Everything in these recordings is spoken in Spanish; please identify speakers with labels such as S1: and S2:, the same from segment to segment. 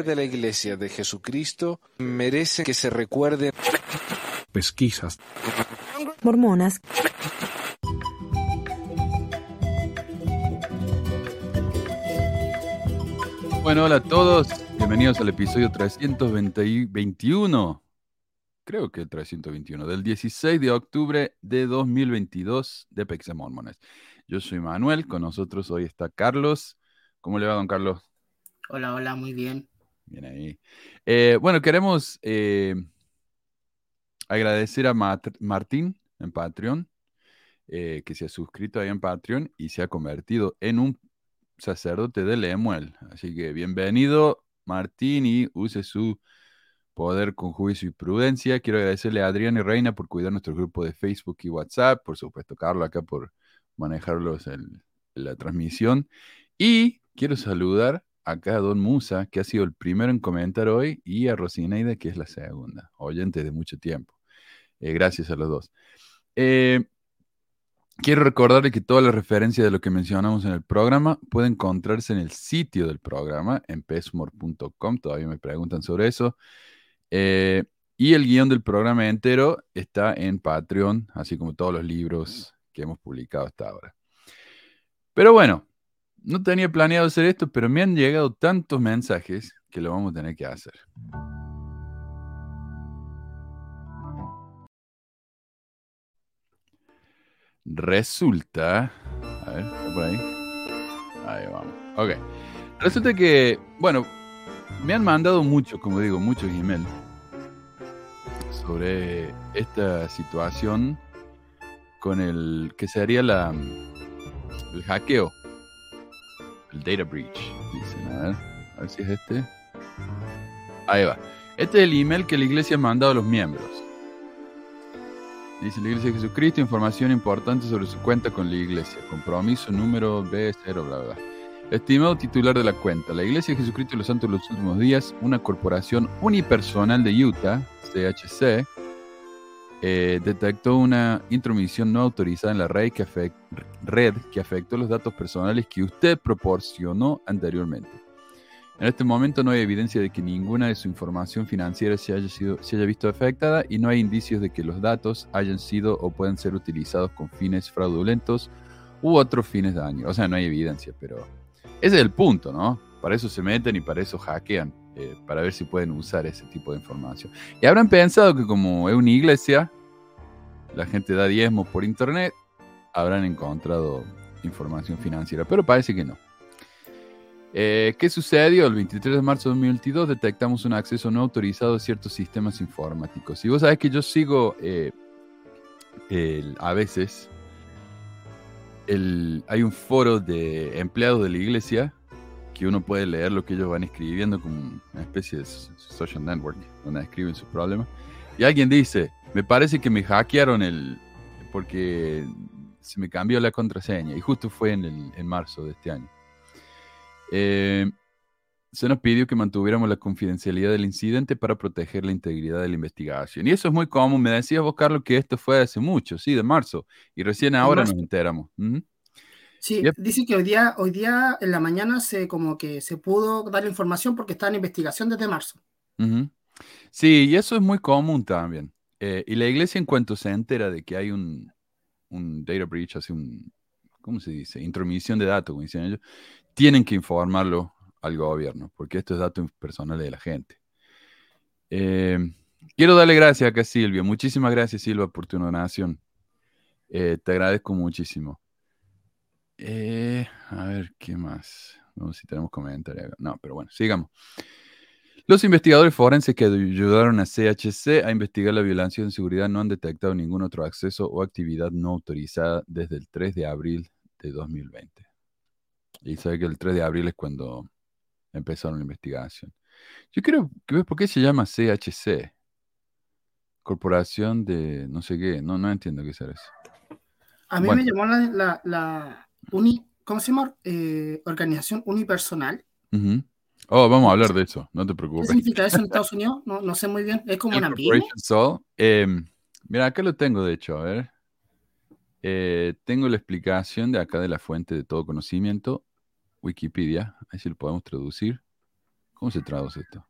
S1: de la Iglesia de Jesucristo merece que se recuerde
S2: pesquisas,
S3: mormonas,
S4: Bueno, hola a todos. Bienvenidos al episodio 321. Creo que el 321, del 16 de octubre de 2022 de Pexe Mormones. Yo soy Manuel, con nosotros hoy está Carlos. ¿Cómo le va, don Carlos?
S5: Hola, hola, muy bien.
S4: Bien ahí. Eh, bueno, queremos eh, agradecer a Martín en Patreon, eh, que se ha suscrito ahí en Patreon y se ha convertido en un sacerdote de Lemuel. Así que bienvenido, Martín, y use su poder con juicio y prudencia. Quiero agradecerle a Adrián y Reina por cuidar nuestro grupo de Facebook y WhatsApp. Por supuesto, Carlos acá por manejarlos en, la transmisión. Y quiero saludar acá a Don Musa, que ha sido el primero en comentar hoy, y a Rosineida, que es la segunda, oyente de mucho tiempo. Eh, gracias a los dos. Eh, Quiero recordarle que todas las referencias de lo que mencionamos en el programa pueden encontrarse en el sitio del programa, en pesmore.com. Todavía me preguntan sobre eso. Eh, y el guion del programa entero está en Patreon, así como todos los libros que hemos publicado hasta ahora. Pero bueno, no tenía planeado hacer esto, pero me han llegado tantos mensajes que lo vamos a tener que hacer. Resulta. A ver, ¿está por ahí? Ahí vamos. Ok. Resulta que, bueno, me han mandado mucho, como digo, muchos emails sobre esta situación con el que sería la, el hackeo, el data breach. Dicen, a ver, a ver si es este. Ahí va. Este es el email que la iglesia ha mandado a los miembros. Dice la Iglesia de Jesucristo, información importante sobre su cuenta con la Iglesia. Compromiso número B0, bla, bla. Estimado titular de la cuenta, la Iglesia de Jesucristo de los Santos de los Últimos Días, una corporación unipersonal de Utah, CHC, eh, detectó una intromisión no autorizada en la red que, red que afectó los datos personales que usted proporcionó anteriormente. En este momento no hay evidencia de que ninguna de su información financiera se haya, sido, se haya visto afectada y no hay indicios de que los datos hayan sido o puedan ser utilizados con fines fraudulentos u otros fines de. O sea, no hay evidencia, pero ese es el punto, ¿no? Para eso se meten y para eso hackean, eh, para ver si pueden usar ese tipo de información. Y habrán pensado que como es una iglesia, la gente da diezmos por internet, habrán encontrado información financiera, pero parece que no. Eh, ¿Qué sucedió? El 23 de marzo de 2022 detectamos un acceso no autorizado a ciertos sistemas informáticos. Y vos sabés que yo sigo eh, a veces, hay un foro de empleados de la iglesia que uno puede leer lo que ellos van escribiendo como una especie de social network, donde escriben sus problemas. Y alguien dice, me parece que me hackearon el... porque se me cambió la contraseña. Y justo fue en, el, en marzo de este año. Eh, se nos pidió que mantuviéramos la confidencialidad del incidente para proteger la integridad de la investigación. Y eso es muy común. Me decías vos, Carlos, que esto fue hace mucho, sí, de marzo. Y recién ahora nos enteramos.
S5: Sí, dice que hoy día, hoy día en la mañana se como que se pudo dar la información porque está en investigación desde marzo.
S4: Sí, y eso es muy común también. Eh, y la iglesia en cuanto se entera de que hay un, un data breach, hace un, ¿cómo se dice? Intromisión de datos, como dicen ellos, tienen que informarlo al gobierno, porque esto es datos personales de la gente. Eh, quiero darle gracias acá a Silvia. Muchísimas gracias, Silvia, por tu donación. Eh, te agradezco muchísimo. Eh, a ver, ¿qué más? No sé si tenemos comentarios. No, pero bueno, sigamos. Los investigadores forenses que ayudaron a CHC a investigar la violación de seguridad no han detectado ningún otro acceso o actividad no autorizada desde el 3 de abril de 2020. Y sabe que el 3 de abril es cuando empezaron la investigación. Yo creo que ves por qué se llama CHC. Corporación de no sé qué, no, no entiendo qué es eso.
S5: A mí me llamó la, la, uni, ¿cómo se llama? Eh, organización unipersonal.
S4: Oh, vamos a hablar de eso, no te preocupes.
S5: ¿Qué significa eso en Estados Unidos? No, no sé muy bien. Es como una pyme.
S4: Em, mira, acá lo tengo, de hecho, a ver. Eh, tengo la explicación de acá de la fuente de todo conocimiento. Wikipedia, ahí sí lo podemos traducir. ¿Cómo se traduce esto?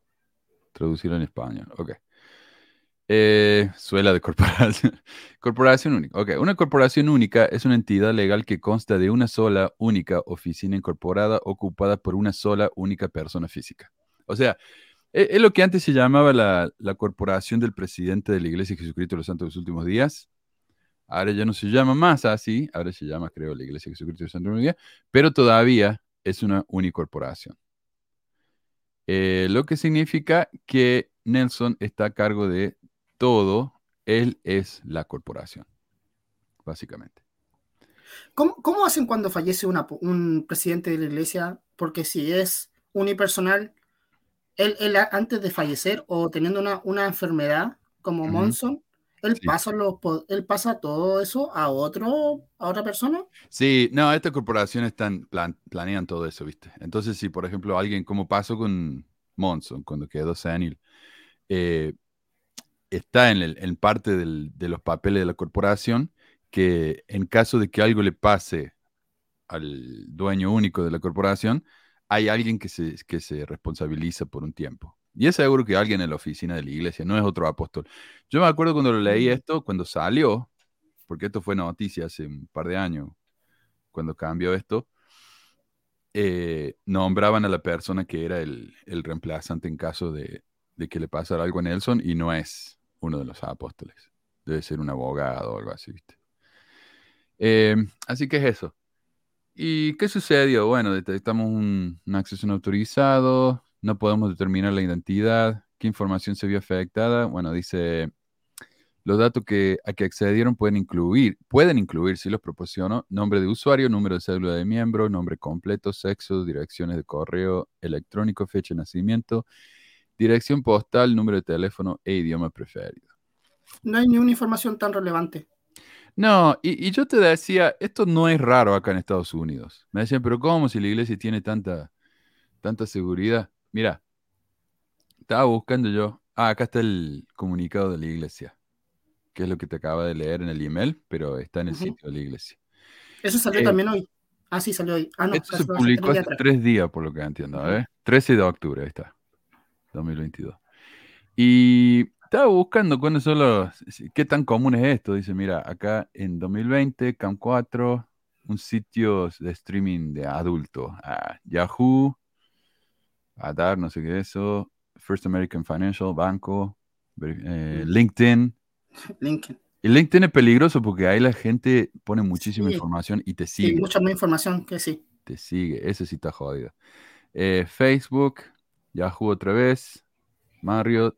S4: Traducirlo en español. Ok. Eh, suela de corporación. corporación única. Ok, una corporación única es una entidad legal que consta de una sola única oficina incorporada ocupada por una sola única persona física. O sea, e, es, lo que antes se llamaba la, corporación del presidente de la Iglesia de Jesucristo de los Santos de los Últimos Días. Ahora ya no se llama más así, ahora se llama, creo, la Iglesia de Jesucristo de los Santos de los Últimos Días, pero todavía es una unicorporación. Eh, lo que significa que Nelson está a cargo de todo, él es la corporación, básicamente.
S5: ¿Cómo, hacen cuando fallece un presidente de la iglesia? Porque si es unipersonal, él, antes de fallecer o teniendo una, enfermedad como Monson, él, pasa él pasa todo eso a, otro, a otra persona.
S4: Sí, no, estas corporaciones están, planean todo eso, ¿viste? Entonces, si por ejemplo alguien, como pasó con Monson, cuando quedó senil, eh, está en, parte de los papeles de la corporación que en caso de que algo le pase al dueño único de la corporación, hay alguien que se, que se responsabiliza por un tiempo. Y es seguro que alguien en la oficina de la iglesia, no es otro apóstol. Yo me acuerdo cuando lo leí esto, cuando salió, porque esto fue noticia hace un par de años, cuando cambió esto, eh, nombraban a la persona que era el, reemplazante en caso de, de, que le pasara algo a Nelson y no es uno de los apóstoles. Debe ser un abogado o algo así, ¿viste? Eh, así que es eso. ¿Y qué sucedió? Bueno, detectamos un, acceso no autorizado, no podemos determinar la identidad, qué información se vio afectada. Bueno, dice, los datos que, a que accedieron pueden incluir, pueden incluir, si los proporciono, nombre de usuario, número de cédula de miembro, nombre completo, sexo, direcciones de correo electrónico, fecha de nacimiento, dirección postal, número de teléfono e idioma preferido.
S5: No hay ni una información tan relevante.
S4: No, y, yo te decía, esto no es raro acá en Estados Unidos. Me decían, pero ¿cómo si la iglesia tiene tanta, tanta seguridad? Mira, estaba buscando yo. Ah, acá está el comunicado de la iglesia, que es lo que te acaba de leer en el email, pero está en el sitio de la iglesia.
S5: Eso salió eh, también hoy. Ah, sí, salió hoy. Ah, no,
S4: esto se publicó hace tres días, por lo que entiendo. Ver, 13 de octubre, ahí está. 2022. Y estaba buscando cuáles son los, qué tan común es esto. Dice, mira, acá en 2020, Cam 4, un sitio de streaming de adulto. Yahoo, Adar, no sé qué es eso, First American Financial, Banco, eh, LinkedIn. LinkedIn. Y LinkedIn es peligroso porque ahí la gente pone muchísima información y te sigue. Sí,
S5: mucha más información que sí.
S4: Te sigue, eso sí está jodido. Eh, Facebook, Yahoo otra vez, Marriott,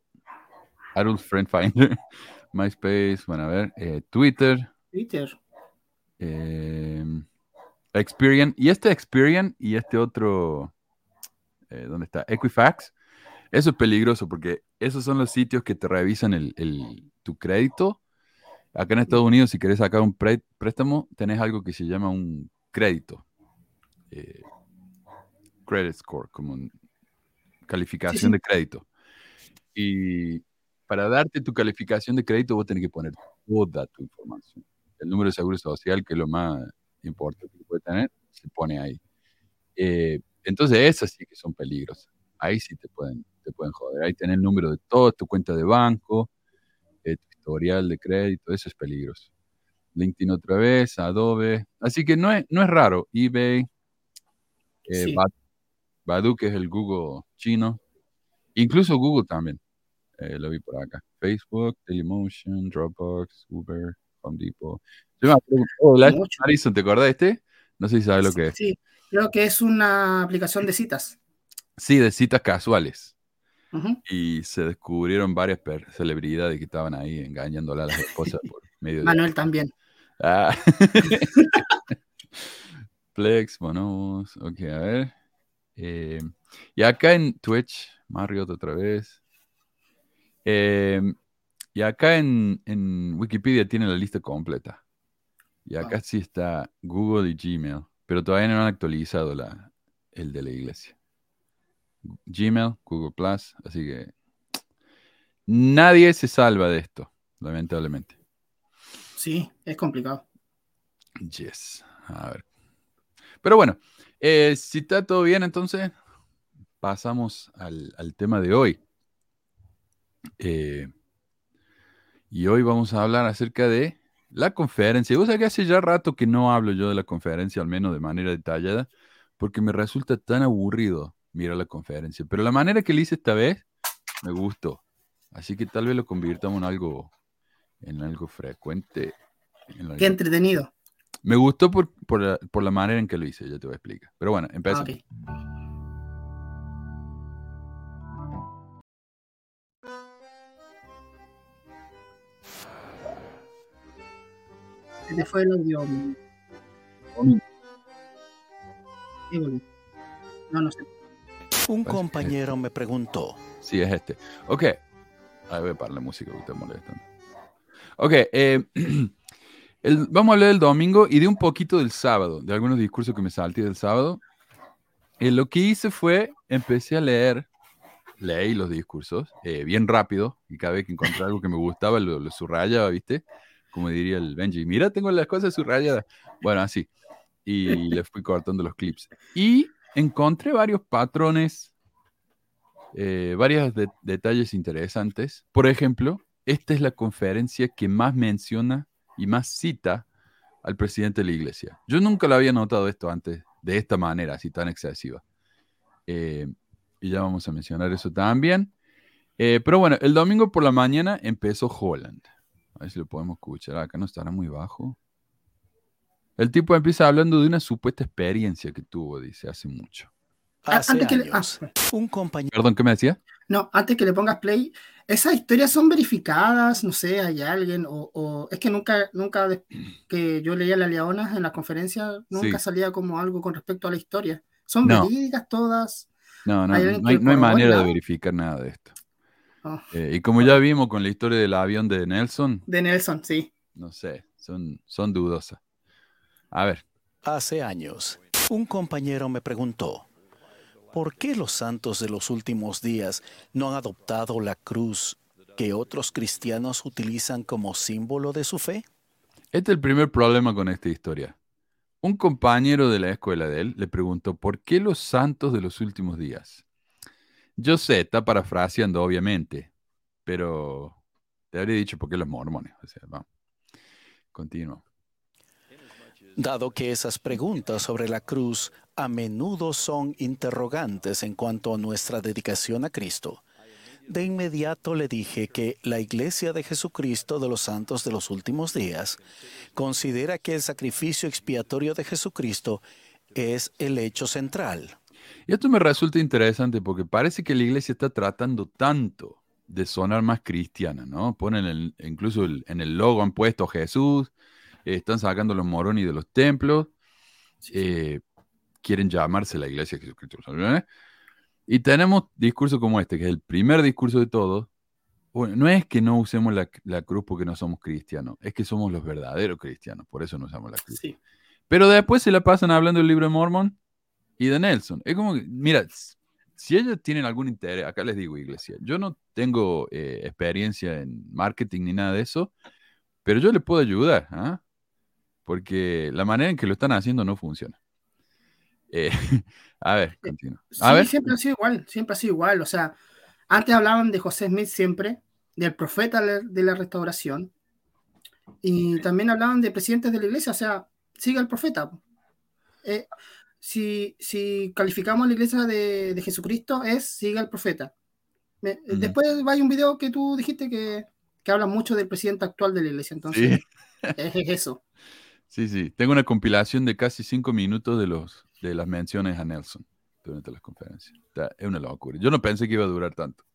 S4: Adult Friend Finder, MySpace, bueno, a ver, eh, Twitter.
S5: Twitter.
S4: Eh, Experian. Y este Experian y este otro, eh, ¿dónde está? Equifax. Eso es peligroso porque esos son los sitios que te revisan el, tu crédito. Acá en Estados Unidos, si querés sacar un préstamo, tenés algo que se llama un crédito. Eh, credit score, como calificación de crédito. Y para darte tu calificación de crédito, vos tenés que poner toda tu información. El número de seguro social, que es lo más importante que puede tener, se pone ahí. Eh, entonces, esas sí que son peligros. Ahí sí te pueden, te pueden joder. Ahí tenés el número de todo, tu cuenta de banco, eh, tu historial de crédito, eso es peligroso. LinkedIn otra vez, Adobe. Así que no es, no es raro. eBay, eh, Badu, que es el Google chino. Incluso Google también. Eh, lo vi por acá. Facebook, Dailymotion, Dropbox, Uber, Home Depot. Yo me acuerdo, Harrison, ¿te acordás de este? No sé si sabes lo que es.
S5: Sí, creo que es una aplicación de citas.
S4: Sí, de citas casuales. Y se descubrieron varias celebridades que estaban ahí engañándola a las esposas por medio
S5: de... Manuel también.
S4: Ah. Plex, bonobos. Ok, a ver. Eh, y acá en Twitch, Marriott otra vez. Eh, y acá en, Wikipedia tiene la lista completa. Y acá ah. sí está Google y Gmail, pero todavía no han actualizado la, el de la iglesia. Gmail, Google Plus, así que nadie se salva de esto, lamentablemente.
S5: Sí, es complicado.
S4: Yes. A ver. Pero bueno, eh, si está todo bien, entonces pasamos al, al tema de hoy. Eh, y hoy vamos a hablar acerca de la conferencia. Vos sabés que hace ya rato que no hablo yo de la conferencia, al menos de manera detallada, porque me resulta tan aburrido mirar la conferencia. Pero la manera que le hice esta vez me gustó. Así que tal vez lo convirtamos en algo, en algo frecuente. en algo-
S5: Qué entretenido.
S4: Me gustó por, por la, por la manera en que lo hice, ya te voy a explicar. Pero bueno, empezamos.
S5: ok. Se te fue el audio. No, no sé.
S6: Un
S4: Parece
S6: compañero me preguntó,
S4: Sí, es este. Ok. A ver, para la música que te molesta. Ok. eh, vamos a hablar del domingo y de un poquito del sábado, de algunos discursos que me salté del sábado. Eh, lo que hice fue, empecé a leer, leí los discursos eh, bien rápido y cada vez que encontré algo que me gustaba lo, lo subrayaba, ¿viste? Como diría el Benji, mira, tengo las cosas subrayadas. Bueno, así. Y le fui cortando los clips. Y encontré varios patrones eh, varios de- detalles interesantes. Por ejemplo, esta es la conferencia que más menciona y más cita al presidente de la iglesia. Yo nunca lo había notado esto antes, de esta manera, así tan excesiva. Eh, y ya vamos a mencionar eso también. Eh, pero bueno, el domingo por la mañana empezó Holland. A ver si lo podemos escuchar. Acá no estará muy bajo. El tipo empieza hablando de una supuesta experiencia que tuvo, dice, hace mucho.
S5: Ah,
S6: hace
S5: antes que le- ah,
S6: un compañero
S4: Perdón, ¿qué me decía?
S5: No, antes que le pongas play, esas historias son verificadas, no sé, hay alguien, o, o- es que nunca, nunca de- que yo leía la Leona en la conferencia, nunca
S4: Sí.
S5: salía como algo con respecto a la historia. Son
S4: No.
S5: verídicas todas.
S4: No, no,
S5: ¿Hay
S4: no, hay, no manera de verificar nada de esto.
S5: Ah,
S4: Eh, y como ya vimos con la historia del avión de Nelson,
S5: de Nelson, sí.
S4: no sé, son, son dudosas. A ver,
S6: hace años, un compañero me preguntó, ¿por qué los santos de los últimos días no han adoptado la cruz que otros cristianos utilizan como símbolo de su fe?
S4: este es el primer problema con esta historia. Un compañero de la escuela de él le preguntó, ¿por qué los santos de los últimos días? Yo sé, está parafraseando, obviamente, pero te habría dicho por qué los mormones. O.
S6: Dado que esas preguntas sobre la cruz a menudo son interrogantes en cuanto a nuestra dedicación a Cristo, de inmediato le dije que la Iglesia de Jesucristo de los Santos de los Últimos Días considera que el sacrificio expiatorio de Jesucristo es el hecho central.
S4: Y esto me resulta interesante porque parece que la iglesia está tratando tanto de sonar más cristiana, ¿no? Ponen incluso en el logo han puesto Jesús, están sacando los moronis de los templos, eh, quieren llamarse la iglesia de Jesucristo. ¿sabes? Y tenemos discursos como este, que es el primer discurso de todos. Bueno, no es que no usemos la, la cruz porque no somos cristianos, es que somos los verdaderos cristianos, por eso no usamos la cruz.
S5: sí.
S4: Pero después se la pasan hablando del libro de Mormon y de Nelson. Es como que, mira, si ellos tienen algún interés, acá les digo, iglesia, yo no tengo eh, experiencia en marketing ni nada de eso, pero yo les puedo ayudar, ¿ah? Porque la manera en que lo están haciendo no funciona. Eh, a ver, continúo. A
S5: Sí,
S4: ver,
S5: siempre ha sido igual, siempre ha sido igual. O sea, antes hablaban de José Smith siempre, del profeta de la restauración, y también hablaban de presidentes de la iglesia, o sea, sigue al profeta. Eh, si, si calificamos a la iglesia de, de Jesucristo, es sigue al profeta. Me-
S4: Ujú.
S5: Después hay un video que tú dijiste que, que habla mucho del presidente actual de la iglesia, entonces
S4: sí,
S5: es, es eso.
S4: Sí, sí. Tengo una compilación de casi cinco minutos de, los, de las menciones a Nelson durante las conferencias. Es una locura. Yo no pensé que iba a durar tanto.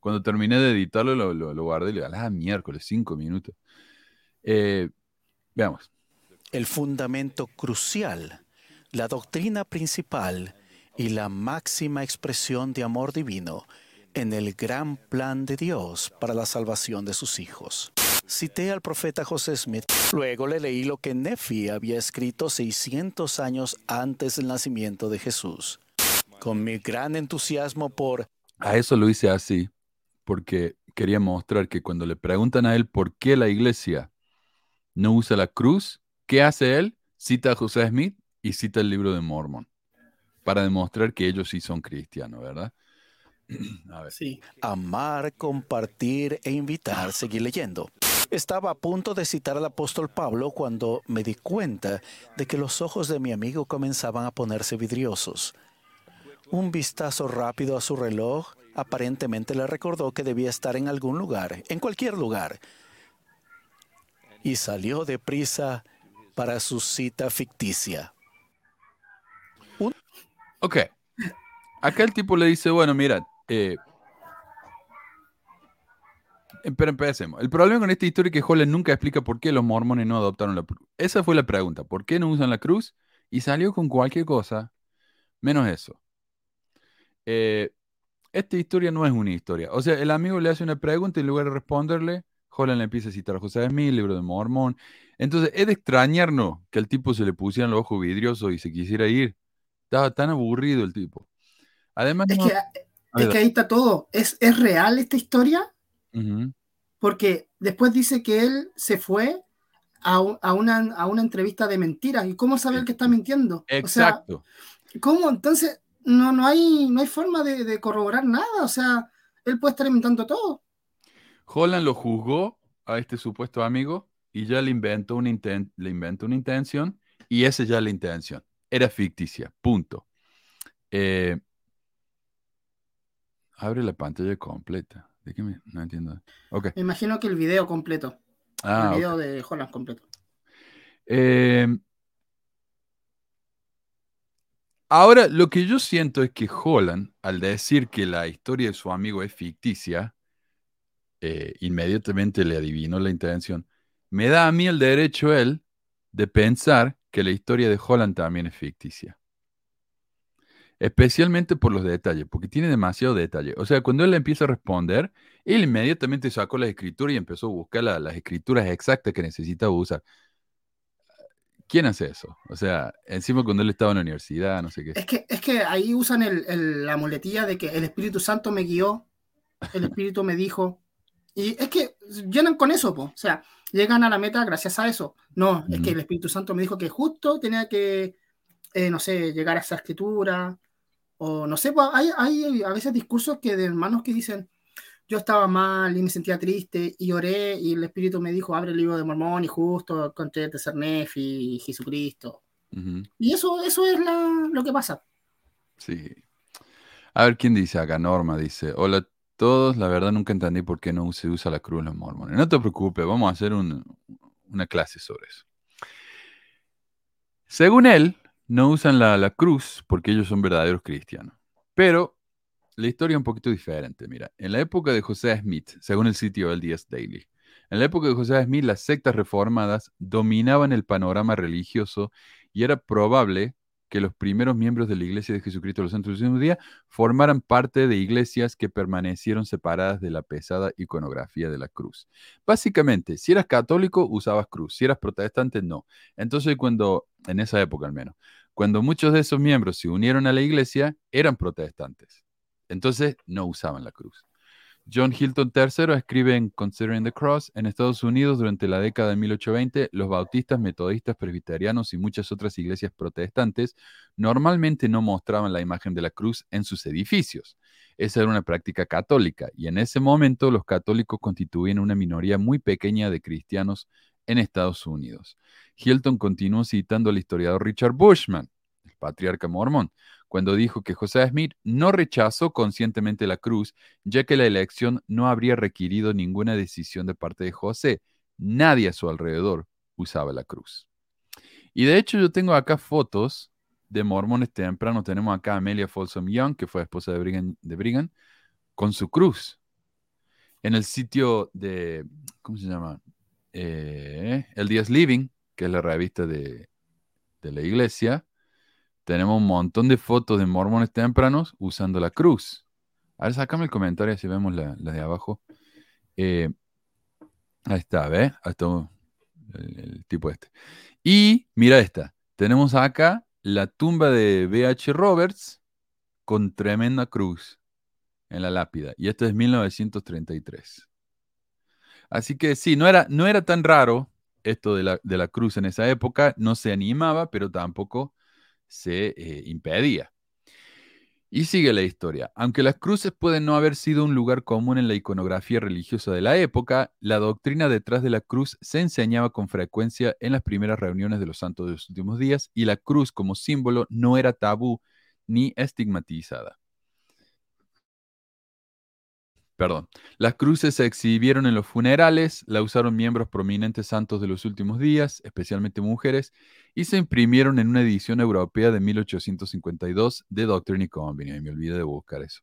S4: Cuando terminé de editarlo, lo, lo- lo guardé y le dije, ah, miércoles, cinco minutos. Eh, veamos.
S6: El fundamento crucial, la doctrina principal y la máxima expresión de amor divino en el gran plan de Dios para la salvación de sus hijos. Cité al profeta José Smith, luego le leí lo que Nefi había escrito 600 años antes del nacimiento de Jesús. Con mi gran entusiasmo por
S4: A eso lo hice así, porque quería mostrar que cuando le preguntan a él por qué la iglesia no usa la cruz, ¿qué hace él? Cita a José Smith y cita el libro de Mormon. para demostrar que ellos sí son cristianos, ¿verdad? A ver.
S5: Sí.
S6: Amar, compartir e invitar, seguir leyendo. Estaba a punto de citar al apóstol Pablo cuando me di cuenta de que los ojos de mi amigo comenzaban a ponerse vidriosos. Un vistazo rápido a su reloj aparentemente le recordó que debía estar en algún lugar, en cualquier lugar, y salió deprisa para su cita ficticia.
S4: Ok. Acá el tipo le dice, bueno, mira, eh, pero empecemos. El problema con esta historia es que Holland nunca explica por qué los mormones no adoptaron la cruz. Esa fue la pregunta. ¿Por qué no usan la cruz? Y salió con cualquier cosa, menos eso. Eh, esta historia no es una historia. O sea, el amigo le hace una pregunta y en lugar de responderle, Holland le empieza a citar a José Smith, el libro de Mormón. Entonces, es de extrañarnos que al tipo se le pusieran los ojos vidriosos y se quisiera ir. Estaba tan aburrido el tipo. Además,
S5: Es
S4: no-
S5: que, es que ahí está todo. ¿Es, ¿Es real esta historia? Porque después dice que él se fue a, un- a una, a una entrevista de mentiras. ¿Y cómo saber que está mintiendo? O sea,
S4: Exacto.
S5: ¿cómo? Entonces, no, no, hay, no hay forma de, de corroborar nada. O sea, él puede estar inventando todo.
S4: Holland lo juzgó a este supuesto amigo y ya le inventó una, inten- le inventó una intención y esa ya es la intención. Era ficticia, punto. Eh, abre la pantalla completa. ¿De qué me- No entiendo.
S5: Me imagino que el video completo.
S4: Ah,
S5: el video de Holland completo.
S4: Eh, ahora, lo que yo siento es que Holland, al decir que la historia de su amigo es ficticia, eh, inmediatamente le adivinó la intención. Me da a mí el derecho él de pensar que la historia de Holland también es ficticia. Especialmente por los detalles, porque tiene demasiado detalle. O sea, cuando él le empieza a responder, él inmediatamente sacó las escrituras y empezó a buscar la- las escrituras exactas que necesitaba usar. ¿Quién hace eso? O sea, encima cuando él estaba en la universidad, no sé qué.
S5: Es que, es que ahí usan el- el- la muletilla de que el Espíritu Santo me guió, el Espíritu me dijo. Y es que llenan con eso, po. o sea, llegan a la meta gracias a eso. No, es
S4: Ujú.
S5: que el Espíritu Santo me dijo que justo tenía que, eh, no sé, llegar a esa escritura. O no sé, po, hay, hay a veces discursos que de hermanos que dicen, yo estaba mal y me sentía triste y oré y el Espíritu me dijo, abre el libro de Mormón y justo encontré Tercer Nefi y Jesucristo.
S4: Ujú,
S5: Y eso, eso es la- lo que pasa.
S4: Sí. A ver, ¿quién dice acá? Norma dice, hola a todos, la verdad nunca entendí por qué no se usa la cruz en los mormones. No te preocupes, vamos a hacer un- una clase sobre eso. Según él, no usan la, la cruz porque ellos son verdaderos cristianos. Pero la historia es un poquito diferente. Mira, en la época de José Smith, según el sitio El Díaz Daily, en la época de José Smith, las sectas reformadas dominaban el panorama religioso y era probable que los primeros miembros de la Iglesia de Jesucristo de los Santos de los Últimos Días formaran parte de iglesias que permanecieron separadas de la pesada iconografía de la cruz. Básicamente, si eras católico, usabas cruz, si eras protestante, no. Entonces, cuando, en esa época al menos, cuando muchos de esos miembros se unieron a la iglesia, eran protestantes. Entonces, no usaban la cruz. John Hilton III escribe en Considering the Cross, en Estados Unidos durante la década de 1820, los bautistas, metodistas, presbiterianos y muchas otras iglesias protestantes normalmente no mostraban la imagen de la cruz en sus edificios. Esa era una práctica católica y en ese momento los católicos constituían una minoría muy pequeña de cristianos en Estados Unidos. Hilton continuó citando al historiador Richard Bushman, el patriarca mormón, cuando dijo que José Smith no rechazó conscientemente la cruz, ya que la elección no habría requerido ninguna decisión de parte de José. Nadie a su alrededor usaba la cruz. Y de hecho yo tengo acá fotos de mormones tempranos. Tenemos acá a Amelia Folsom Young, que fue esposa de Brigham, de Brigham, con su cruz. En el sitio de, ¿cómo se llama? Eh, el Díaz Living, que es la revista de, de la iglesia, tenemos un montón de fotos de mormones tempranos usando la cruz. A ver, sácame el comentario si vemos la, de abajo. Eh, ahí está, ¿ves? Está el, el tipo este. Y mira esta. Tenemos acá la tumba de B.H. Roberts con tremenda cruz en la lápida. Y esto es 1933. Así que sí, no era, no era tan raro esto de la, de la cruz en esa época. No se animaba, pero tampoco se eh, impedía. Y sigue la historia. Aunque las cruces pueden no haber sido un lugar común en la iconografía religiosa de la época, la doctrina detrás de la cruz se enseñaba con frecuencia en las primeras reuniones de los santos de los últimos días y la cruz como símbolo no era tabú ni estigmatizada. Perdón. Las cruces se exhibieron en los funerales, la usaron miembros prominentes santos de los últimos días, especialmente mujeres, y se imprimieron en una edición europea de 1852 de Doctrine Covenants. Me olvidé de buscar eso.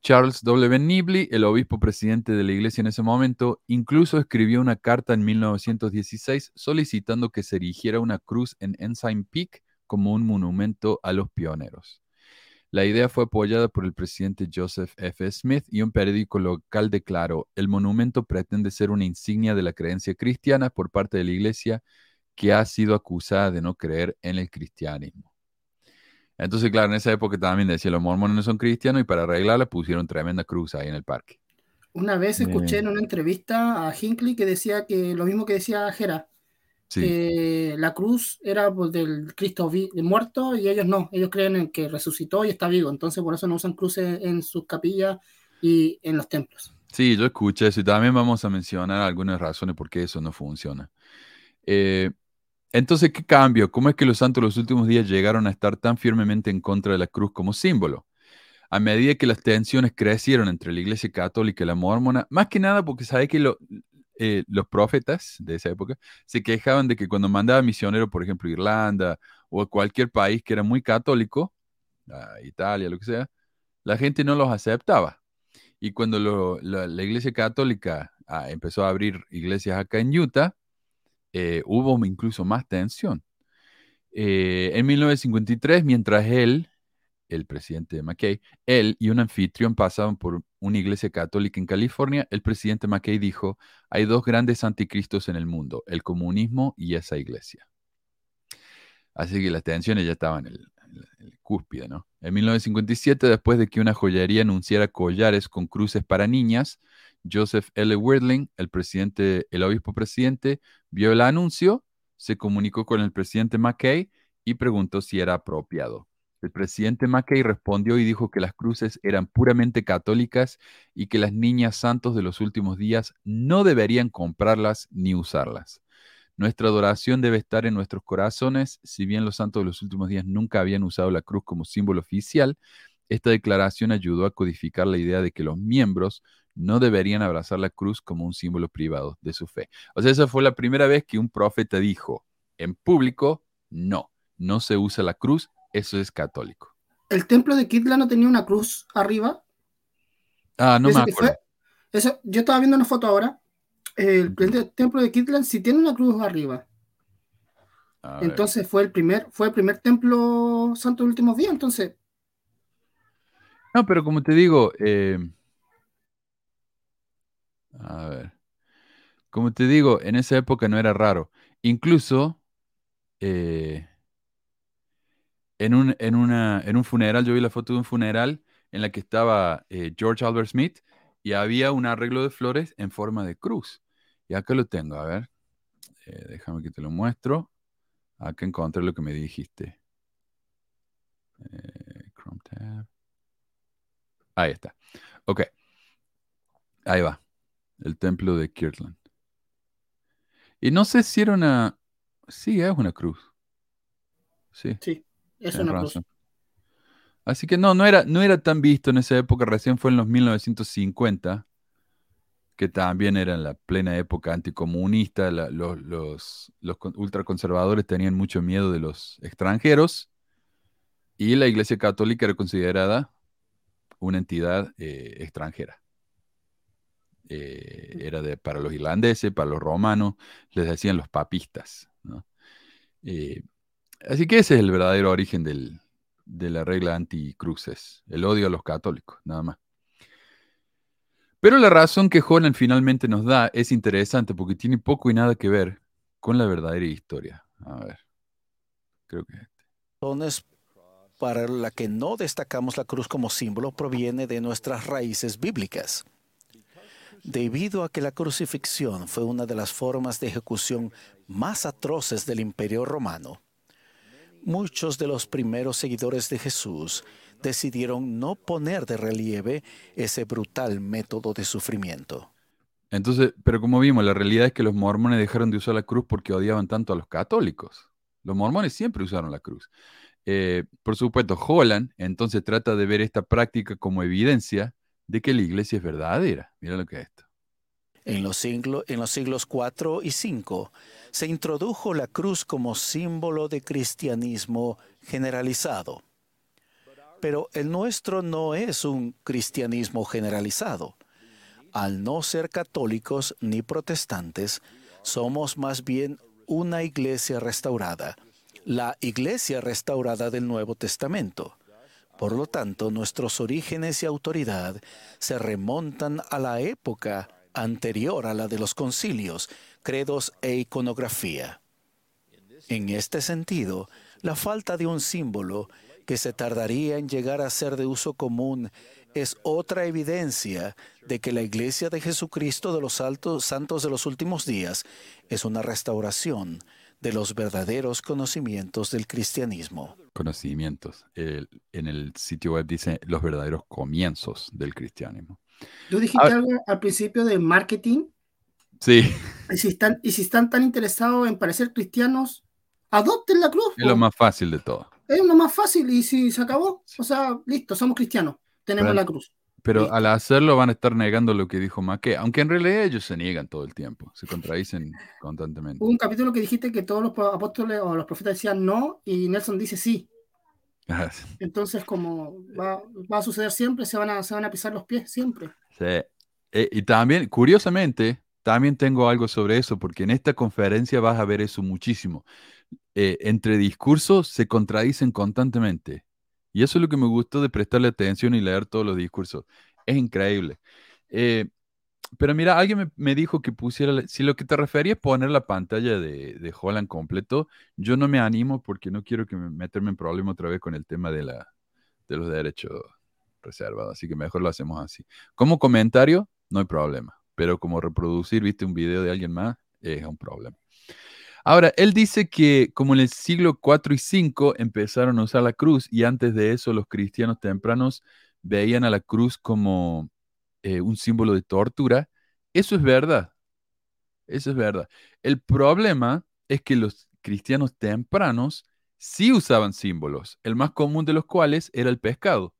S4: Charles W. Nibley, el obispo presidente de la iglesia en ese momento, incluso escribió una carta en 1916 solicitando que se erigiera una cruz en Ensign Peak como un monumento a los pioneros. La idea fue apoyada por el presidente Joseph F. Smith y un periódico local declaró, el monumento pretende ser una insignia de la creencia cristiana por parte de la iglesia que ha sido acusada de no creer en el cristianismo. Entonces, claro, en esa época también decía, los mormones no son cristianos y para arreglarla pusieron tremenda cruz ahí en el parque.
S5: Una vez escuché en una entrevista a Hinckley que decía que lo mismo que decía Jera, que la cruz era pues, del Cristo muerto y ellos no, ellos creen en que resucitó y está vivo, entonces por eso no usan cruces en sus capillas y en los templos.
S4: Sí, yo escuché eso y también vamos a mencionar algunas razones por qué eso no funciona. Eh, entonces, ¿qué cambio? ¿Cómo es que los santos los últimos días llegaron a estar tan firmemente en contra de la cruz como símbolo? A medida que las tensiones crecieron entre la iglesia católica y la mormona, más que nada porque sabe que lo, eh, los profetas de esa época se quejaban de que cuando mandaba misioneros, por ejemplo, a Irlanda o a cualquier país que era muy católico, a Italia, lo que sea, la gente no los aceptaba. Y cuando la, iglesia católica ah, empezó a abrir iglesias acá en Utah, eh, hubo incluso más tensión. Eh, en 1953, mientras él el presidente de McKay, él y un anfitrión pasaban por una iglesia católica en California, el presidente McKay dijo, hay dos grandes anticristos en el mundo, el comunismo y esa iglesia. Así que las tensiones ya estaban en el, cúspide, ¿no? En 1957, después de que una joyería anunciara collares con cruces para niñas, Joseph L. Wordling, el presidente, el obispo presidente, vio el anuncio, se comunicó con el presidente McKay y preguntó si era apropiado. El presidente Mackay respondió y dijo que las cruces eran puramente católicas y que las niñas santos de los últimos días no deberían comprarlas ni usarlas. Nuestra adoración debe estar en nuestros corazones. Si bien los santos de los últimos días nunca habían usado la cruz como símbolo oficial, esta declaración ayudó a codificar la idea de que los miembros no deberían abrazar la cruz como un símbolo privado de su fe. O sea, esa fue la primera vez que un profeta dijo en público, no, no se usa la cruz eso es católico.
S5: ¿El templo de Kitla no tenía una cruz arriba?
S4: Ah, no me acuerdo.
S5: Eso, yo estaba viendo una foto ahora. El, templo de Kitlan sí tiene una cruz arriba. entonces fue el primer, fue el primer templo santo de últimos días, entonces.
S4: No, pero como te digo, eh, a ver, como te digo, en esa época no era raro. Incluso eh, en un, en, una, en un funeral, yo vi la foto de un funeral en la que estaba eh, George Albert Smith y había un arreglo de flores en forma de cruz. Y acá lo tengo, a ver, eh, déjame que te lo muestro. Acá encontré lo que me dijiste. Eh, Chrome tab. Ahí está. Ok. Ahí va. El templo de Kirtland. Y no sé si era una... Sí, es una cruz. Sí.
S5: Sí. Es una
S4: Así que no, no era, no era tan visto en esa época, recién fue en los 1950, que también era en la plena época anticomunista, los, los, ultraconservadores tenían mucho miedo de los extranjeros y la Iglesia Católica era considerada una entidad eh, extranjera. Eh, era de, para los irlandeses, para los romanos, les decían los papistas. ¿no? Eh, Así que ese es el verdadero origen de la regla anti-cruces, el odio a los católicos, nada más. Pero la razón que Holland finalmente nos da es interesante porque tiene poco y nada que ver con la verdadera historia. A ver, creo que...
S6: Razones para la que no destacamos la cruz como símbolo proviene de nuestras raíces bíblicas. Debido a que la crucifixión fue una de las formas de ejecución más atroces del imperio romano, muchos de los primeros seguidores de Jesús decidieron no poner de relieve ese brutal método de sufrimiento.
S4: Entonces, pero como vimos, la realidad es que los mormones dejaron de usar la cruz porque odiaban tanto a los católicos. Los mormones siempre usaron la cruz. Eh, por supuesto, Holland entonces trata de ver esta práctica como evidencia de que la iglesia es verdadera. Mira lo que es esto.
S6: En los, siglos, en los siglos 4 y 5 se introdujo la cruz como símbolo de cristianismo generalizado. Pero el nuestro no es un cristianismo generalizado. Al no ser católicos ni protestantes, somos más bien una iglesia restaurada, la iglesia restaurada del Nuevo Testamento. Por lo tanto, nuestros orígenes y autoridad se remontan a la época anterior a la de los concilios, credos e iconografía. En este sentido, la falta de un símbolo que se tardaría en llegar a ser de uso común es otra evidencia de que la Iglesia de Jesucristo de los altos, Santos de los Últimos Días es una restauración de los verdaderos conocimientos del cristianismo.
S4: Conocimientos. en el sitio web dice los verdaderos comienzos del cristianismo.
S5: Tú dijiste algo al principio de marketing.
S4: Sí.
S5: Y si, están, y si están tan interesados en parecer cristianos, adopten la cruz.
S4: Es lo más fácil de todo.
S5: Es lo más fácil y si se acabó, o sea, listo, somos cristianos, tenemos la cruz.
S4: Pero al hacerlo van a estar negando lo que dijo Maque, aunque en realidad ellos se niegan todo el tiempo, se contradicen constantemente.
S5: Hubo un capítulo que dijiste que todos los apóstoles o los profetas decían no y Nelson dice sí. Entonces, como va, a suceder siempre, se van a, se van a pisar los pies siempre.
S4: Sí. Eh, y también, curiosamente, también tengo algo sobre eso, porque en esta conferencia vas a ver eso muchísimo. Eh, entre discursos se contradicen constantemente. Y eso es lo que me gustó de prestarle atención y leer todos los discursos. Es increíble. Eh, pero mira, alguien me, dijo que pusiera, si lo que te refería es poner la pantalla de, de, Holland completo, yo no me animo porque no quiero que me meterme en problema otra vez con el tema de, la, de los derechos reservados, así que mejor lo hacemos así. Como comentario, no hay problema, pero como reproducir, viste, un video de alguien más, es un problema. Ahora, él dice que como en el siglo 4 y 5 empezaron a usar la cruz y antes de eso los cristianos tempranos veían a la cruz como eh, un símbolo de tortura. Eso es verdad. Eso es verdad. El problema es que los cristianos tempranos sí usaban símbolos, el más común de los cuales era el pescado,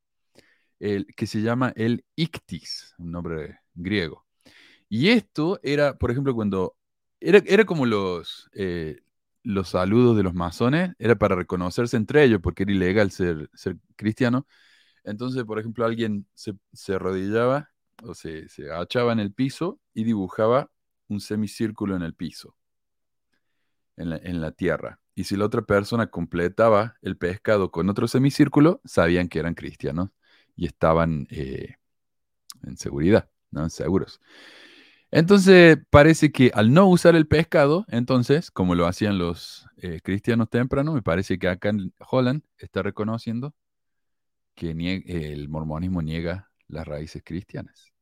S4: el, que se llama el ictis, un nombre griego. Y esto era, por ejemplo, cuando era, como los, eh, los saludos de los masones, era para reconocerse entre ellos, porque era ilegal ser, ser cristiano. Entonces, por ejemplo, alguien se, se arrodillaba o se, se agachaba en el piso y dibujaba un semicírculo en el piso, en la, en la, tierra. Y si la otra persona completaba el pescado con otro semicírculo, sabían que eran cristianos y estaban eh, en seguridad, ¿no? Seguros. Entonces parece que al no usar el pescado, entonces, como lo hacían los eh, cristianos tempranos, me parece que acá en Holland está reconociendo que el mormonismo niega las raíces cristianas.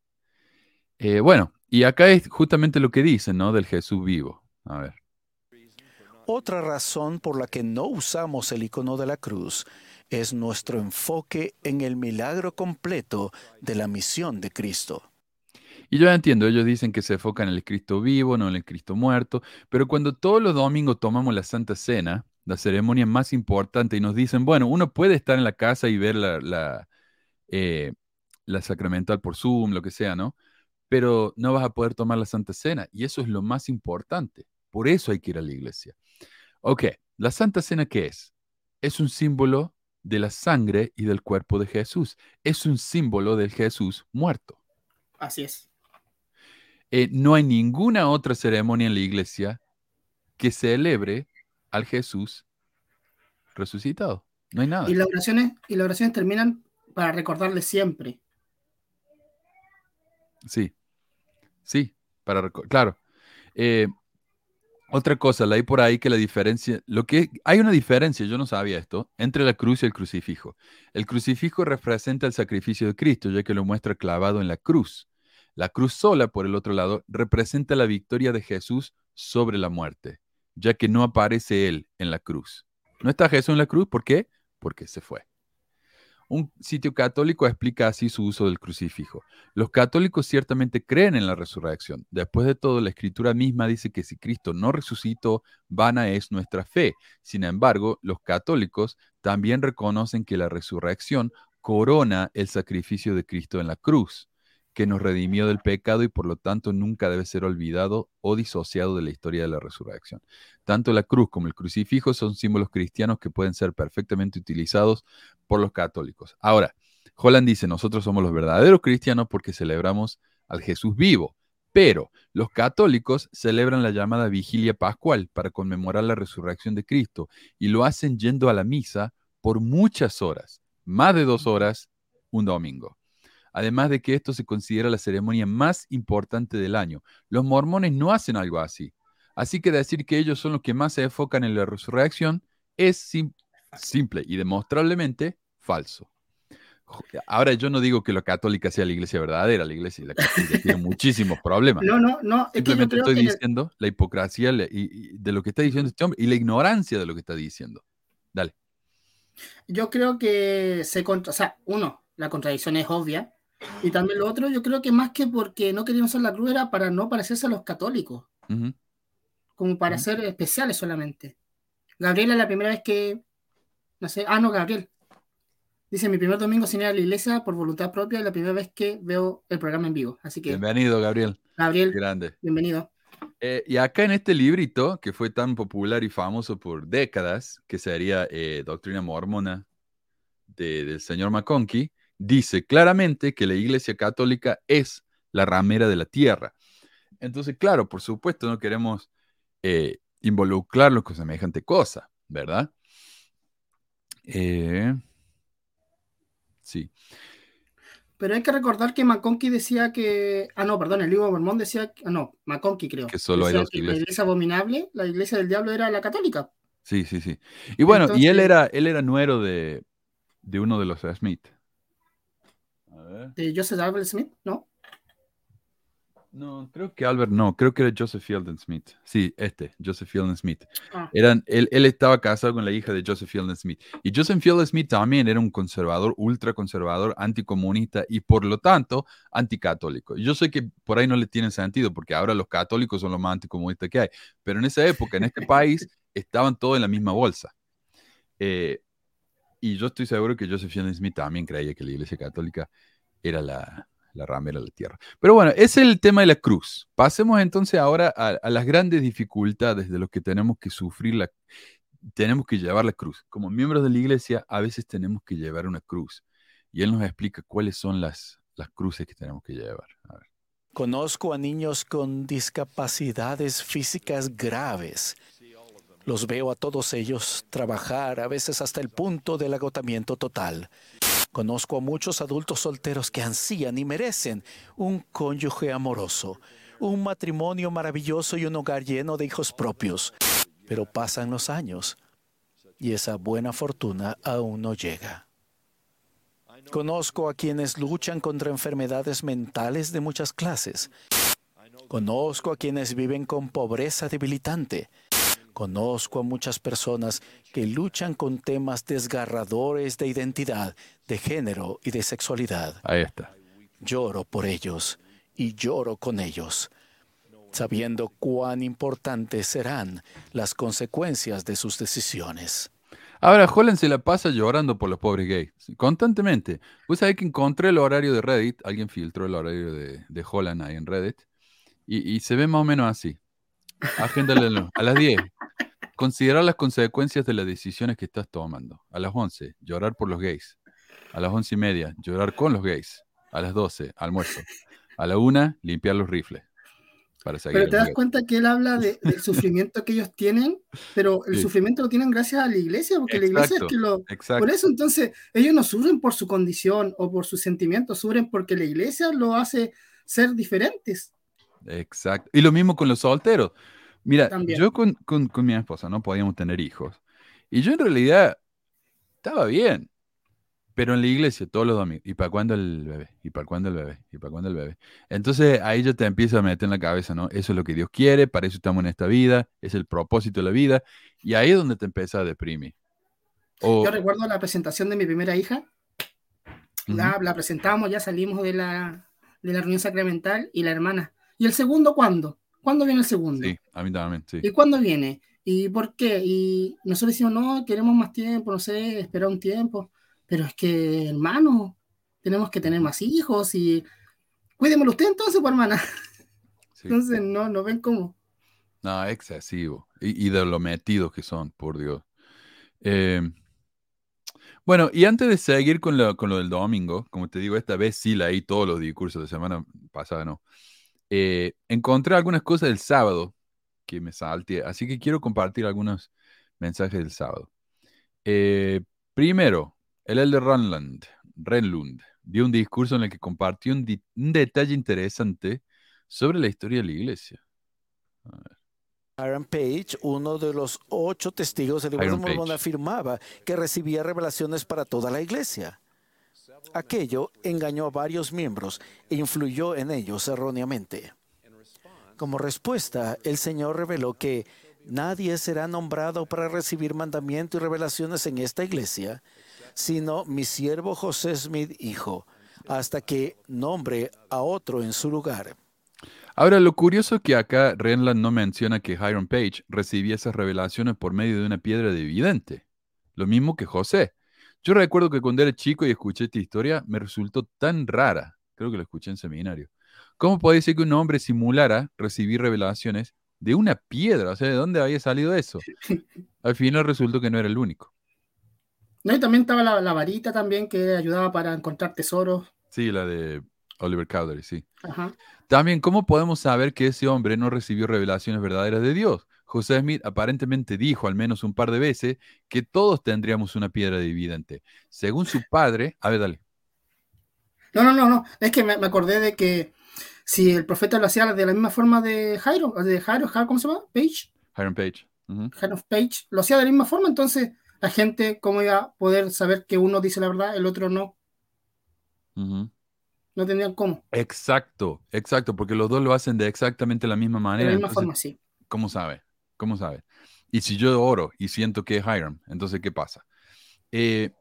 S4: Eh, bueno, y acá es justamente lo que dicen, ¿no? Del Jesús vivo. A ver.
S6: Otra razón por la que no usamos el icono de la cruz es nuestro enfoque en el milagro completo de la misión de Cristo.
S4: Y yo entiendo, ellos dicen que se enfocan en el Cristo vivo, no en el Cristo muerto, pero cuando todos los domingos tomamos la Santa Cena, la ceremonia más importante, y nos dicen, bueno, uno puede estar en la casa y ver la, la, eh, la sacramental por Zoom, lo que sea, ¿no? Pero no vas a poder tomar la Santa Cena, y eso es lo más importante. Por eso hay que ir a la iglesia. Ok, la Santa Cena, ¿qué es? Es un símbolo de la sangre y del cuerpo de Jesús. Es un símbolo del Jesús muerto.
S5: Así es.
S4: Eh, no hay ninguna otra ceremonia en la iglesia que celebre al Jesús resucitado. No hay nada.
S5: Y las oraciones, y las oraciones terminan para recordarle siempre.
S4: Sí, sí, para claro. Eh, otra cosa, hay por ahí que la diferencia, lo que hay una diferencia, yo no sabía esto, entre la cruz y el crucifijo. El crucifijo representa el sacrificio de Cristo, ya que lo muestra clavado en la cruz. La cruz sola, por el otro lado, representa la victoria de Jesús sobre la muerte, ya que no aparece Él en la cruz. No está Jesús en la cruz, ¿por qué? Porque se fue. Un sitio católico explica así su uso del crucifijo. Los católicos ciertamente creen en la resurrección. Después de todo, la escritura misma dice que si Cristo no resucitó, vana es nuestra fe. Sin embargo, los católicos también reconocen que la resurrección corona el sacrificio de Cristo en la cruz que nos redimió del pecado y por lo tanto nunca debe ser olvidado o disociado de la historia de la resurrección. Tanto la cruz como el crucifijo son símbolos cristianos que pueden ser perfectamente utilizados por los católicos. Ahora, Holland dice, nosotros somos los verdaderos cristianos porque celebramos al Jesús vivo, pero los católicos celebran la llamada vigilia pascual para conmemorar la resurrección de Cristo y lo hacen yendo a la misa por muchas horas, más de dos horas, un domingo además de que esto se considera la ceremonia más importante del año. Los mormones no hacen algo así. Así que decir que ellos son los que más se enfocan en la resurrección es simple y demostrablemente falso. Ahora yo no digo que la católica sea la iglesia verdadera, la iglesia la católica tiene muchísimos problemas.
S5: No, no, no.
S4: Simplemente estoy diciendo la hipocresía de lo que está diciendo este hombre y la ignorancia de lo que está diciendo. Dale.
S5: Yo creo que se contra, o sea, uno, la contradicción es obvia, y también lo otro, yo creo que más que porque no querían usar la cruz era para no parecerse a los católicos. Como para ser especiales solamente. Gabriela la primera vez que. No sé. Ah, no, Gabriel. Dice, mi primer domingo sin ir a la iglesia por voluntad propia y la primera vez que veo el programa en vivo. Así que.
S4: Bienvenido, Gabriel.
S5: Gabriel.
S4: Grande.
S5: Bienvenido.
S4: Eh, y acá en este librito, que fue tan popular y famoso por décadas, que sería eh, Doctrina Mormona del señor McConkie, dice claramente que la Iglesia Católica es la ramera de la tierra. Entonces, claro, por supuesto, no queremos eh, involucrarlos con semejante cosa, ¿verdad? Eh, sí.
S5: Pero hay que recordar que McConkie decía que. Ah, no, perdón, el libro Mormón decía. Ah, no, McConkie creo.
S4: Que solo hay dos iglesias.
S5: La iglesia abominable, la iglesia del diablo era la católica.
S4: Sí, sí, sí. Y bueno, y él era, él era nuero de, de uno de los Smith.
S5: ¿De Joseph Albert Smith? ¿No?
S4: No, creo que Albert no, creo que era Joseph Fielding Smith. Sí, este, Joseph Fielding Smith. Ah. Eran, él, él, estaba casado con la hija de Joseph Fielding Smith. Y Joseph Fielding Smith también era un conservador, ultraconservador, anticomunista y por lo tanto anticatólico. Yo sé que por ahí no le tiene sentido porque ahora los católicos son los más anticomunistas que hay, pero en esa época, en este país, estaban todos en la misma bolsa. Eh, y yo estoy seguro que Joseph Fielding Smith también creía que la iglesia católica era la, la ramera de la tierra. Pero bueno, es el tema de la cruz. Pasemos entonces ahora a, las grandes dificultades de lo que tenemos que sufrir, la, tenemos que llevar la cruz. Como miembros de la iglesia, a veces tenemos que llevar una cruz. Y él nos explica cuáles son las, las cruces que tenemos que llevar.
S6: Conozco a niños con discapacidades físicas graves. Los veo a todos ellos trabajar, a veces hasta el punto del agotamiento total. Conozco a muchos adultos solteros que ansían y merecen un cónyuge amoroso, un matrimonio maravilloso y un hogar lleno de hijos propios. Pero pasan los años y esa buena fortuna aún no llega. Conozco a quienes luchan contra enfermedades mentales de muchas clases. Conozco a quienes viven con pobreza debilitante Conozco a muchas personas que luchan con temas desgarradores de identidad, de género y de sexualidad.
S4: Ahí está.
S6: Lloro por ellos y lloro con ellos, sabiendo cuán importantes serán las consecuencias de sus decisiones.
S4: Ahora, Holland se la pasa llorando por los pobres gays, constantemente. Pues hay que encontré el horario de Reddit, alguien filtró el horario de, de Holland ahí en Reddit, y, y, se ve más o menos así. Agéndale a las 10. Considerar las consecuencias de las decisiones que estás tomando. A las 11, llorar por los gays. A las once y media, llorar con los gays. A las 12, almuerzo. A la una, limpiar los rifles.
S5: Para pero te das cuenta que él habla del sufrimiento que ellos tienen, pero el sufrimiento lo tienen gracias a la iglesia, porque la iglesia es que lo... Por eso entonces ellos no sufren por su condición o por sus sentimientos, sufren porque la iglesia lo hace ser diferentes.
S4: Exacto. Y lo mismo con los solteros. Mira, yo con, con, mi esposa no podíamos tener hijos. Y yo en realidad estaba bien. Pero en la iglesia todos los domingos. ¿Y para cuándo el bebé? ¿Y para cuándo el bebé? ¿Y para cuándo el bebé? Entonces ahí yo te empiezo a meter en la cabeza, ¿no? Eso es lo que Dios quiere, para eso estamos en esta vida, es el propósito de la vida. Y ahí es donde te empieza a deprimir.
S5: Yo recuerdo la presentación de mi primera hija la, la presentamos, ya salimos de la, de la reunión sacramental y la hermana. ¿Y el segundo cuándo? ¿Cuándo viene el segundo?
S4: Sí, a mí también, sí.
S5: ¿Y cuándo viene? ¿Y por qué? Y nosotros decimos, no, queremos más tiempo, no sé, esperar un tiempo. Pero es que, hermano, tenemos que tener más hijos y cuídemelo usted entonces, pues, hermana.
S4: sí.
S5: Entonces, no, no ven cómo.
S4: No, excesivo. Y, y de lo metidos que son, por Dios. Eh, bueno, y antes de seguir con lo, con lo del domingo, como te digo, esta vez sí leí todos los discursos de semana pasada, no. Eh, encontré algunas cosas del sábado que me salté, así que quiero compartir algunos mensajes del sábado. Eh, primero, el Elder Renlund, Renlund dio un discurso en el que compartió un, detalle interesante sobre la historia de la iglesia. A ver.
S6: Aaron Page, uno de los ocho testigos del libro Mormón, afirmaba que recibía revelaciones para toda la iglesia. Aquello engañó a varios miembros e influyó en ellos erróneamente. Como respuesta, el Señor reveló que nadie será nombrado para recibir mandamiento y revelaciones en esta iglesia, sino mi siervo José Smith, hijo, hasta que nombre a otro en su lugar.
S4: Ahora, lo curioso es que acá Renland no menciona que Hiram Page recibía esas revelaciones por medio de una piedra de vidente. Lo mismo que José. Yo recuerdo que cuando era chico y escuché esta historia, me resultó tan rara. Creo que lo escuché en seminario. ¿Cómo puede ser que un hombre simulara recibir revelaciones de una piedra? O sea, ¿de dónde había salido eso? Al final resultó que no era el único.
S5: No, y también estaba la, la varita también que ayudaba para encontrar tesoros.
S4: Sí, la de Oliver Cowdery, sí.
S5: Ajá.
S4: También, ¿cómo podemos saber que ese hombre no recibió revelaciones verdaderas de Dios? José Smith aparentemente dijo al menos un par de veces que todos tendríamos una piedra dividente. Según su padre, a ver, dale.
S5: No, no, no, no. Es que me, me acordé de que si el profeta lo hacía de la misma forma de Jairo, de Jairo, Jairo, ¿cómo se llama? Page.
S4: Hiram Page. Ujú.
S5: Jairo Page, lo hacía de la misma forma, entonces la gente, ¿cómo iba a poder saber que uno dice la verdad, el otro no? No tendrían cómo.
S4: Exacto, exacto, porque los dos lo hacen de exactamente la misma
S5: De
S4: manera.
S5: la misma
S4: entonces,
S5: forma, sí.
S4: ¿Cómo sabe? ¿Cómo sabe? Y si yo oro y siento que es Hiram, entonces, ¿qué pasa? Eh,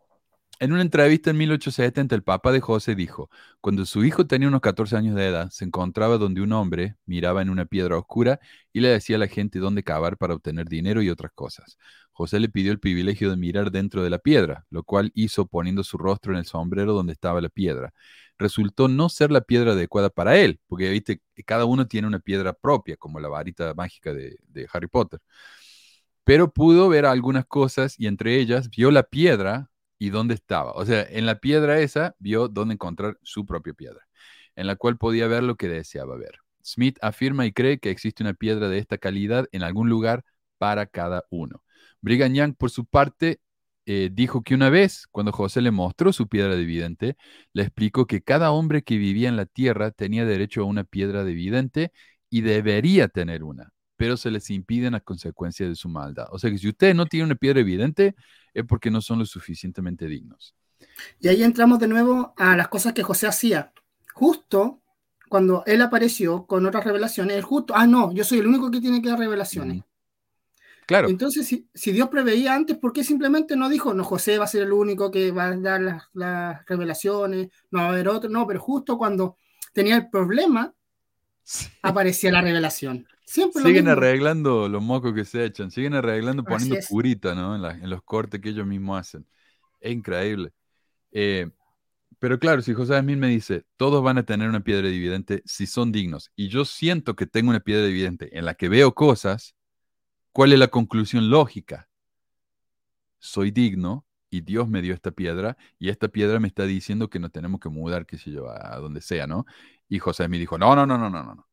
S4: en una entrevista en 1870, el papá de José dijo, cuando su hijo tenía unos 14 años de edad, se encontraba donde un hombre miraba en una piedra oscura y le decía a la gente dónde cavar para obtener dinero y otras cosas. José le pidió el privilegio de mirar dentro de la piedra, lo cual hizo poniendo su rostro en el sombrero donde estaba la piedra. Resultó no ser la piedra adecuada para él, porque viste cada uno tiene una piedra propia, como la varita mágica de Harry Potter. Pero pudo ver algunas cosas y entre ellas vio la piedra y dónde estaba. O sea, en la piedra esa vio dónde encontrar su propia piedra, en la cual podía ver lo que deseaba ver. Smith afirma y cree que existe una piedra de esta calidad en algún lugar para cada uno. Brigham Young, por su parte, eh, dijo que una vez, cuando José le mostró su piedra de vidente, le explicó que cada hombre que vivía en la tierra tenía derecho a una piedra de vidente y debería tener una, pero se les impiden a consecuencia de su maldad. O sea que si ustedes no tienen una piedra evidente, es porque no son lo suficientemente dignos.
S5: Y ahí entramos de nuevo a las cosas que José hacía. Justo cuando él apareció con otras revelaciones, él justo, ah, no, yo soy el único que tiene que dar revelaciones.
S4: Claro,
S5: Entonces, si, si Dios preveía antes, ¿por qué simplemente no dijo, no, José va a ser el único que va a dar las, las revelaciones, no va a haber otro? No, pero justo cuando tenía el problema,
S4: sí.
S5: aparecía la revelación. Siempre
S4: siguen arreglando los mocos que se echan, siguen arreglando poniendo curita, ¿no? En, la- en los cortes que ellos mismos hacen. Es increíble. Eh, pero claro, si José Smith me dice, todos van a tener una piedra dividente si son dignos, y yo siento que tengo una piedra dividente en la que veo cosas, ¿cuál es la conclusión lógica? Soy digno y Dios me dio esta piedra y esta piedra me está diciendo que nos tenemos que mudar, qué sé yo, a, donde sea, ¿no? Y José Smith dijo, no, no, no, no, no, no.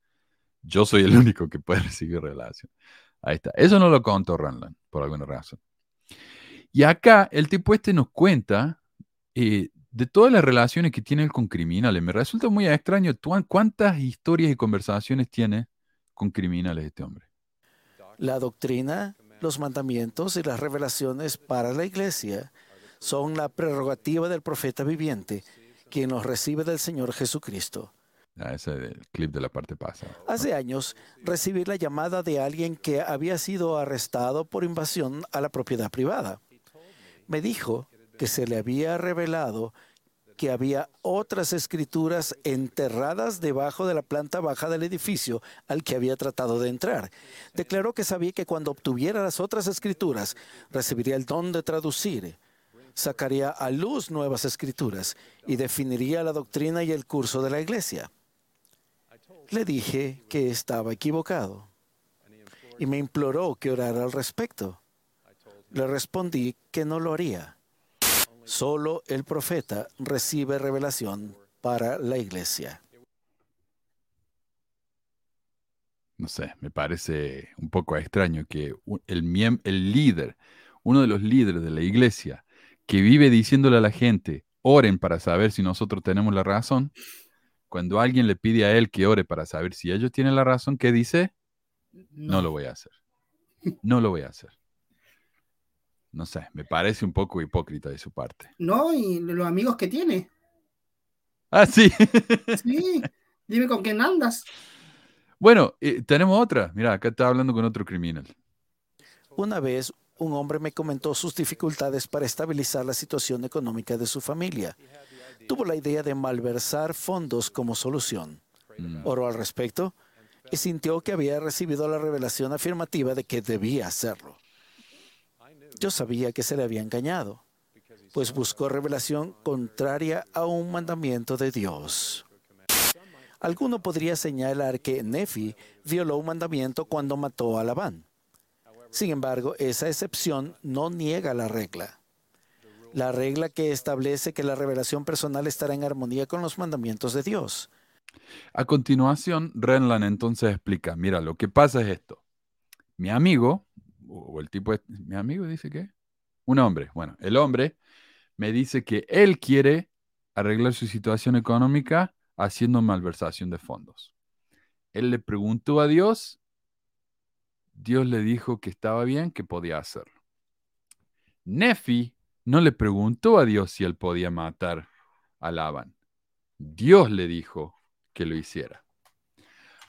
S4: Yo soy el único que puede recibir revelación. Ahí está. Eso no lo contó Ranland, por alguna razón. Y acá el tipo este nos cuenta eh, de todas las relaciones que tiene él con criminales. Me resulta muy extraño cuántas historias y conversaciones tiene con criminales este hombre.
S6: La doctrina, los mandamientos y las revelaciones para la iglesia son la prerrogativa del profeta viviente, quien los recibe del Señor Jesucristo.
S4: Ah, ese es el clip de la parte pasada.
S6: Hace años recibí la llamada de alguien que había sido arrestado por invasión a la propiedad privada. Me dijo que se le había revelado que había otras escrituras enterradas debajo de la planta baja del edificio al que había tratado de entrar. Declaró que sabía que cuando obtuviera las otras escrituras, recibiría el don de traducir, sacaría a luz nuevas escrituras y definiría la doctrina y el curso de la iglesia. Le dije que estaba equivocado y me imploró que orara al respecto. Le respondí que no lo haría. Solo el profeta recibe revelación para la iglesia.
S4: No sé, me parece un poco extraño que el, el líder, uno de los líderes de la iglesia, que vive diciéndole a la gente, oren para saber si nosotros tenemos la razón, cuando alguien le pide a él que ore para saber si ellos tienen la razón, ¿qué dice? no lo voy a hacer. No lo voy a hacer no sé, me parece un poco hipócrita de su parte.
S5: No, y los amigos que tiene.
S4: Ah, sí.
S5: sí, dime con quién andas.
S4: Bueno, eh, tenemos otra. Mira, acá está hablando con otro criminal.
S6: Una vez un hombre me comentó sus dificultades para estabilizar la situación económica de su familia. Tuvo la idea de malversar fondos como solución. Mm. Oró al respecto y sintió que había recibido la revelación afirmativa de que debía hacerlo. Yo sabía que se le había engañado, pues buscó revelación contraria a un mandamiento de Dios. Alguno podría señalar que Nefi violó un mandamiento cuando mató a Labán. Sin embargo, esa excepción no niega la regla. La regla que establece que la revelación personal estará en armonía con los mandamientos de Dios.
S4: A continuación, Renlan entonces explica, mira, lo que pasa es esto. Mi amigo, o el tipo, mi amigo dice que, un hombre, bueno, el hombre me dice que él quiere arreglar su situación económica haciendo malversación de fondos. Él le preguntó a Dios, Dios le dijo que estaba bien, que podía hacerlo. Nefi no le preguntó a Dios si él podía matar a Laban. Dios le dijo que lo hiciera.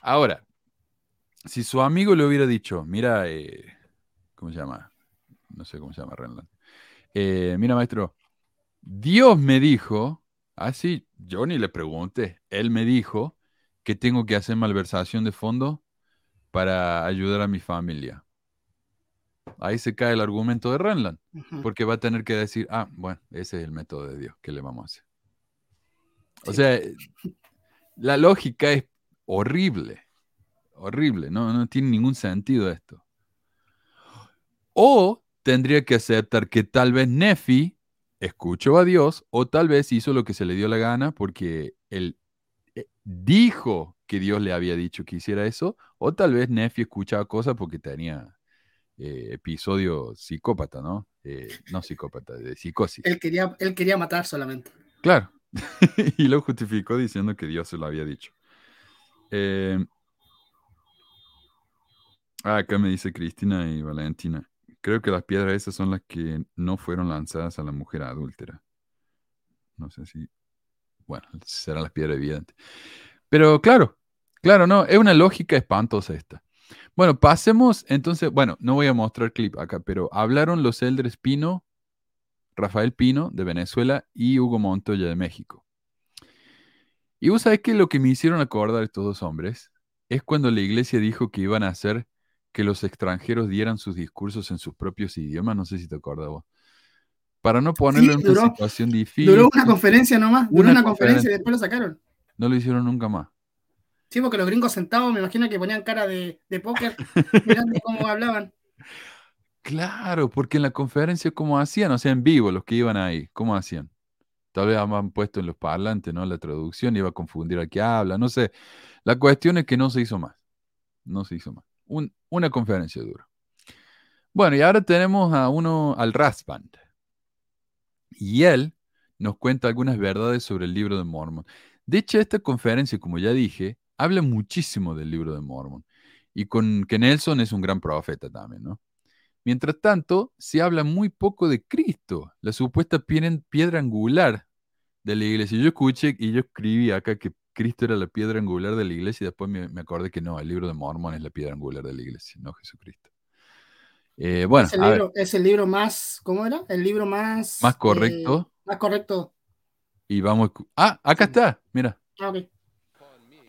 S4: Ahora, si su amigo le hubiera dicho, mira, eh, ¿cómo se llama? No sé cómo se llama Renland. Eh, mira, maestro, Dios me dijo, así, ah, yo ni le pregunté, Él me dijo que tengo que hacer malversación de fondo para ayudar a mi familia. Ahí se cae el argumento de Renland, porque va a tener que decir, ah, bueno, ese es el método de Dios, ¿qué le vamos a hacer? O sea, la lógica es horrible, horrible, no, no tiene ningún sentido esto. O tendría que aceptar que tal vez Nefi escuchó a Dios o tal vez hizo lo que se le dio la gana porque él eh, dijo que Dios le había dicho que hiciera eso o tal vez Nefi escuchaba cosas porque tenía eh, episodio psicópata, ¿no? Eh, no psicópata, de psicosis.
S5: Él quería, él quería matar solamente.
S4: Claro. y lo justificó diciendo que Dios se lo había dicho. Ah, acá me dice Cristina y Valentina. Creo que las piedras esas son las que no fueron lanzadas a la mujer adúltera. No sé si. Bueno, serán las piedras evidentes. Pero claro, claro, no, es una lógica espantosa esta. Bueno, pasemos entonces. Bueno, no voy a mostrar clip acá, pero hablaron los Eldres Pino, Rafael Pino de Venezuela y Hugo Montoya de México. Y vos sabés que lo que me hicieron acordar estos dos hombres es cuando la iglesia dijo que iban a hacer que los extranjeros dieran sus discursos en sus propios idiomas, no sé si te acuerdas vos. Para no ponerlo en una situación difícil.
S5: Duró una conferencia nomás, duró una, conferencia, y después lo sacaron.
S4: No lo hicieron nunca más.
S5: Sí, porque los gringos sentados me imagino que ponían cara de, de póker, mirando cómo hablaban.
S4: Claro, porque en la conferencia, ¿cómo hacían? O sea, en vivo, los que iban ahí, ¿cómo hacían? Tal vez habían puesto en los parlantes, ¿no? La traducción iba a confundir al que habla, no sé. La cuestión es que no se hizo más. No se hizo más una conferencia dura. Bueno, y ahora tenemos a uno, al Rasband. Y él nos cuenta algunas verdades sobre el libro de Mormon. De hecho, esta conferencia, como ya dije, habla muchísimo del libro de Mormon. Y con que Nelson es un gran profeta también, ¿no? Mientras tanto, se habla muy poco de Cristo, la supuesta piedra angular de la iglesia. Yo escuché y yo escribí acá que Cristo era la piedra angular de la iglesia y después me, acordé que no, el libro de Mormon es la piedra angular de la iglesia, no Jesucristo. Eh, bueno,
S5: es el, libro, es el, libro, más, ¿cómo era? El libro más...
S4: Más correcto.
S5: Eh, más correcto.
S4: Y vamos. Ah, acá está, mira.
S5: Ah.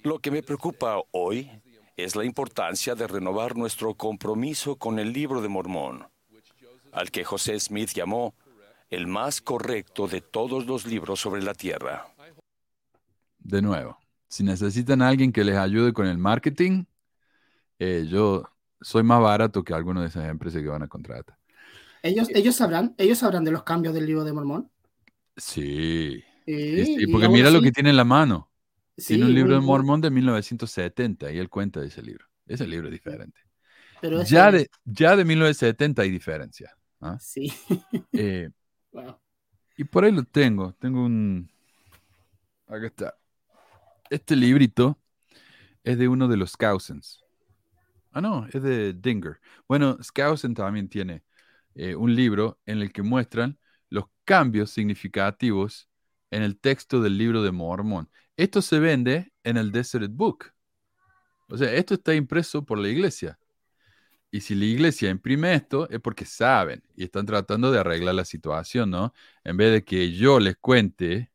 S7: Lo que me preocupa hoy es la importancia de renovar nuestro compromiso con el libro de Mormón, al que José Smith llamó el más correcto de todos los libros sobre la tierra.
S4: De nuevo, si necesitan a alguien que les ayude con el marketing, eh, yo soy más barato que alguno de esas empresas que van a contratar.
S5: ¿Ellos, ellos, sabrán, ¿Ellos sabrán de los cambios del libro de Mormón?
S4: Sí.
S5: Sí, y
S4: porque mira lo que tiene en la mano.
S5: sí,
S4: tiene un libro de Mormón de 1970 y él cuenta de ese libro. Ese libro es diferente.
S5: Pero ese-
S4: Ya de, ya de 1970 hay diferencia. ¿ah?
S5: Sí.
S4: Eh,
S5: Wow.
S4: y por ahí lo tengo. Tengo un... Acá está. Este librito es de uno de los Scousens. Ah, no, es de Dinger. Bueno, Skousen también tiene eh, un libro en el que muestran los cambios significativos en el texto del libro de Mormón. Esto se vende en el Desert Book. O sea, esto está impreso por la iglesia. Y si la iglesia imprime esto, es porque saben y están tratando de arreglar la situación, ¿no? En vez de que yo les cuente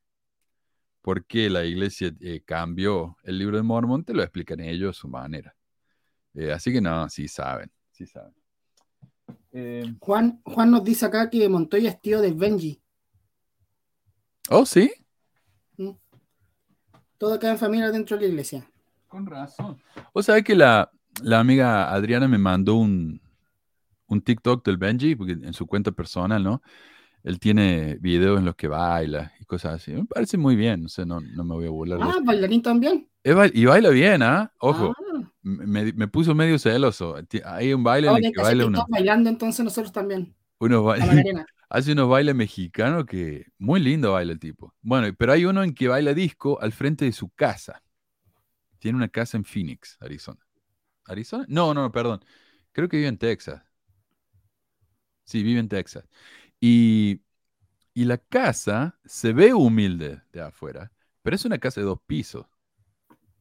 S4: por qué la iglesia eh, cambió el libro de Mormón, te lo explican ellos a su manera. Eh, así que no, sí saben, sí saben. Eh,
S5: Juan, Juan nos dice acá que Montoya es tío de Benji.
S4: oh, sí.
S5: Todo queda en familia dentro de la iglesia.
S4: Con razón. O sea que la, la amiga Adriana me mandó un, un TikTok del Benji, porque en su cuenta personal, ¿no? Él tiene videos en los que baila y cosas así. Me parece muy bien, no sé, no, no me voy a burlar.
S5: Ah, bailarín también.
S4: Y baila bien, ¿ah? Ojo,
S5: Ah,
S4: me, me puso medio celoso. Hay un baile en el que baila uno,
S5: bailando entonces nosotros también.
S4: unos ba-
S5: A la arena.
S4: hace unos bailes mexicanos que muy lindo baila el tipo. Bueno, pero hay uno en que baila disco al frente de su casa. Tiene una casa en Phoenix, Arizona. ¿Arizona? No, no, no, perdón. Creo que vive en Texas. Sí, vive en Texas. Y, y la casa se ve humilde de afuera, pero es una casa de dos pisos.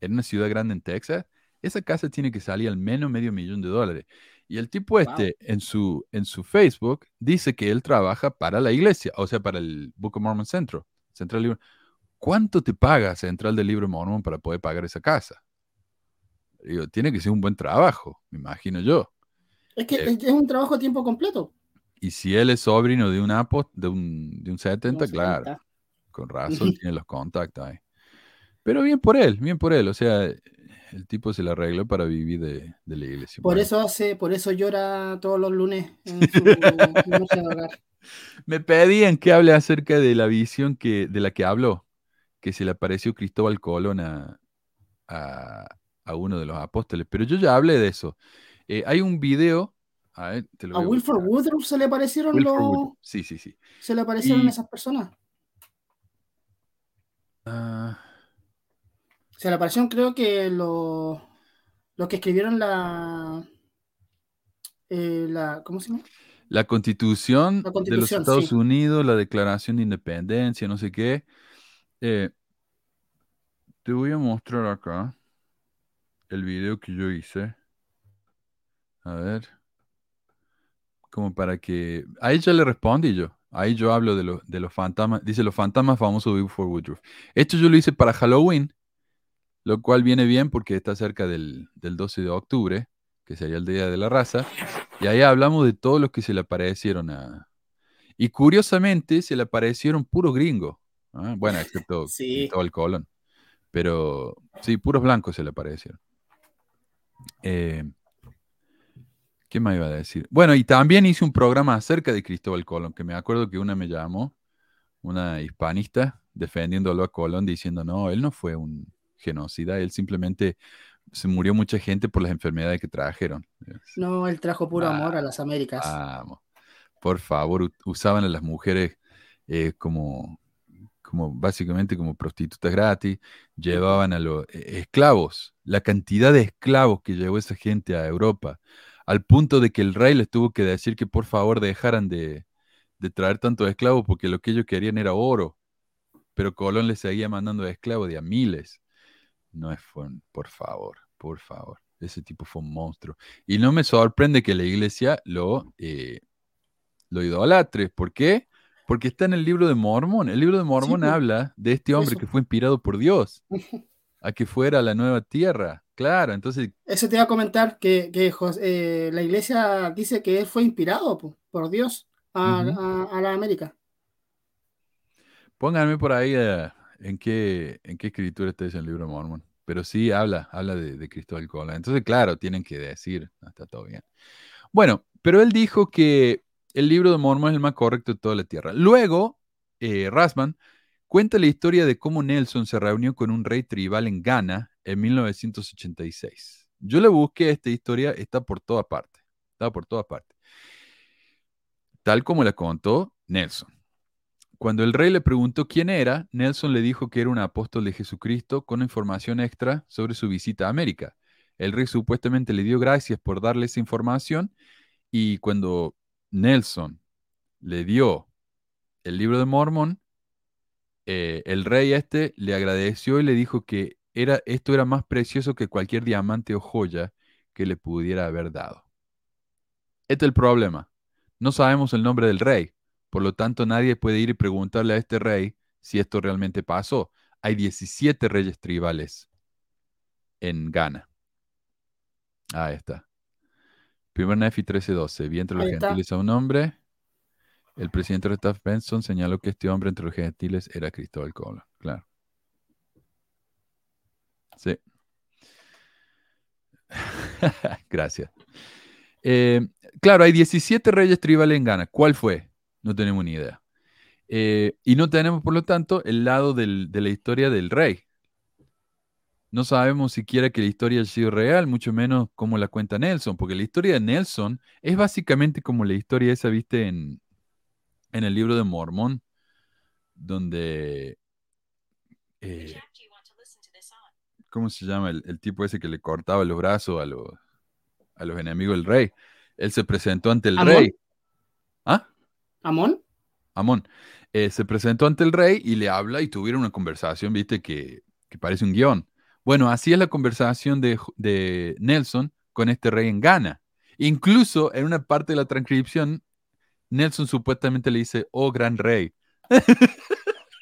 S4: En una ciudad grande en Texas, esa casa tiene que salir al menos medio millón de dólares. Y el tipo este en su, en su Facebook dice que él trabaja para la iglesia, o sea, para el Book of Mormon Central. Central Libro. ¿Cuánto te paga Central del Libro Mormon para poder pagar esa casa? Digo, tiene que ser un buen trabajo, me imagino yo.
S5: Es que
S4: Eh.
S5: es un trabajo a tiempo completo.
S4: Y si él es sobrino de un apo, de un, de un 70,
S5: No,
S4: claro,
S5: 70.
S4: con razón tiene los contactos ahí. Pero bien por él, bien por él. O sea, el tipo se le arregló para vivir de, de la iglesia.
S5: Por
S4: Bueno,
S5: eso hace, por eso llora todos los lunes en su noche de hogar.
S4: Me pedían que hable acerca de la visión que, de la que habló, que se le apareció Cristóbal Colón a, a, a uno de los apóstoles. Pero yo ya hablé de eso. Eh, hay un video. A ver, te lo
S5: A
S4: voy a
S5: Wilford. Woodruff se le parecieron
S4: Wilford
S5: los,
S4: Woodruff. Sí, sí, sí.
S5: se le parecieron
S4: Y-
S5: esas personas.
S4: Ah,
S5: Se le aparecieron, creo que los los que escribieron la, eh, la ¿cómo se llama?
S4: La constitución,
S5: La
S4: de los Estados
S5: sí.
S4: Unidos, la declaración de independencia, no sé qué. Eh, te voy a mostrar acá el video que yo hice. A ver. Como para que... Ahí ya le respondí yo. Ahí yo hablo de, los de los fantasmas. Dice los fantasmas famosos de Wilford Woodruff. Esto yo lo hice para Halloween, lo cual viene bien porque está cerca del, del 12 de octubre, que sería el Día de la Raza. Y ahí hablamos de todos los que se le aparecieron a... Y curiosamente se le aparecieron puros gringos. ¿ah? Bueno, excepto
S5: Sí.
S4: Cristóbal Colón. Pero sí, puros blancos se le aparecieron. Eh, ¿Qué más iba a decir? Bueno, y también hice un programa acerca de Cristóbal Colón, que me acuerdo que una me llamó, una hispanista, defendiéndolo a Colón, diciendo, no, él no fue un genocida, él simplemente se murió mucha gente por las enfermedades que trajeron.
S5: No, él trajo puro
S4: Ah,
S5: amor a las Américas.
S4: Vamos, por favor, usaban a las mujeres eh, como, como básicamente como prostitutas gratis, llevaban a los eh, esclavos, la cantidad de esclavos que llevó esa gente a Europa, al punto de que el rey les tuvo que decir que por favor dejaran de, de traer tantos esclavos porque lo que ellos querían era oro, pero Colón les seguía mandando esclavos de a miles. No es por favor, por favor. Ese tipo fue un monstruo. Y no me sorprende que la iglesia lo, eh, lo idolatre. ¿Por qué? Porque está en el libro de Mormón. El libro de Mormón
S5: pues,
S4: habla de este hombre
S5: eso.
S4: que fue inspirado por Dios a que fuera a la nueva tierra. Claro, entonces,
S5: Eso te iba a comentar que, que eh, la iglesia dice que él fue inspirado po, por Dios a,
S4: Ujú.
S5: a- a la América.
S4: pónganme por ahí eh, en, qué, en qué escritura está ese el libro de Mormón. Pero sí habla, habla de, de Cristóbal Colón. Entonces, claro, tienen que decir, "No, está todo bien. Bueno, pero él dijo que el libro de Mormón es el más correcto de toda la tierra. Luego, eh, Rasman cuenta la historia de cómo Nelson se reunió con un rey tribal en Ghana en 1986. Yo le busqué esta historia, está por toda parte. Está por toda parte. Tal como la contó Nelson. Cuando el rey le preguntó quién era, Nelson le dijo que era un apóstol de Jesucristo con información extra sobre su visita a América. El rey supuestamente le dio gracias por darle esa información y cuando Nelson le dio el libro de Mormón, eh, el rey este le agradeció y le dijo que era, esto era más precioso que cualquier diamante o joya que le pudiera haber dado. Este es el problema. No sabemos el nombre del rey, por lo tanto nadie puede ir y preguntarle a este rey si esto realmente pasó. Hay 17 reyes tribales en Ghana. Ahí está. Primer Nefi 13:12. Vi entre los gentiles a un hombre. El presidente Restaff Benson señaló que este hombre entre los gentiles era Cristóbal Colón. Sí. Gracias. Eh, claro, hay 17 reyes tribales en Ghana. ¿Cuál fue? No tenemos ni idea. Eh, y no tenemos, por lo tanto, el lado de la historia del rey. No sabemos siquiera que la historia haya sido real, mucho menos como la cuenta Nelson, porque la historia de Nelson es básicamente como la historia esa, viste, en, en el libro de Mormón, donde... eh, ¿Cómo se llama? El, el tipo ese que le cortaba los brazos a los, a los enemigos del rey. Él se presentó ante el
S5: ¿Amón?
S4: rey. ¿Ah?
S5: ¿Amón?
S4: Amón. Eh, se presentó ante el rey y le habla y tuvieron una conversación, viste, que, que parece un guion. Bueno, así es la conversación de, de Nelson con este rey en Ghana. Incluso en una parte de la transcripción, Nelson supuestamente le dice, oh gran rey.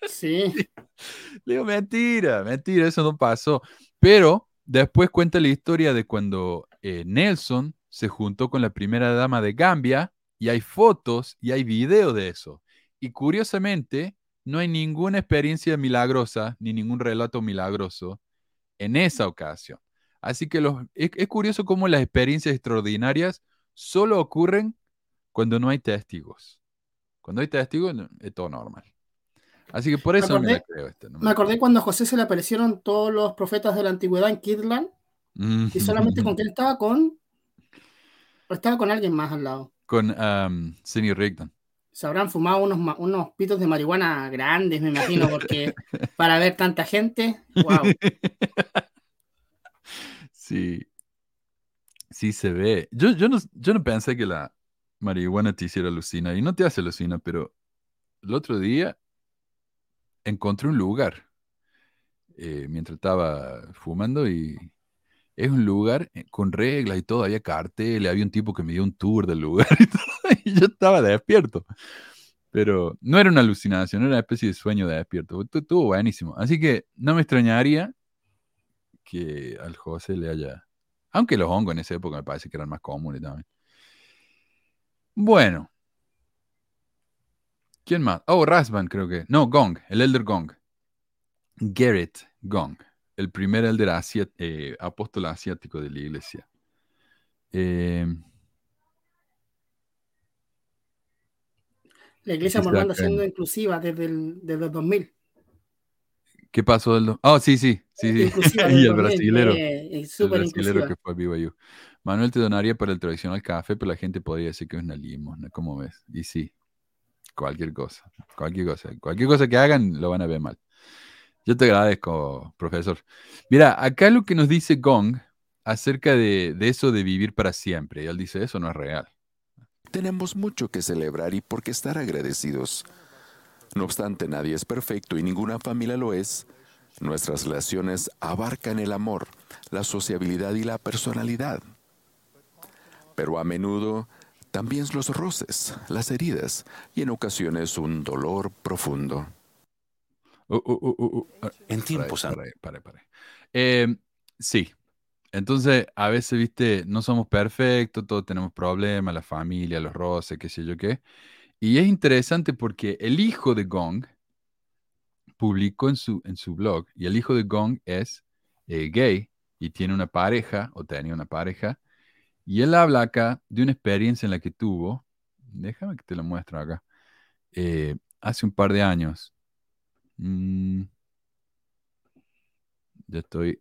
S5: Sí.
S4: Le digo, mentira, mentira, eso no pasó. Pero después cuenta la historia de cuando eh, Nelson se juntó con la primera dama de Gambia y hay fotos y hay video de eso. Y curiosamente, no hay ninguna experiencia milagrosa ni ningún relato milagroso en esa ocasión. Así que es, es curioso cómo las experiencias extraordinarias solo ocurren cuando no hay testigos. Cuando hay testigos, es todo normal. Así que por
S5: Me
S4: eso no me la
S5: acordé-
S4: creo esta. no me
S5: Me acordé cuando a José se le aparecieron todos los profetas de la antigüedad en Kidland
S4: creo.
S5: y solamente con quién estaba con. o Estaba con alguien más al lado.
S4: Con um, Sidney Rigdon.
S5: Se habrán fumado unos, unos pitos de marihuana grandes, me imagino, porque para ver tanta gente, wow.
S4: Sí. Sí se ve. Yo, yo, no, yo no pensé que la marihuana te hiciera alucinar. Y no te hace alucinar, pero el otro día encontré un lugar eh, mientras estaba fumando y es un lugar eh, con reglas y todo. Había carteles, había un tipo que me dio un tour del lugar y. Y yo estaba despierto. Pero no era una alucinación, era una especie de sueño de despierto. Estu- Estuvo buenísimo. Así que no me extrañaría que al José le haya. Aunque los hongos en esa época me parece que eran más comunes también. Bueno. ¿Quién más? Oh, Rasban creo que. No, Gong, el Elder Gong. Garrett Gong, el primer Elder asia- eh, apóstol asiático de la iglesia. Eh,
S5: La iglesia mormona siendo
S4: en-
S5: inclusiva desde el, desde el 2000.
S4: ¿Qué pasó? del do- Oh, sí, sí, sí, sí. Y el
S5: 2000,
S4: brasilero.
S5: eh, y
S4: El brasilero que fue a BYU. Manuel te donaría para el tradicional café, pero la gente podría decir que es una limosna. ¿Cómo ves? Y sí, cualquier cosa. Cualquier cosa. Cualquier cosa que hagan lo van a ver mal. Yo te agradezco, profesor. Mira, acá lo que nos dice Gong acerca de, de eso de vivir para siempre. Él dice, eso no es real.
S8: Tenemos mucho que celebrar y por qué estar agradecidos. No obstante, nadie es perfecto y ninguna familia lo es. Nuestras relaciones abarcan el amor, la sociabilidad y la personalidad. Pero a menudo también los roces, las heridas y en ocasiones un dolor profundo.
S4: Uh, uh, uh, uh, uh. Ah,
S7: En tiempos
S4: ahí. Eh, sí. Entonces, a veces, viste, no somos perfectos, todos tenemos problemas, la familia, los roces, qué sé yo qué. Y es interesante porque el hijo de Gong publicó en su, en su blog, y el hijo de Gong es eh, gay y tiene una pareja, o tenía una pareja, y él habla acá de una experiencia en la que tuvo, déjame que te lo muestro acá, eh, hace un par de años. Mm, ya estoy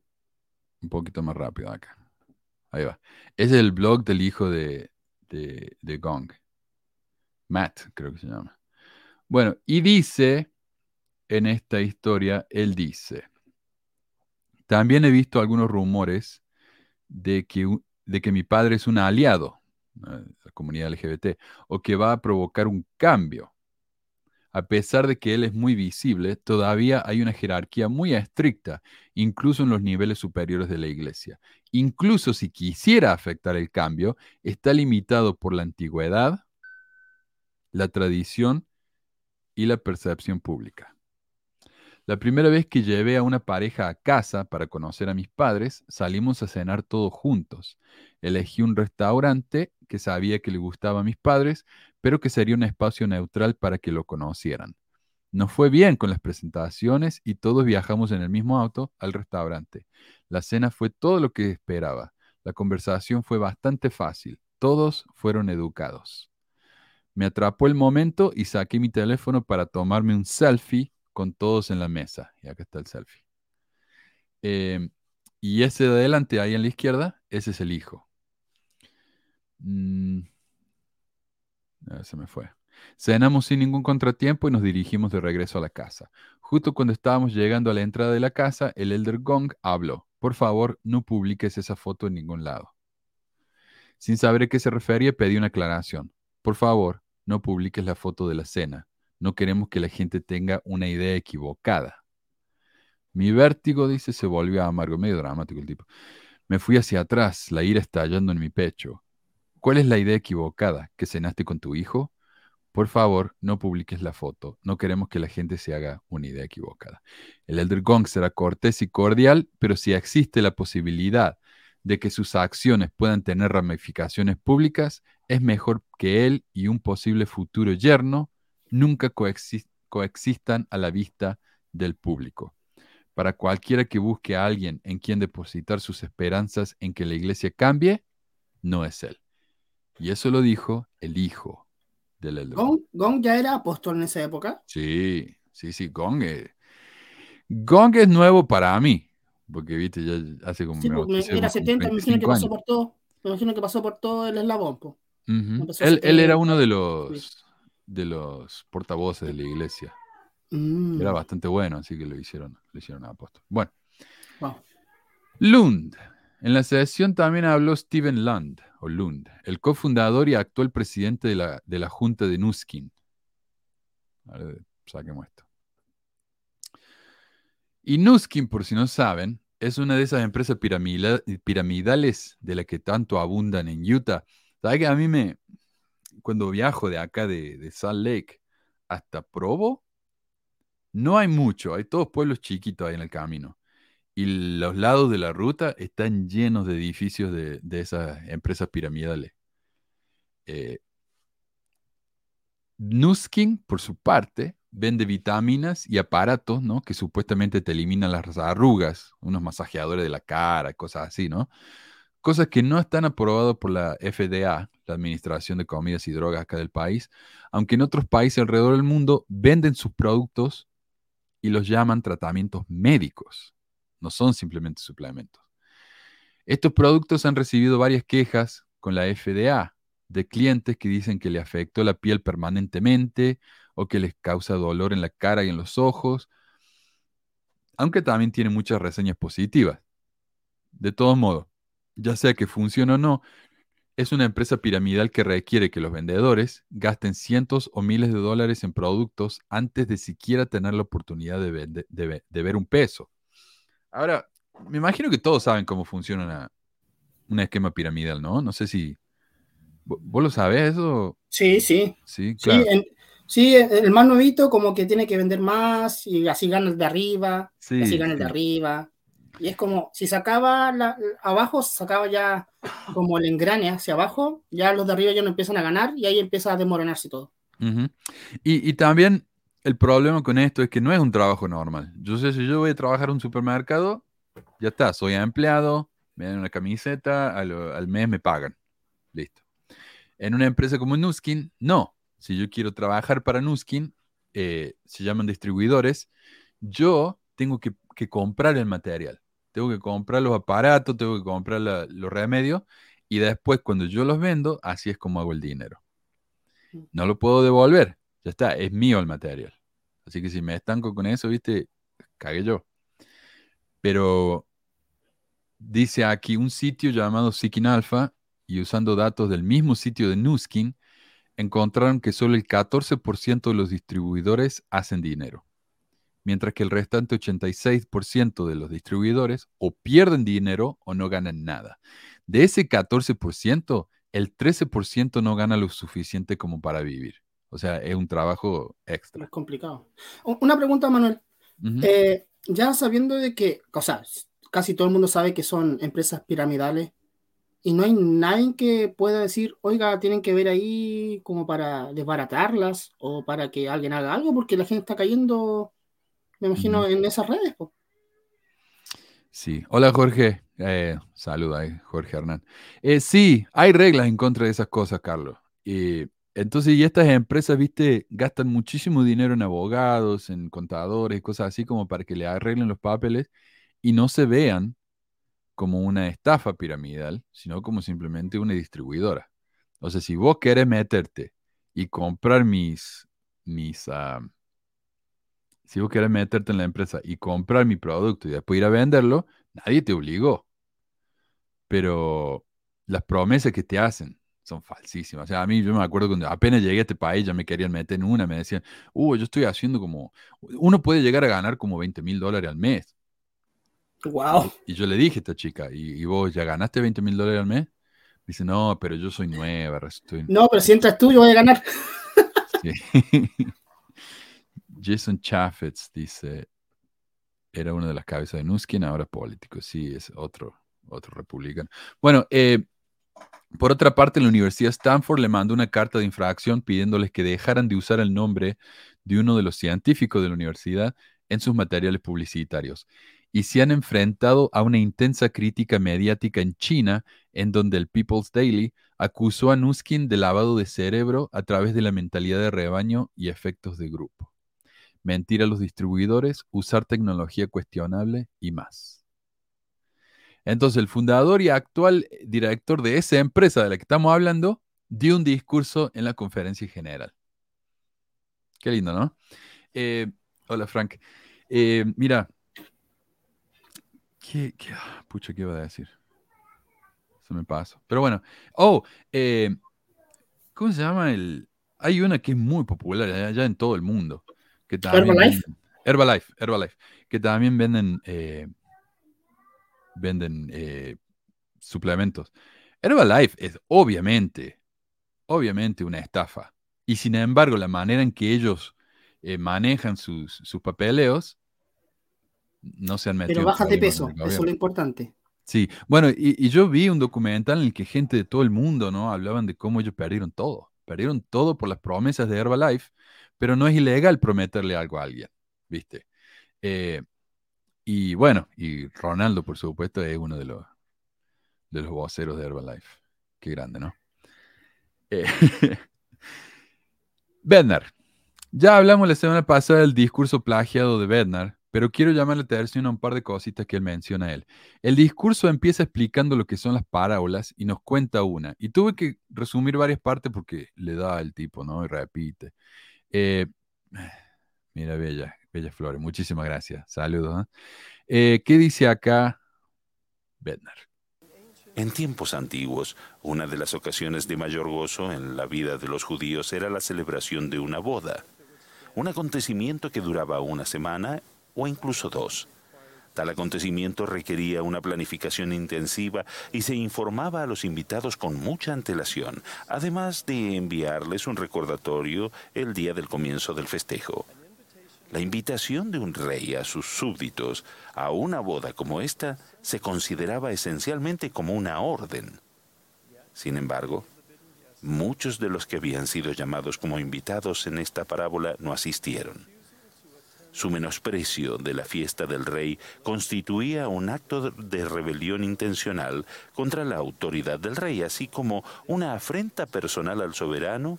S4: un poquito más rápido acá. Ahí va. Es el blog del hijo de, de, de Gong. Matt, creo que se llama. Bueno, y dice en esta historia, él dice, también he visto algunos rumores de que, de que mi padre es un aliado la comunidad LGBT o que va a provocar un cambio. A pesar de que él es muy visible, todavía hay una jerarquía muy estricta, incluso en los niveles superiores de la iglesia. Incluso si quisiera afectar el cambio, está limitado por la antigüedad, la tradición y la percepción pública. La primera vez que llevé a una pareja a casa para conocer a mis padres, salimos a cenar todos juntos. Elegí un restaurante que sabía que le gustaba a mis padres, pero que sería un espacio neutral para que lo conocieran. Nos fue bien con las presentaciones y todos viajamos en el mismo auto al restaurante. La cena fue todo lo que esperaba. La conversación fue bastante fácil. Todos fueron educados. Me atrapó el momento y saqué mi teléfono para tomarme un selfie con todos en la mesa. Y acá está el selfie. Eh, y ese de adelante, ahí en la izquierda, ese es el hijo. Mm, ah, se me fue. Cenamos sin ningún contratiempo y nos dirigimos de regreso a la casa. Justo cuando estábamos llegando a la entrada de la casa, el Elder Gong habló. Por favor, no publiques esa foto en ningún lado. Sin saber a qué se refería, pedí una aclaración. Por favor, no publiques la foto de la cena. No queremos que la gente tenga una idea equivocada. Mi vértigo, dice, se volvió amargo, medio dramático el tipo. Me fui hacia atrás, la ira estallando en mi pecho. ¿Cuál es la idea equivocada? ¿Que cenaste con tu hijo? Por favor, no publiques la foto. No queremos que la gente se haga una idea equivocada. El Elder Gong será cortés y cordial, pero si existe la posibilidad de que sus acciones puedan tener ramificaciones públicas, es mejor que él y un posible futuro yerno nunca coexis- coexistan a la vista del público. Para cualquiera que busque a alguien en quien depositar sus esperanzas en que la iglesia cambie, no es él. Y eso lo dijo el hijo del Elder Gong.
S5: Gong, ya era apóstol en esa época.
S4: Sí, sí, sí, Gong es, Gong es nuevo para mí, porque viste, ya hace como,
S5: Sí,
S4: bauticé
S5: era
S4: como
S5: 70, me imagino que
S4: 25
S5: pasó por todo. Me imagino que pasó por todo el eslabón. po.
S4: Ujú.
S5: empezó
S4: Él, él era
S5: 70,
S4: uno de los, de los portavoces de la iglesia.
S5: Mm,
S4: Era bastante bueno, así que lo hicieron, lo hicieron apóstol. Bueno,
S5: wow.
S4: Lund. En la sesión también habló Steven Lund, o Lund, el cofundador y actual presidente de la, de la Junta de Nuskin. A ver, saquemos esto. Y Nuskin, por si no saben, es una de esas empresas piramidales de las que tanto abundan en Utah. ¿Sabes que a mí me, cuando viajo de acá de, de Salt Lake hasta Provo, no hay mucho, hay todos pueblos chiquitos ahí en el camino. Y los lados de la ruta están llenos de edificios de, de esas empresas piramidales. Eh, Nuskin, por su parte, vende vitaminas y aparatos, ¿no? Que supuestamente te eliminan las arrugas, unos masajeadores de la cara, cosas así, ¿no? Cosas que no están aprobadas por la FDA, la Administración de Comidas y Drogas acá del país, aunque en otros países alrededor del mundo venden sus productos y los llaman tratamientos médicos. No son simplemente suplementos. Estos productos han recibido varias quejas con la FDA de clientes que dicen que le afectó la piel permanentemente o que les causa dolor en la cara y en los ojos, aunque también tiene muchas reseñas positivas. De todos modos, ya sea que funcione o no, es una empresa piramidal que requiere que los vendedores gasten cientos o miles de dólares en productos antes de siquiera tener la oportunidad de, vende- de ve- de ver un peso. Ahora, me imagino que todos saben cómo funciona una- un esquema piramidal, ¿no? No sé si ¿Vo- ¿Vos lo sabés eso?
S5: Sí, sí.
S4: Sí,
S5: Sí,
S4: claro.
S5: en- sí, el más nuevito como que tiene que vender más y así gana el de arriba,
S4: Sí,
S5: así gana el de arriba. Y es como, si sacaba la, abajo, sacaba ya como el engrane hacia abajo, ya los de arriba ya no empiezan a ganar y ahí empieza a desmoronarse todo.
S4: Y, también el problema con esto es que no es un trabajo normal. Yo sé, si yo voy a trabajar en un supermercado, ya está, soy empleado, me dan una camiseta, al, mes me pagan. Listo. En una empresa como Nuskin, no. Si yo quiero trabajar para Nuskin, eh, se llaman distribuidores, yo tengo que comprar el material. Tengo que comprar los aparatos, tengo que comprar la- los remedios y después cuando yo los vendo, así es como hago el dinero. No lo puedo devolver. Ya está, es mío el material. Así que si me estanco con eso, viste, cagué yo. Pero dice aquí un sitio llamado Seeking Alpha y usando datos del mismo sitio de Nuskin, encontraron que solo el 14% de los distribuidores hacen dinero, mientras que el restante 86% de los distribuidores o pierden dinero o no ganan nada. De ese 14%, el 13% no gana lo suficiente como para vivir. O sea, es un trabajo extra.
S5: Es complicado. Una pregunta, Manuel.
S4: Ujú.
S5: Eh, ya sabiendo de que, o sea, casi todo el mundo sabe que son empresas piramidales y no hay nadie que pueda decir, oiga, tienen que ver ahí como para desbaratarlas o para que alguien haga algo, porque la gente está cayendo, me imagino, en esas redes. po.
S4: Sí. Hola, Jorge. Eh, saluda ahí, Jorge Hernán. Eh, sí, hay reglas en contra de esas cosas, Carlos. Eh, entonces, y estas empresas, viste, gastan muchísimo dinero en abogados, en contadores cosas así como para que le arreglen los papeles y no se vean como una estafa piramidal, sino como simplemente una distribuidora. O sea, si vos querés meterte y comprar mis, mis, ah, si vos querés meterte en la empresa y comprar mi producto y después ir a venderlo, nadie te obligó. Pero las promesas que te hacen son falsísimas. O sea, a mí yo me acuerdo cuando apenas llegué a este país ya me querían meter en una, me decían, uh, yo estoy haciendo como, uno puede llegar a ganar como 20 mil dólares al mes.
S5: Wow.
S4: Y yo le dije a esta chica, ¿y, y vos ya ganaste 20 mil dólares al mes? Dice, no, pero yo soy nueva, estoy...
S5: No, pero si entras tú, yo voy a ganar.
S4: Sí. Jason Chaffetz dice, era una de las cabezas de Nuskin, ahora político. Sí, es otro, otro republicano. Bueno, eh, por otra parte, la Universidad Stanford le mandó una carta de infracción pidiéndoles que dejaran de usar el nombre de uno de los científicos de la universidad en sus materiales publicitarios. Y se han enfrentado a una intensa crítica mediática en China, en donde el People's Daily acusó a Nuskin de lavado de cerebro a través de la mentalidad de rebaño y efectos de grupo. Mentir a los distribuidores, usar tecnología cuestionable y más. Entonces, el fundador y actual director de esa empresa de la que estamos hablando dio un discurso en la conferencia general. Qué lindo, ¿no? Eh, hola, Frank. Eh, mira, ¿qué, qué, ah, pucha, ¿qué iba a decir? Se me pasó. Pero bueno. Oh, eh, ¿cómo se llama el...? Hay una que es muy popular allá en todo el mundo. Que también
S5: ¿Herbalife?
S4: venden- Herbalife, Herbalife. Que también venden... eh, venden eh, suplementos. Herbalife es obviamente, obviamente una estafa. Y sin embargo, la manera en que ellos eh, manejan sus, sus papeleos no se han metido.
S5: Pero bájate
S4: problemas
S5: peso, eso es lo importante.
S4: Sí, bueno, y, y yo vi un documental en el que gente de todo el mundo, ¿no? Hablaban de cómo ellos perdieron todo. Perdieron todo por las promesas de Herbalife, pero no es ilegal prometerle algo a alguien, ¿viste? Eh, y bueno, y Ronaldo, por supuesto, es uno de los, de los voceros de Herbalife. Qué grande, ¿no? Eh, Bednar. Ya hablamos la semana pasada del discurso plagiado de Bednar, pero quiero llamar la atención a un par de cositas que él menciona a. El discurso empieza explicando lo que son las parábolas y nos cuenta una. Y tuve que resumir varias partes porque le da al tipo, ¿no? Y repite. Eh, mira, Bella, Bella Flores, muchísimas gracias. Saludos. ¿eh? Eh, ¿Qué dice acá Bednar?
S9: En tiempos antiguos, una de las ocasiones de mayor gozo en la vida de los judíos era la celebración de una boda, un acontecimiento que duraba una semana o incluso dos. Tal acontecimiento requería una planificación intensiva y se informaba a los invitados con mucha antelación, además de enviarles un recordatorio el día del comienzo del festejo. La invitación de un rey a sus súbditos a una boda como esta se consideraba esencialmente como una orden. Sin embargo, muchos de los que habían sido llamados como invitados en esta parábola no asistieron. Su menosprecio de la fiesta del rey constituía un acto de rebelión intencional contra la autoridad del rey, así como una afrenta personal al soberano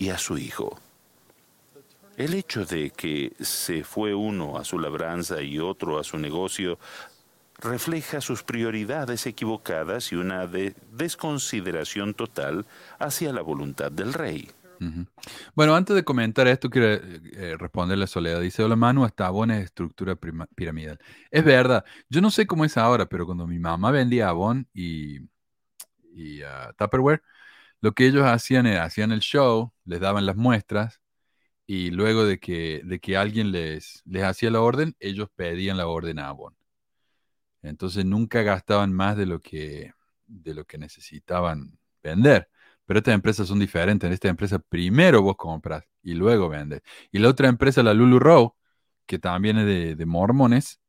S9: y a su hijo. El hecho de que se fue uno a su labranza y otro a su negocio refleja sus prioridades equivocadas y una desconsideración total hacia la voluntad del rey.
S4: Bueno, antes de comentar esto, quiero eh, responderle a Soledad. Dice, hola Manu, hasta Avon es estructura piramidal. Es verdad, yo no sé cómo es ahora, pero cuando mi mamá vendía Avon y, y ah, Tupperware, lo que ellos hacían era, hacían el show, les daban las muestras, y luego de que, de que alguien les, les hacía la orden, ellos pedían la orden a Avon. Entonces nunca gastaban más de lo que, de lo que necesitaban vender. Pero estas empresas son diferentes. En esta empresa primero vos compras y luego vendes. Y la otra empresa, la Lulu Row, que también es de, mormones,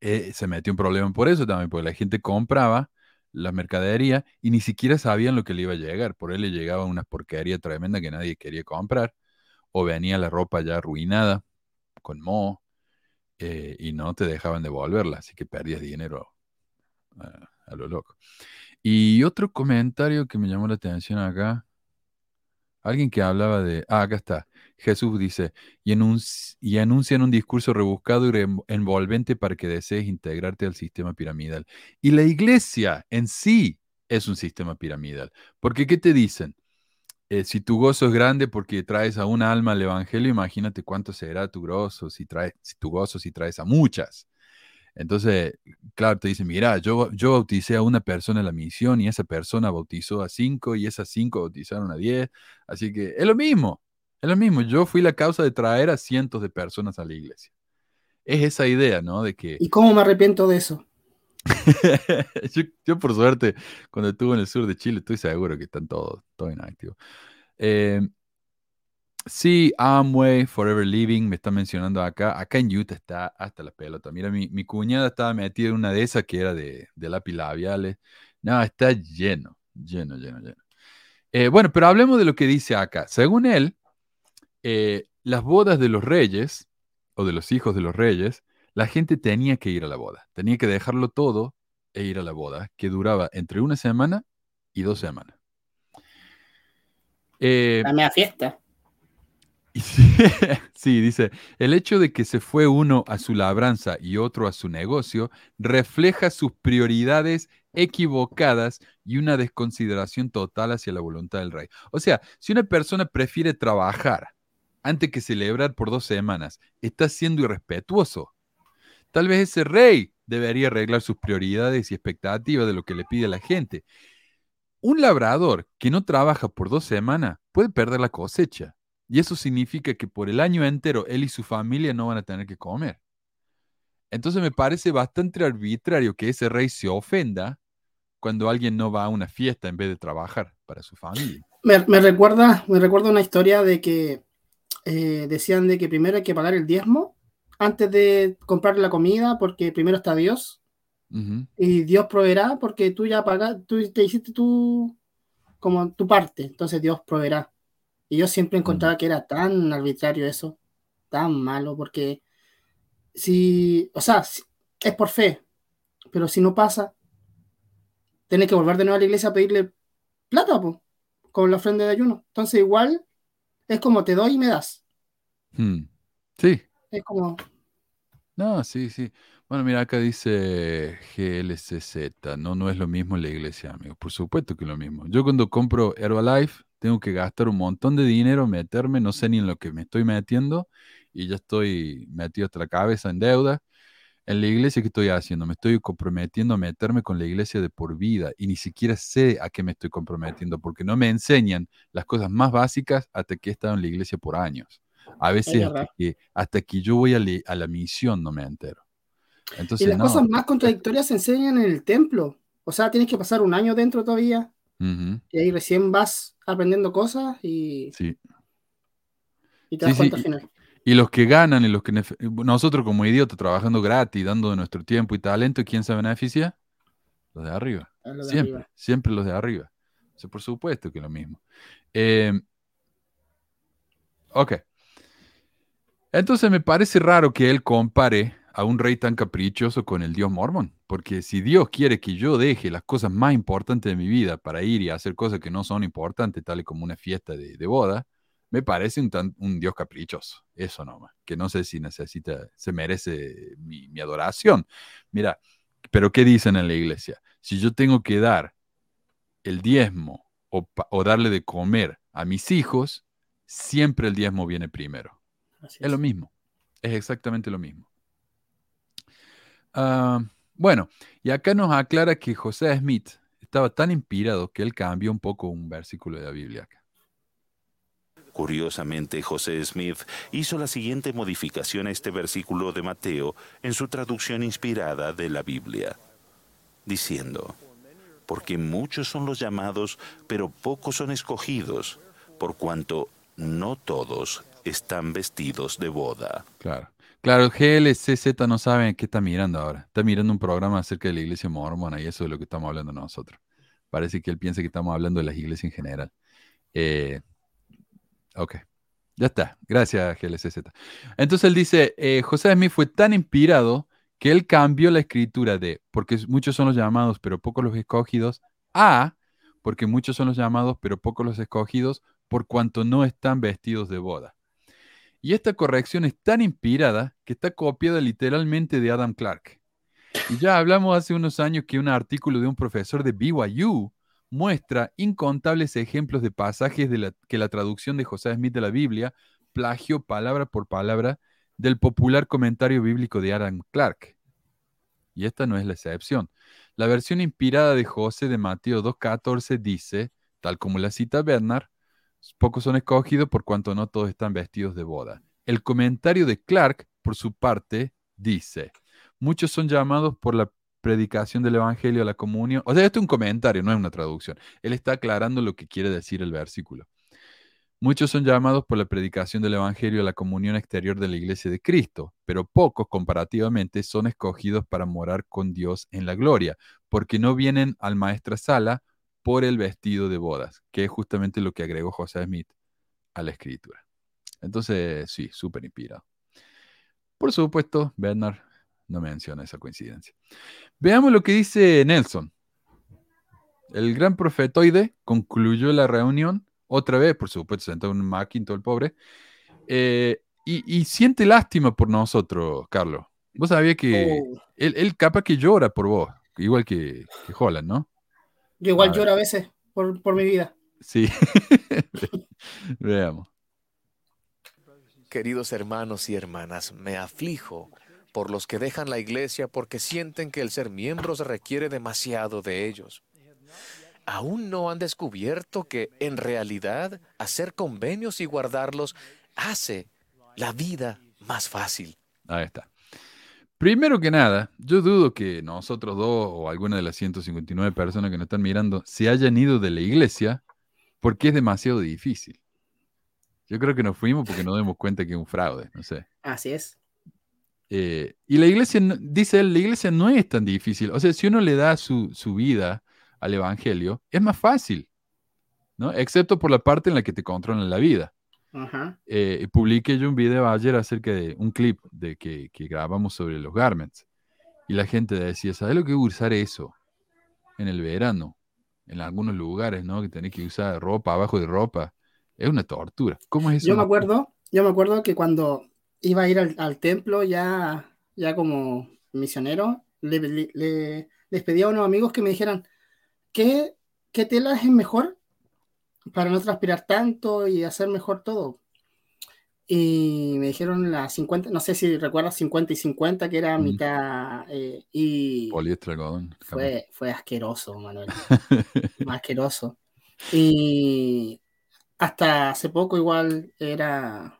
S4: eh, se metió un problema por eso también, porque la gente compraba la mercadería y ni siquiera sabían lo que le iba a llegar. Por él le llegaba una porquería tremenda que nadie quería comprar. O venía la ropa ya arruinada, con moho, eh, y no te dejaban devolverla, así que perdías dinero ah, a lo loco. Y otro comentario que me llamó la atención acá, alguien que hablaba de, ah, acá está, Jesús dice, y, y anuncian un discurso rebuscado y envolvente para que desees integrarte al sistema piramidal. Y la iglesia en sí es un sistema piramidal, porque ¿qué te dicen? Eh, si tu gozo es grande porque traes a una alma al evangelio, imagínate cuánto será tu gozo si, traes, si tu gozo si traes a muchas. Entonces, claro, te dice, mira, yo, yo bauticé a una persona en la misión y esa persona bautizó a cinco y esas cinco bautizaron a diez. Así que es lo mismo, es lo mismo. Yo fui la causa de traer a cientos de personas a la iglesia. Es esa idea, ¿no? De que...
S5: ¿Y cómo me arrepiento de eso?
S4: yo, por suerte, cuando estuve en el sur de Chile, estoy seguro que están todos, todo inactivos. Eh, Sí, Amway, Forever Living, me está mencionando acá. Acá en Utah está hasta la pelota. Mira, mi, cuñada estaba metida en una de esas que era de, de lápiz labiales. No, está lleno, lleno, lleno, lleno. Eh, bueno, pero hablemos de lo que dice acá. Según él, eh, las bodas de los reyes o de los hijos de los reyes, la gente tenía que ir a la boda. Tenía que dejarlo todo e ir a la boda, que duraba entre una semana y dos semanas.
S5: Eh, la fiesta.
S4: Sí, dice, el hecho de que se fue uno a su labranza y otro a su negocio refleja sus prioridades equivocadas y una desconsideración total hacia la voluntad del rey. O sea, si una persona prefiere trabajar antes que celebrar por dos semanas, está siendo irrespetuoso. Tal vez ese rey debería arreglar sus prioridades y expectativas de lo que le pide la gente. Un labrador que no trabaja por dos semanas puede perder la cosecha y eso significa que por el año entero él y su familia no van a tener que comer. Entonces me parece bastante arbitrario que ese rey se ofenda cuando alguien no va a una fiesta en vez de trabajar para su familia.
S5: Me, recuerda, me recuerda una historia de que eh, decían de que primero hay que pagar el diezmo antes de comprar la comida porque primero está Dios y Dios proveerá porque tú ya pagas, tú te hiciste tu, como tu parte, entonces Dios proveerá. Y yo siempre encontraba que era tan arbitrario eso, tan malo, porque si, o sea, es por fe, pero si no pasa, tienes que volver de nuevo a la iglesia a pedirle plata, pues, con la ofrenda de ayuno. Entonces igual es como te doy y me das.
S4: Hmm. Sí.
S5: Es como...
S4: No, sí, sí. Bueno, mira, acá dice GLCZ, no, no es lo mismo en la iglesia, amigo. Por supuesto que es lo mismo. Yo cuando compro Herbalife, tengo que gastar un montón de dinero, meterme, no sé ni en lo que me estoy metiendo y ya estoy metido hasta la cabeza en deuda. En la iglesia, ¿qué estoy haciendo? Me estoy comprometiendo a meterme con la iglesia de por vida y ni siquiera sé a qué me estoy comprometiendo porque no me enseñan las cosas más básicas hasta que he estado en la iglesia por años. A veces hasta que, hasta que, yo voy a, a la misión no me entero. Entonces,
S5: y las
S4: no.
S5: cosas más contradictorias se enseñan en el templo. O sea, tienes que pasar un año dentro todavía Y ahí recién vas aprendiendo cosas y,
S4: Sí.
S5: y te das
S4: Sí,
S5: cuenta
S4: sí,
S5: al final.
S4: Y los que ganan y los que nef- nosotros como idiotas trabajando gratis, dando de nuestro tiempo y talento, ¿quién se beneficia? Los de arriba.
S5: a lo de
S4: Siempre,
S5: arriba.
S4: siempre los de arriba. O sea, por supuesto que lo mismo. Eh, ok. Entonces me parece raro que él compare a un rey tan caprichoso con el dios mormón, porque si Dios quiere que yo deje las cosas más importantes de mi vida para ir y hacer cosas que no son importantes, tales como una fiesta de, de boda, me parece un, tan- un dios caprichoso. Eso nomás, que no sé si necesita, se merece mi, mi adoración. Mira, pero ¿qué dicen en la iglesia? Si yo tengo que dar el diezmo o, darle de comer a mis hijos, siempre el diezmo viene primero.
S5: Así
S4: Es lo mismo. Es exactamente lo mismo. Ah, bueno, y acá nos aclara que José Smith estaba tan inspirado que él cambió un poco un versículo de la Biblia acá.
S9: Curiosamente, José Smith hizo la siguiente modificación a este versículo de Mateo en su traducción inspirada de la Biblia, diciendo, porque muchos son los llamados, pero pocos son escogidos, por cuanto no todos están vestidos de boda.
S4: Claro. Claro, GLCZ no sabe qué está mirando ahora. Está mirando un programa acerca de la iglesia mormona y eso es lo que estamos hablando nosotros. Parece que él piensa que estamos hablando de las iglesias en general. Eh, ok, ya está. Gracias, GLCZ. Entonces él dice, eh, José Smith fue tan inspirado que él cambió la escritura de, porque muchos son los llamados, pero pocos los escogidos, a, porque muchos son los llamados, pero pocos los escogidos, por cuanto no están vestidos de boda. Y esta corrección es tan inspirada que está copiada literalmente de Adam Clark. Y ya hablamos hace unos años que un artículo de un profesor de BYU muestra incontables ejemplos de pasajes de que la traducción de José Smith de la Biblia plagió palabra por palabra del popular comentario bíblico de Adam Clark. Y esta no es la excepción. La versión inspirada de José de Mateo 2.14 dice, tal como la cita Bernard, pocos son escogidos por cuanto no todos están vestidos de boda. El comentario de Clark, por su parte, dice, muchos son llamados por la predicación del Evangelio a la comunión. O sea, esto es un comentario, no es una traducción. Él está aclarando lo que quiere decir el versículo. Muchos son llamados por la predicación del Evangelio a la comunión exterior de la iglesia de Cristo, pero pocos comparativamente son escogidos para morar con Dios en la gloria, porque no vienen al maestra sala por el vestido de bodas, que es justamente lo que agregó José Smith a la escritura. Entonces, sí, súper inspirado. Por supuesto, Bernard no menciona esa coincidencia. Veamos lo que dice Nelson. El gran profetoide concluyó la reunión, otra vez, por supuesto, sentado en un Macintosh, el pobre, eh, y, y siente lástima por nosotros, Carlos. Vos sabías que
S5: Oh,
S4: él, él capaz que llora por vos, igual que, que Holland, ¿no?
S5: Yo igual
S4: A ver.
S5: lloro a veces por, por mi vida.
S4: Sí. Veamos.
S10: Queridos hermanos y hermanas, me aflijo por los que dejan la iglesia porque sienten que el ser miembros requiere demasiado de ellos. Aún no han descubierto que, en realidad, hacer convenios y guardarlos hace la vida más fácil.
S4: Ahí está. Primero que nada, yo dudo que nosotros dos o alguna de las 159 personas que nos están mirando se hayan ido de la iglesia porque es demasiado difícil. Yo creo que nos fuimos porque nos dimos cuenta que es un fraude, no sé.
S5: Así es.
S4: Eh, y la iglesia, dice él, la iglesia no es tan difícil. O sea, si uno le da su, su vida al evangelio, es más fácil, ¿no? Excepto por la parte en la que te controlan la vida.
S5: Ajá.
S4: Eh, publiqué yo un video ayer acerca de un clip de que, que grabamos sobre los garments. Y la gente decía, ¿sabes lo que usar eso en el verano? En algunos lugares, ¿no? Que tenés que usar ropa abajo de ropa. Es una tortura. ¿Cómo es eso?
S5: Yo me acuerdo, yo me acuerdo que cuando iba a ir al, al templo ya, ya como misionero, le, le- le- les pedí a unos amigos que me dijeran qué, qué tela es mejor para no transpirar tanto y hacer mejor todo. Y me dijeron la 50, no sé si recuerdas 50 y 50, que era
S4: Mm.
S5: mitad, eh, y
S4: algodón.
S5: fue, fue asqueroso, Manuel, asqueroso. Y hasta hace poco igual era,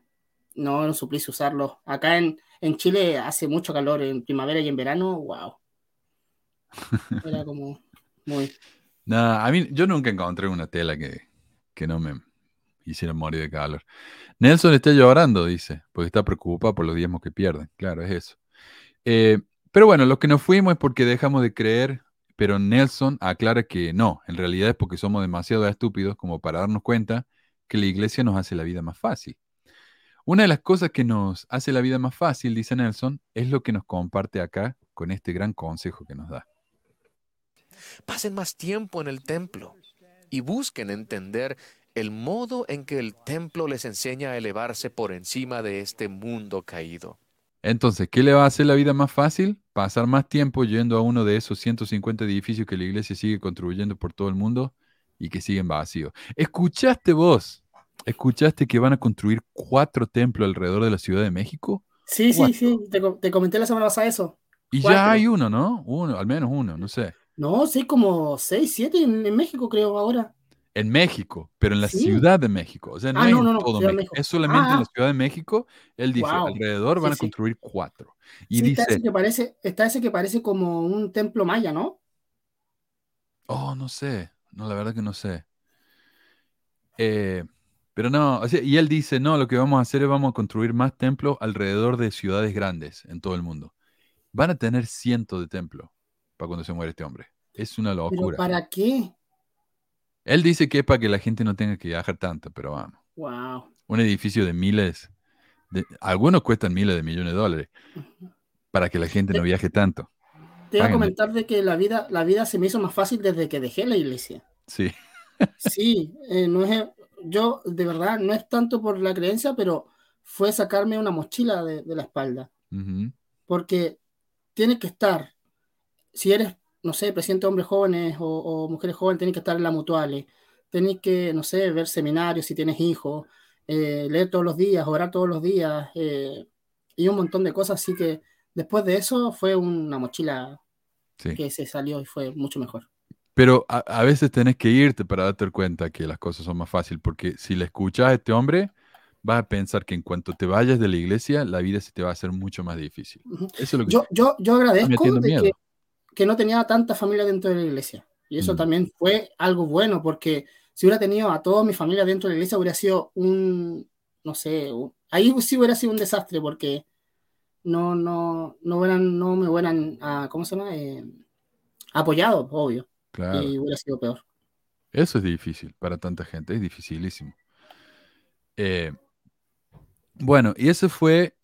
S5: no era un suplicio usarlo. Acá en, en Chile hace mucho calor en primavera y en verano, wow. Era como muy...
S4: Nada, a mí yo nunca encontré una tela que, que no me hiciera morir de calor. Nelson está llorando, dice, porque está preocupado por los diezmos que pierden. Claro, es eso. Eh, pero bueno, lo que nos fuimos es porque dejamos de creer, pero Nelson aclara que no, en realidad es porque somos demasiado estúpidos como para darnos cuenta que la iglesia nos hace la vida más fácil. Una de las cosas que nos hace la vida más fácil, dice Nelson, es lo que nos comparte acá con este gran consejo que nos da.
S10: Pasen más tiempo en el templo y busquen entender el modo en que el templo les enseña a elevarse por encima de este mundo caído.
S4: Entonces, ¿qué le va a hacer la vida más fácil? Pasar más tiempo yendo a uno de esos 150 edificios que la iglesia sigue construyendo por todo el mundo y que siguen vacíos. ¿Escuchaste vos? ¿Escuchaste que van a construir cuatro templos alrededor de la Ciudad de México?
S5: Sí, sí, sí, te, te, comenté la semana pasada eso.
S4: Y ya hay uno, ¿no? Uno, al menos uno, no sé.
S5: No, sí, como seis, siete en, en México creo ahora.
S4: En México, pero en la sí. Ciudad de México. O sea, no, ah, no, no, no todo México. México. Es solamente ah, en la Ciudad de México. Él dice, wow. alrededor van sí, a construir cuatro. Y dice,
S5: está ese, que parece, está ese que parece como un templo maya, ¿no?
S4: Oh, no sé. No, la verdad que no sé. Eh, pero no, o sea, y él dice, no, lo que vamos a hacer es vamos a construir más templos alrededor de ciudades grandes en todo el mundo. Van a tener cientos de templos para cuando se muere este hombre. Es una locura.
S5: ¿Pero para qué?
S4: Él dice que es para que la gente no tenga que viajar tanto, pero vamos.
S5: Wow.
S4: Un edificio de miles, de, algunos cuestan miles de millones de dólares, para que la gente no viaje tanto.
S5: Te iba a comentar de que la vida, la vida se me hizo más fácil desde que dejé la iglesia.
S4: Sí.
S5: sí, eh, no es, yo de verdad no es tanto por la creencia, pero fue sacarme una mochila de, de la espalda.
S4: Uh -huh.
S5: Porque tiene que estar, si eres no sé, presidente de hombres jóvenes o, o mujeres jóvenes, tenés que estar en la mutual, tenés que, no sé, ver seminarios si tienes hijos, eh, leer todos los días, orar todos los días eh, y un montón de cosas. Así que después de eso fue una mochila sí. que se salió y fue mucho mejor.
S4: Pero a, a, veces tenés que irte para darte cuenta que las cosas son más fáciles, porque si le escuchas a este hombre, vas a pensar que en cuanto te vayas de la iglesia, la vida se te va a hacer mucho más difícil.
S5: Eso es lo que yo, yo, yo agradezco de que, que no tenía tanta familia dentro de la iglesia. Y eso mm. también fue algo bueno, porque si hubiera tenido a toda mi familia dentro de la iglesia, hubiera sido un, no sé, un, ahí sí hubiera sido un desastre, porque no, no, no, hubieran, no me hubieran, uh, ¿cómo se llama? Eh, apoyado, obvio.
S4: Claro.
S5: Y hubiera sido peor.
S4: Eso es difícil para tanta gente, es dificilísimo. Eh, bueno, y esa fue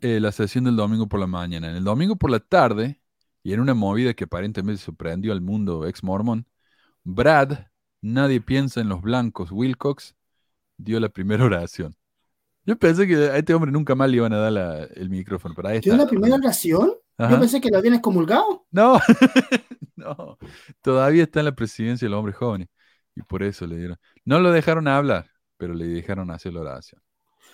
S4: eh, la sesión del domingo por la mañana. En el domingo por la tarde, y en una movida que aparentemente sorprendió al mundo ex mormón, Brad, nadie piensa en los blancos, Wilcox, dio la primera oración. Yo pensé que a este hombre nunca más le iban a dar la, el micrófono. Pero ahí
S5: ¿Dio la primera oración? Ajá. Yo pensé que lo habían excomulgado.
S4: No, no, todavía está en la presidencia de los hombres jóvenes. Y por eso le dieron. No lo dejaron hablar, pero le dejaron hacer la oración.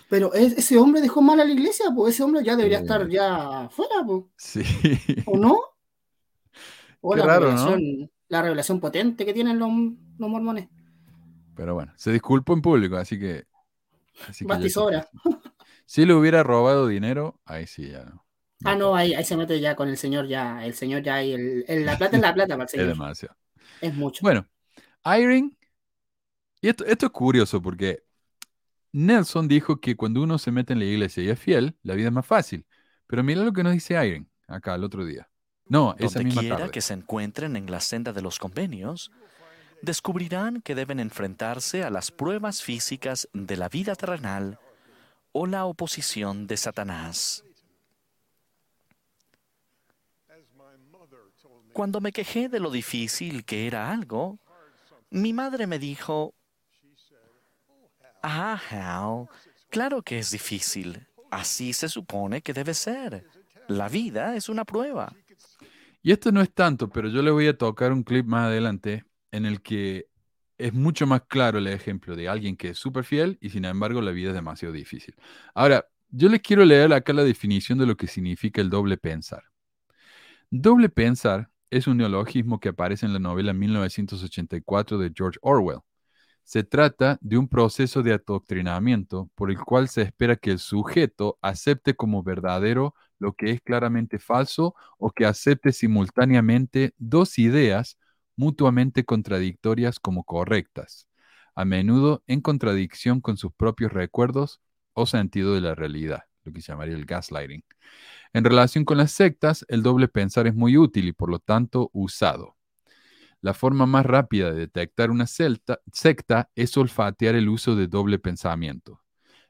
S5: Pero ese hombre dejó mal a la iglesia, pues ese hombre ya debería eh... estar ya fuera, pues.
S4: Sí.
S5: ¿O no? O la,
S4: raro,
S5: revelación,
S4: ¿no?
S5: la revelación potente que tienen los, los, mormones.
S4: Pero bueno, se disculpó en público, así que.
S5: Así que
S4: si le hubiera robado dinero, ahí sí ya no.
S5: Ah, no, ahí, ahí se mete ya con el señor, ya, el señor ya, y el, el, la plata es la plata para el señor.
S4: Es demasiado.
S5: Es mucho.
S4: Bueno, Irene, y esto, esto es curioso porque Nelson dijo que cuando uno se mete en la iglesia y es fiel, la vida es más fácil. Pero mira lo que nos dice Irene acá el otro día. No, esa
S6: Donde
S4: misma
S6: quiera
S4: tarde.
S6: que se encuentren en la senda de los convenios, descubrirán que deben enfrentarse a las pruebas físicas de la vida terrenal o la oposición de Satanás. Cuando me quejé de lo difícil que era algo, mi madre me dijo, ah, Hal, claro que es difícil. Así se supone que debe ser. La vida es una prueba.
S4: Y esto no es tanto, pero yo le voy a tocar un clip más adelante en el que es mucho más claro el ejemplo de alguien que es súper fiel y sin embargo la vida es demasiado difícil. Ahora, yo les quiero leer acá la definición de lo que significa el doble pensar. Doble pensar es un neologismo que aparece en la novela 1984 de George Orwell. Se trata de un proceso de adoctrinamiento por el cual se espera que el sujeto acepte como verdadero lo que es claramente falso o que acepte simultáneamente dos ideas mutuamente contradictorias como correctas, a menudo en contradicción con sus propios recuerdos o sentido de la realidad, lo que llamaría el gaslighting. En relación con las sectas, el doble pensar es muy útil y por lo tanto usado. La forma más rápida de detectar una secta es olfatear el uso de doble pensamiento.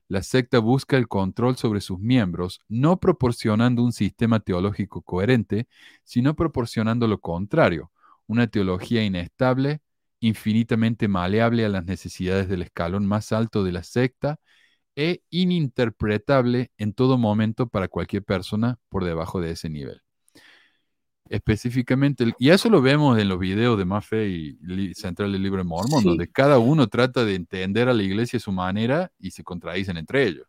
S4: La secta busca el control sobre sus miembros, no proporcionando un sistema teológico coherente, sino proporcionando lo contrario, una teología inestable, infinitamente maleable a las necesidades del escalón más alto de la secta e ininterpretable en todo momento para cualquier persona por debajo de ese nivel. Específicamente, y eso lo vemos en los videos de Mafe y Central del Libro de Mormón, donde cada uno trata de entender a la iglesia a su manera y se contradicen entre ellos.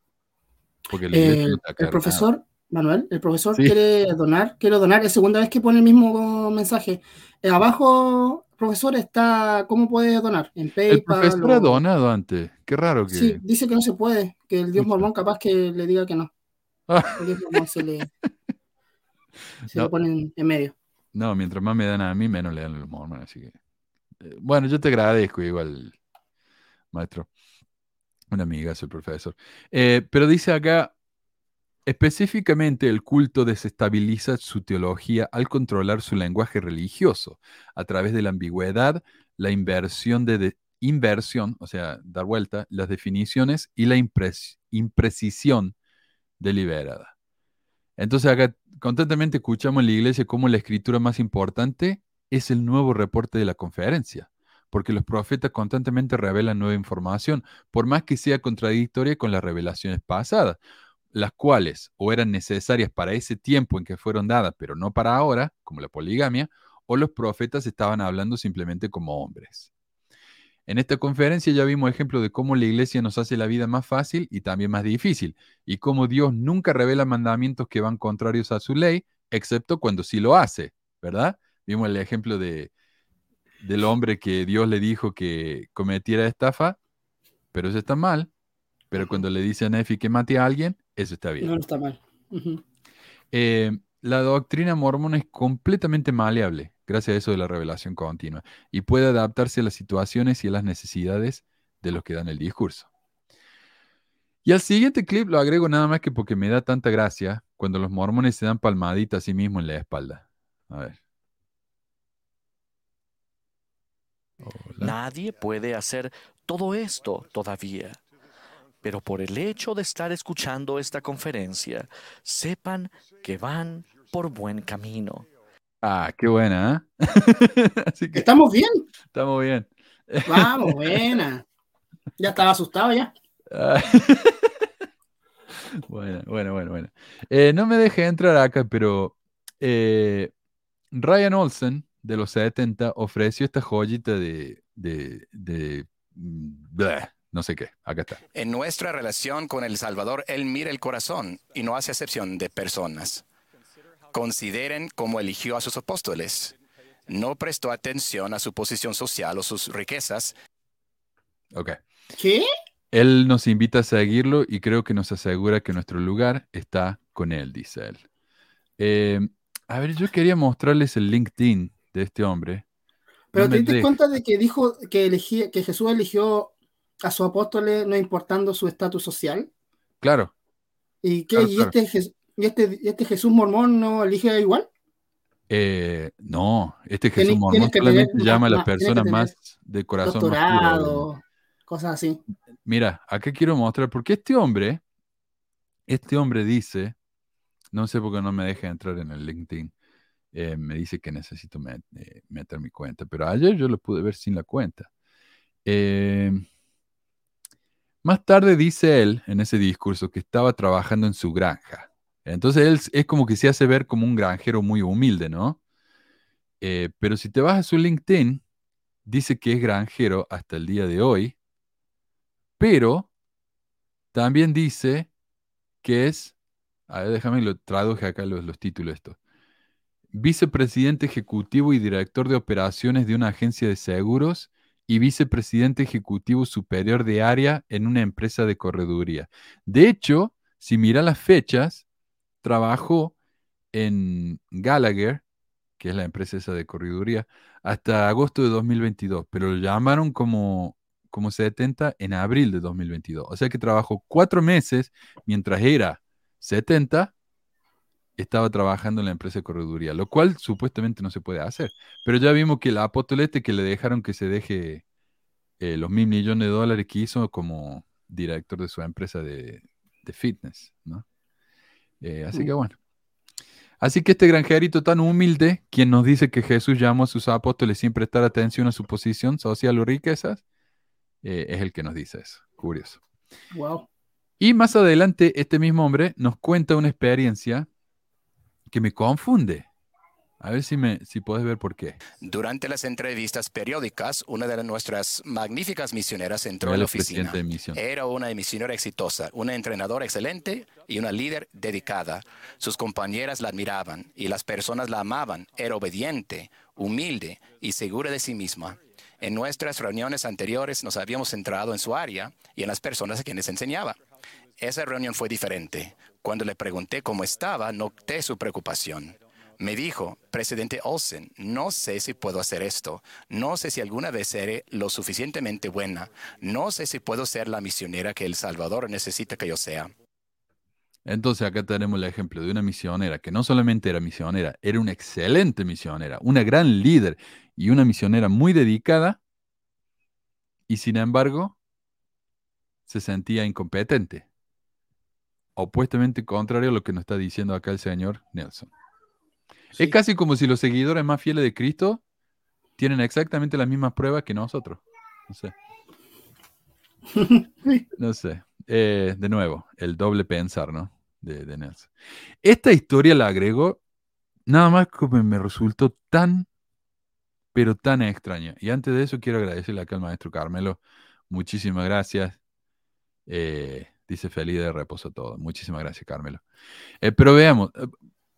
S5: Porque el profesor, Manuel, el profesor quiere donar, quiere donar, es segunda vez que pone el mismo mensaje. Eh, abajo, profesor, está cómo puede donar en PayPal.
S4: El profesor ha donado antes, qué raro que.
S5: Sí, dice que no se puede, que el Dios mormón capaz que le diga que no. El Dios mormón se le, se lo pone en, medio.
S4: No, mientras más me dan a mí, menos le dan a los mormones, así que. Eh, bueno, yo te agradezco igual, maestro. Una amiga, el profesor. Eh, pero dice acá, Específicamente, el culto desestabiliza su teología al controlar su lenguaje religioso a través de la ambigüedad, la inversión de, inversión, o sea, dar vuelta, las definiciones y la imprecisión deliberada. Entonces, acá constantemente escuchamos en la iglesia cómo la escritura más importante es el nuevo reporte de la conferencia, porque los profetas constantemente revelan nueva información, por más que sea contradictoria con las revelaciones pasadas las cuales o eran necesarias para ese tiempo en que fueron dadas, pero no para ahora, como la poligamia, o los profetas estaban hablando simplemente como hombres. En esta conferencia ya vimos ejemplo de cómo la iglesia nos hace la vida más fácil y también más difícil, y cómo Dios nunca revela mandamientos que van contrarios a su ley, excepto cuando sí lo hace, ¿verdad? Vimos el ejemplo de, del hombre que Dios le dijo que cometiera estafa, pero eso está mal. Pero cuando le dice a Nefi que mate a alguien, eso está bien.
S5: No, está mal.
S4: Eh, la doctrina mormona es completamente maleable, gracias a eso de la revelación continua, y puede adaptarse a las situaciones y a las necesidades de los que dan el discurso. Y al siguiente clip lo agrego nada más que porque me da tanta gracia cuando los mormones se dan palmaditas a sí mismos en la espalda. A ver.
S11: Nadie puede hacer todo esto todavía pero por el hecho de estar escuchando esta conferencia, sepan que van por buen camino.
S4: Ah, qué buena, ¿eh?
S5: ¿Estamos bien?
S4: Estamos bien.
S5: Vamos, buena. Ya estaba asustado ya.
S4: bueno, bueno, bueno, bueno. Eh, no me deje entrar acá, pero eh, Ryan Olsen de los 70 ofreció esta joyita de, de, de mm, no sé qué. Acá está.
S12: En nuestra relación con el Salvador, Él mira el corazón y no hace excepción de personas. Consideren cómo eligió a sus apóstoles. No prestó atención a su posición social o sus riquezas.
S4: Ok.
S5: ¿Qué?
S4: Él nos invita a seguirlo y creo que nos asegura que nuestro lugar está con Él, dice él. Eh, a ver, yo quería mostrarles el LinkedIn de este hombre.
S5: Pero te diste cuenta de que dijo que, elegía, que Jesús eligió a sus apóstoles no importando su estatus social.
S4: Claro.
S5: ¿Y, qué, ¿y, Este, este, este, Jesús mormón no elige igual?
S4: Eh, no, este Jesús mormón solamente llama a las personas más de corazón.
S5: Doctorado, cosas así.
S4: Mira, acá quiero mostrar, porque este hombre, este hombre dice, no sé por qué no me deja entrar en el LinkedIn, eh, me dice que necesito eh, meter mi cuenta, pero ayer yo lo pude ver sin la cuenta. Eh, más tarde dice él en ese discurso que estaba trabajando en su granja. Entonces él es como que se hace ver como un granjero muy humilde, ¿no? Eh, pero si te vas a su LinkedIn, dice que es granjero hasta el día de hoy, pero también dice que es, a ver, déjame lo traduje acá los, los títulos estos. Vicepresidente ejecutivo y director de operaciones de una agencia de seguros y vicepresidente ejecutivo superior de área en una empresa de correduría. De hecho, si mira las fechas, trabajó en Gallagher, que es la empresa esa de correduría, hasta agosto de 2022, pero lo llamaron como, como 70 en abril de 2022. O sea que trabajó cuatro meses mientras era 70 estaba trabajando en la empresa de correduría, lo cual supuestamente no se puede hacer. Pero ya vimos que el apostolete que le dejaron que se deje eh, los mil millones de dólares que hizo como director de su empresa de, de fitness, ¿no? Eh, así que bueno. Así que este granjerito tan humilde, quien nos dice que Jesús llamó a sus apóstoles sin prestar atención a su posición social o riquezas, eh, es el que nos dice eso. Curioso.
S5: Wow.
S4: Y más adelante, este mismo hombre nos cuenta una experiencia que me confunde. A ver si, me, si puedes ver por qué.
S12: Durante las entrevistas periódicas, una de nuestras magníficas misioneras entró en la oficina. Era una misionera exitosa, una entrenadora excelente y una líder dedicada. Sus compañeras la admiraban y las personas la amaban. Era obediente, humilde y segura de sí misma. En nuestras reuniones anteriores nos habíamos centrado en su área y en las personas a quienes enseñaba. Esa reunión fue diferente. Cuando le pregunté cómo estaba, noté su preocupación. Me dijo, presidente Olsen, no sé si puedo hacer esto. No sé si alguna vez seré lo suficientemente buena. No sé si puedo ser la misionera que El Salvador necesita que yo sea.
S4: Entonces acá tenemos el ejemplo de una misionera que no solamente era misionera, era una excelente misionera, una gran líder y una misionera muy dedicada y sin embargo se sentía incompetente. Opuestamente contrario a lo que nos está diciendo acá el señor Nelson. Es casi como si los seguidores más fieles de Cristo tienen exactamente las mismas pruebas que nosotros. No sé. No sé. Eh, de nuevo, el doble pensar, ¿no? De, de Nelson. Esta historia la agrego nada más como me resultó tan, pero tan extraña. Y antes de eso quiero agradecerle acá al maestro Carmelo. Muchísimas gracias. Eh, dice feliz de reposo todo. Muchísimas gracias, Carmelo. Eh, pero veamos,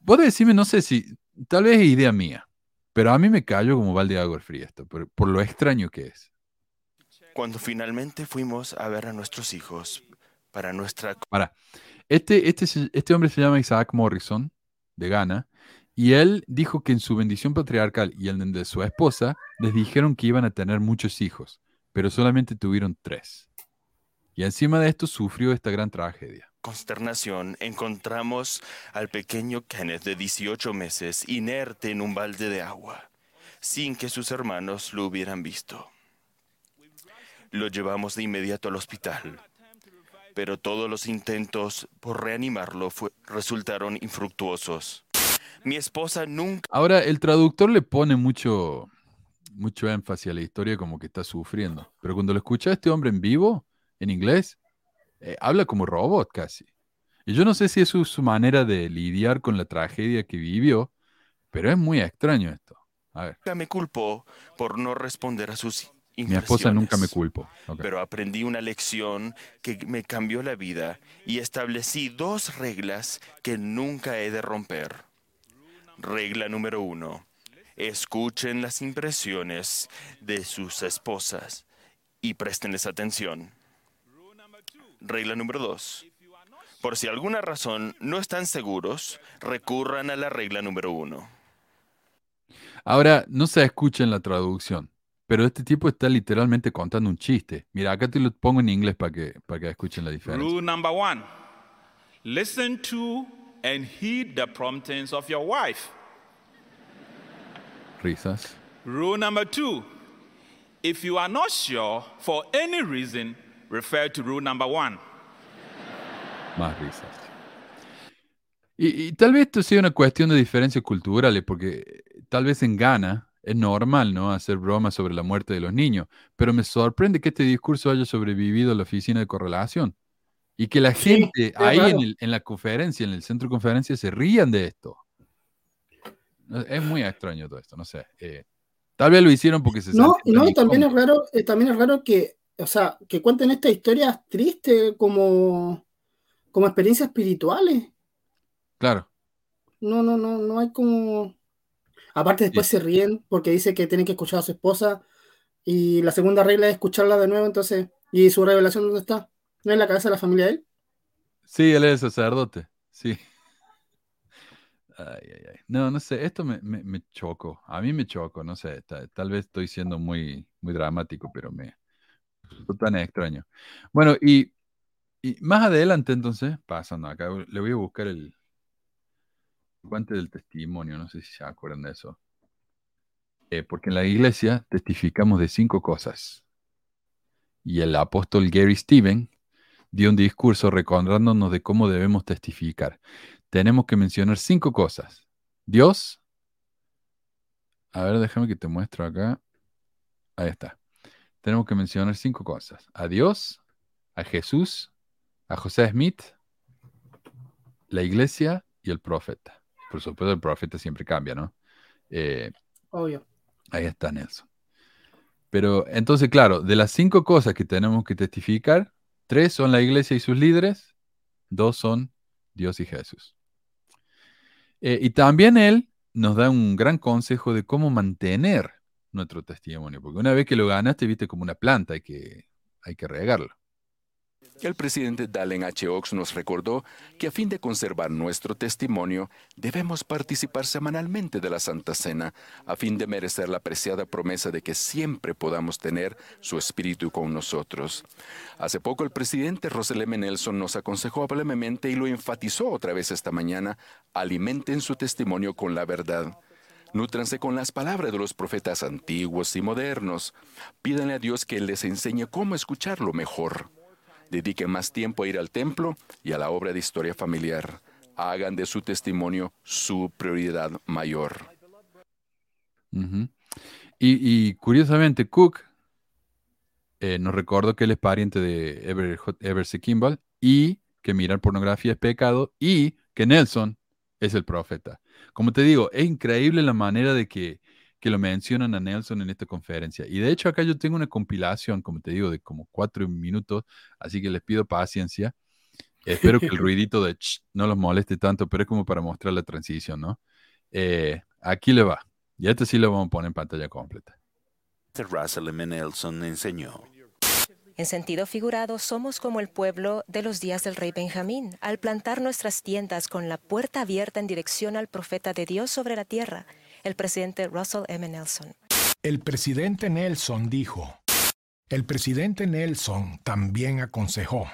S4: vos decirme, no sé si, tal vez es idea mía, pero a mí me cayó como balde de agua fría esto, por, por lo extraño que es.
S13: Cuando finalmente fuimos a ver a nuestros hijos para nuestra...
S4: Para, este, este, este hombre se llama Isaac Morrison, de Ghana, y él dijo que en su bendición patriarcal y en el de su esposa les dijeron que iban a tener muchos hijos, pero solamente tuvieron tres. Y encima de esto sufrió esta gran tragedia.
S13: Consternación encontramos al pequeño Kenneth de 18 meses inerte en un balde de agua, sin que sus hermanos lo hubieran visto. Lo llevamos de inmediato al hospital, pero todos los intentos por reanimarlo resultaron infructuosos. Mi esposa nunca
S4: Ahora, el traductor le pone mucho, mucho énfasis a la historia como que está sufriendo. Pero cuando lo escucha a este hombre en vivo, en inglés, eh, habla como robot casi. Y yo no sé si es su, su manera de lidiar con la tragedia que vivió, pero es muy extraño esto. A ver,
S13: me culpó por no responder a sus
S4: mi esposa nunca me. Ok.
S13: pero aprendí una lección que me cambió la vida y establecí dos reglas que nunca he de romper. Regla número uno. Escuchen las impresiones de sus esposas y préstenles atención. Regla número dos. Por si alguna razón no están seguros, recurran a la regla número uno.
S4: Ahora, no se escucha en la traducción, pero este tipo está literalmente contando un chiste. Mira, acá te lo pongo en inglés para que, para que escuchen la diferencia.
S14: Rule number one listen to and heed the promptings of your wife.
S4: Risas.
S14: Rule number two if you are not sure for any reason, refer to rule number one.
S4: Más risas. Y, y tal vez esto sea una cuestión de diferencias culturales, porque tal vez en Ghana es normal, ¿no? Hacer bromas sobre la muerte de los niños, pero me sorprende que este discurso haya sobrevivido a la oficina de correlación y que la
S5: Sí,
S4: gente
S5: es
S4: ahí en,
S5: raro.
S4: el- en la conferencia, en el centro de conferencia, se rían de esto. Es muy extraño todo esto, no sé. eh, tal vez lo hicieron porque se
S5: No, no, también es raro, eh, también es raro que, o sea, que cuenten estas historias tristes como, como experiencias espirituales.
S4: Claro.
S5: No, no, no, no hay como. Aparte, después se ríen porque dice que tienen que escuchar a su esposa Y la segunda regla es escucharla de nuevo, entonces. ¿Y su revelación dónde está? ¿No en la cabeza de la familia de él?
S4: Sí, él es sacerdote, sí. Ay, ay, ay. No, no sé, esto me, me, me chocó. A mí me chocó, no sé, ta- tal vez estoy siendo muy, muy dramático, pero me tan extraño. Bueno, y, más adelante entonces, pasando acá, le voy a buscar el guante del testimonio, no sé si se acuerdan de eso. Eh, porque en la iglesia testificamos de cinco cosas. Y el apóstol Gary Steven dio un discurso recordándonos de cómo debemos testificar. Tenemos que mencionar cinco cosas. Dios. A ver, déjame que te muestro acá. Ahí está. Tenemos que mencionar cinco cosas. A Dios, a Jesús, a José Smith, la iglesia y el profeta. Por supuesto, el profeta siempre cambia, ¿no? Eh,
S5: Obvio.
S4: Ahí está Nelson. Pero entonces, claro, de las cinco cosas que tenemos que testificar, tres son la iglesia y sus líderes, dos son Dios y Jesús. Eh, y también él nos da un gran consejo de cómo mantener nuestro testimonio, porque una vez que lo ganaste, viste como una planta, hay que, hay que regarlo.
S8: El presidente Dallin H. Oaks nos recordó que a fin de conservar nuestro testimonio, debemos participar semanalmente de la Santa Cena, a fin de merecer la preciada promesa de que siempre podamos tener su espíritu con nosotros. Hace poco el presidente Russell M. Nelson nos aconsejó amablemente y lo enfatizó otra vez esta mañana, alimenten su testimonio con la verdad. Nútranse con las palabras de los profetas antiguos y modernos. Pídanle a Dios que les enseñe cómo escucharlo mejor. Dediquen más tiempo a ir al templo y a la obra de historia familiar. Hagan de su testimonio su prioridad mayor.
S4: Y, curiosamente, Cook eh, nos recordó que él es pariente de Ever, Kimball y que mirar pornografía es pecado y que Nelson es el profeta. Como te digo, es increíble la manera de que, que lo mencionan a Nelson en esta conferencia. Y de hecho acá yo tengo una compilación, como te digo, de como cuatro minutos, así que les pido paciencia. Espero que el ruidito de ch no los moleste tanto, pero es como para mostrar la transición, ¿no? Eh, aquí le va. Y este sí lo vamos a poner en pantalla completa.
S9: Russell M. Nelson enseñó.
S15: En sentido figurado, somos como el pueblo de los días del rey Benjamín, al plantar nuestras tiendas con la puerta abierta en dirección al profeta de Dios sobre la tierra, el presidente Russell M. Nelson.
S2: El presidente Nelson dijo. El presidente Nelson también aconsejó.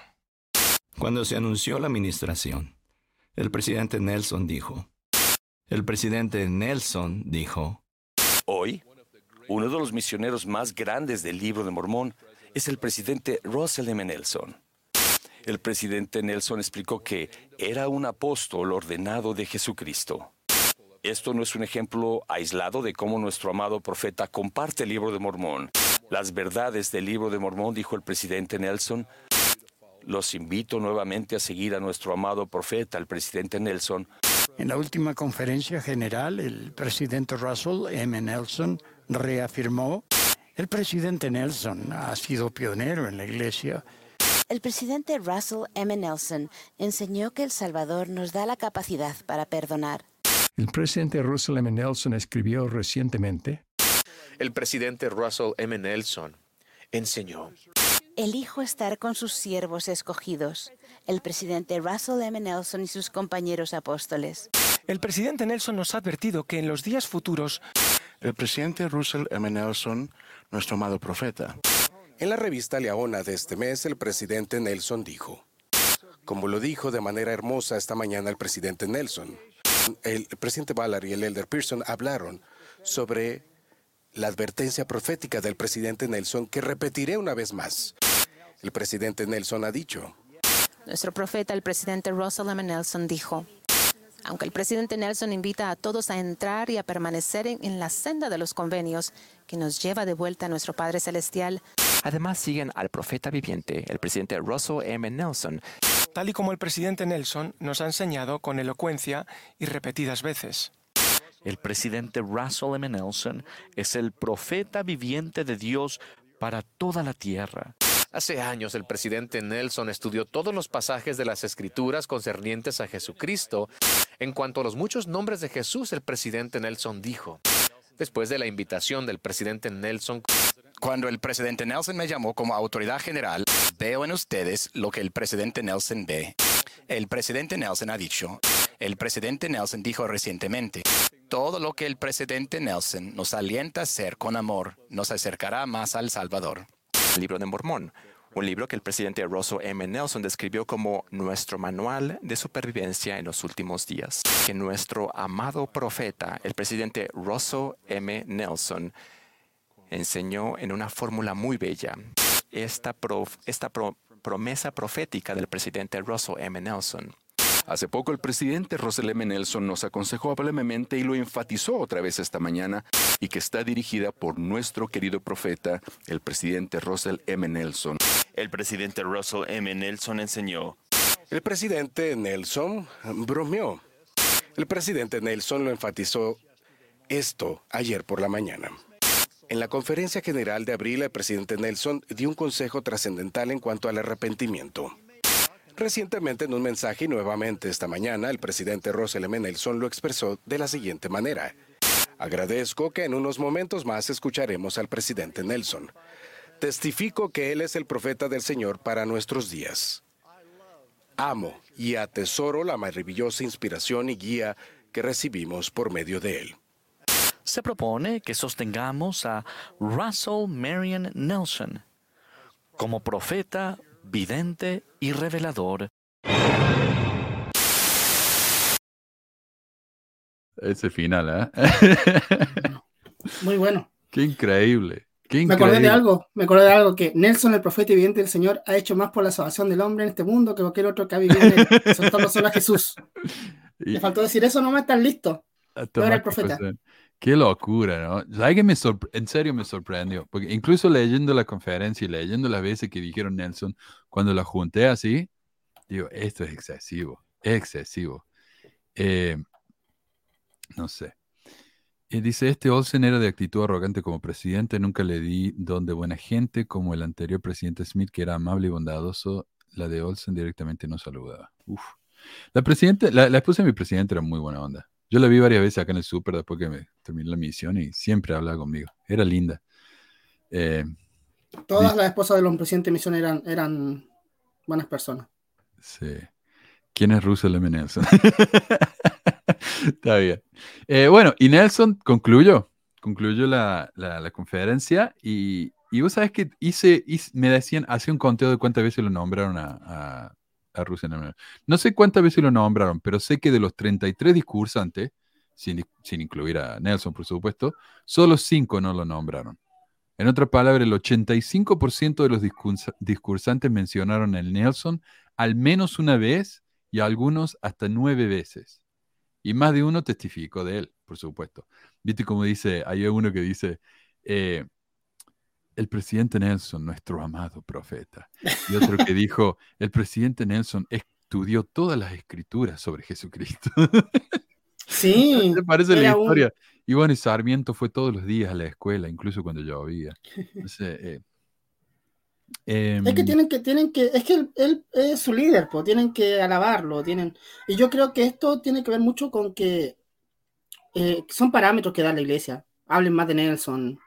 S16: Cuando se anunció la administración, el presidente Nelson dijo. El presidente Nelson dijo.
S7: Hoy, uno de los misioneros más grandes del libro de Mormón es el presidente Russell M. Nelson. El presidente Nelson explicó que era un apóstol ordenado de Jesucristo. Esto no es un ejemplo aislado de cómo nuestro amado profeta comparte el libro de Mormón. Las verdades del libro de Mormón, dijo el presidente Nelson. Los invito nuevamente a seguir a nuestro amado profeta, el presidente Nelson.
S17: En la última conferencia general, el presidente Russell M. Nelson reafirmó, el presidente Nelson ha sido pionero en la iglesia.
S18: El presidente Russell M. Nelson enseñó que El Salvador nos da la capacidad para perdonar.
S2: El presidente Russell M. Nelson escribió recientemente.
S10: El presidente Russell M. Nelson enseñó.
S18: Elijo estar con sus siervos escogidos, el presidente Russell M. Nelson y sus compañeros apóstoles.
S19: El presidente Nelson nos ha advertido que en los días futuros...
S20: El presidente Russell M. Nelson, nuestro amado profeta.
S21: En la revista Leona de este mes, el presidente Nelson dijo, como lo dijo de manera hermosa esta mañana el presidente Nelson, el presidente Ballard y el elder Pearson hablaron sobre la advertencia profética del presidente Nelson que repetiré una vez más. El presidente Nelson ha dicho.
S18: Nuestro profeta, el presidente Russell M. Nelson, dijo, aunque el presidente Nelson invita a todos a entrar y a permanecer en, en, la senda de los convenios que nos lleva de vuelta a nuestro Padre Celestial.
S22: Además siguen al profeta viviente, el presidente Russell M. Nelson.
S19: Tal y como el presidente Nelson nos ha enseñado con elocuencia y repetidas veces.
S11: El presidente Russell M. Nelson es el profeta viviente de Dios para toda la tierra.
S10: Hace años el presidente Nelson estudió todos los pasajes de las escrituras concernientes a Jesucristo. En cuanto a los muchos nombres de Jesús, el presidente Nelson dijo, después de la invitación del presidente Nelson,
S12: Cuando el presidente Nelson me llamó como autoridad general, veo en ustedes lo que el presidente Nelson ve. El presidente Nelson ha dicho, el presidente Nelson dijo recientemente, todo lo que el presidente Nelson nos alienta a hacer con amor nos acercará más al Salvador.
S22: Libro de Mormón, un libro que el presidente Russell M. Nelson describió como nuestro manual de supervivencia en los últimos días. Que nuestro amado profeta, el presidente Russell M. Nelson, enseñó en una fórmula muy bella. Esta, esta pro- promesa profética del presidente Russell M. Nelson.
S8: Hace poco el presidente Russell M. Nelson nos aconsejó amablemente y lo enfatizó otra vez esta mañana y que está dirigida por nuestro querido profeta, el presidente Russell M. Nelson.
S13: El presidente Russell M. Nelson enseñó,
S21: El presidente Nelson bromeó. El presidente Nelson lo enfatizó esto ayer por la mañana. En la conferencia general de abril, el presidente Nelson dio un consejo trascendental en cuanto al arrepentimiento. Recientemente, en un mensaje y nuevamente esta mañana, el presidente Russell M. Nelson lo expresó de la siguiente manera. Agradezco que en unos momentos más escucharemos al presidente Nelson. Testifico que Él es el profeta del Señor para nuestros días. Amo y atesoro la maravillosa inspiración y guía que recibimos por medio de Él.
S11: Se propone que sostengamos a Russell Marion Nelson como profeta, vidente y revelador.
S4: Ese final, ¿eh?
S5: Muy bueno.
S4: Qué increíble. Qué
S5: Me acordé de algo, me acordé de algo que Nelson, el profeta y vidente del Señor, ha hecho más por la salvación del hombre en este mundo que cualquier otro que ha vivido en solo a Jesús. Le faltó decir eso, nomás están listos. Era
S4: más
S5: el profeta.
S4: que pasar. Qué locura, ¿no? ¿Sabes que me en serio me sorprendió? Porque incluso leyendo la conferencia y leyendo las veces que dijeron Nelson, cuando la junté así, digo, esto es excesivo, excesivo. Eh, no sé. Y dice, este Olsen era de actitud arrogante como presidente, nunca le di don de buena gente como el anterior presidente Smith, que era amable y bondadoso. La de Olsen directamente no saludaba. Uf. La presidenta, la, la esposa de mi presidente era muy buena onda. Yo la vi varias veces acá en el súper después que me terminé la misión y siempre hablaba conmigo. Era linda. Eh,
S5: Todas las esposas de los presidentes de misión eran, eran buenas personas.
S4: sí. ¿Quién es Russell M. Nelson? Está bien. Eh, bueno, y Nelson concluyó. Concluyó la, la- la conferencia y, y vos sabés que hice, hice- me decían, hace un conteo de cuántas veces lo nombraron a, a, a. Nelson. No sé cuántas veces lo nombraron, pero sé que de los 33 discursantes, sin, sin incluir a Nelson, por supuesto, solo 5 no lo nombraron. En otra palabra, el 85% de los discursa- discursantes mencionaron el Nelson al menos una vez y algunos hasta nueve veces. Y más de uno testificó de él, por supuesto. ¿Viste cómo dice? Hay uno que dice, eh, el presidente Nelson, nuestro amado profeta. Y otro que dijo, el presidente Nelson estudió todas las escrituras sobre Jesucristo.
S5: Sí.
S4: ¿Te parece la
S5: era un-
S4: historia? Y bueno, y Sarmiento fue todos los días a la escuela, incluso cuando llovía. Entonces, eh,
S5: Es que
S4: em,
S5: tienen que, tienen que, es que él, él es su líder, pues tienen que alabarlo, tienen, y yo creo que esto tiene que ver mucho con que eh, son parámetros que da la iglesia. Hablen más de Nelson.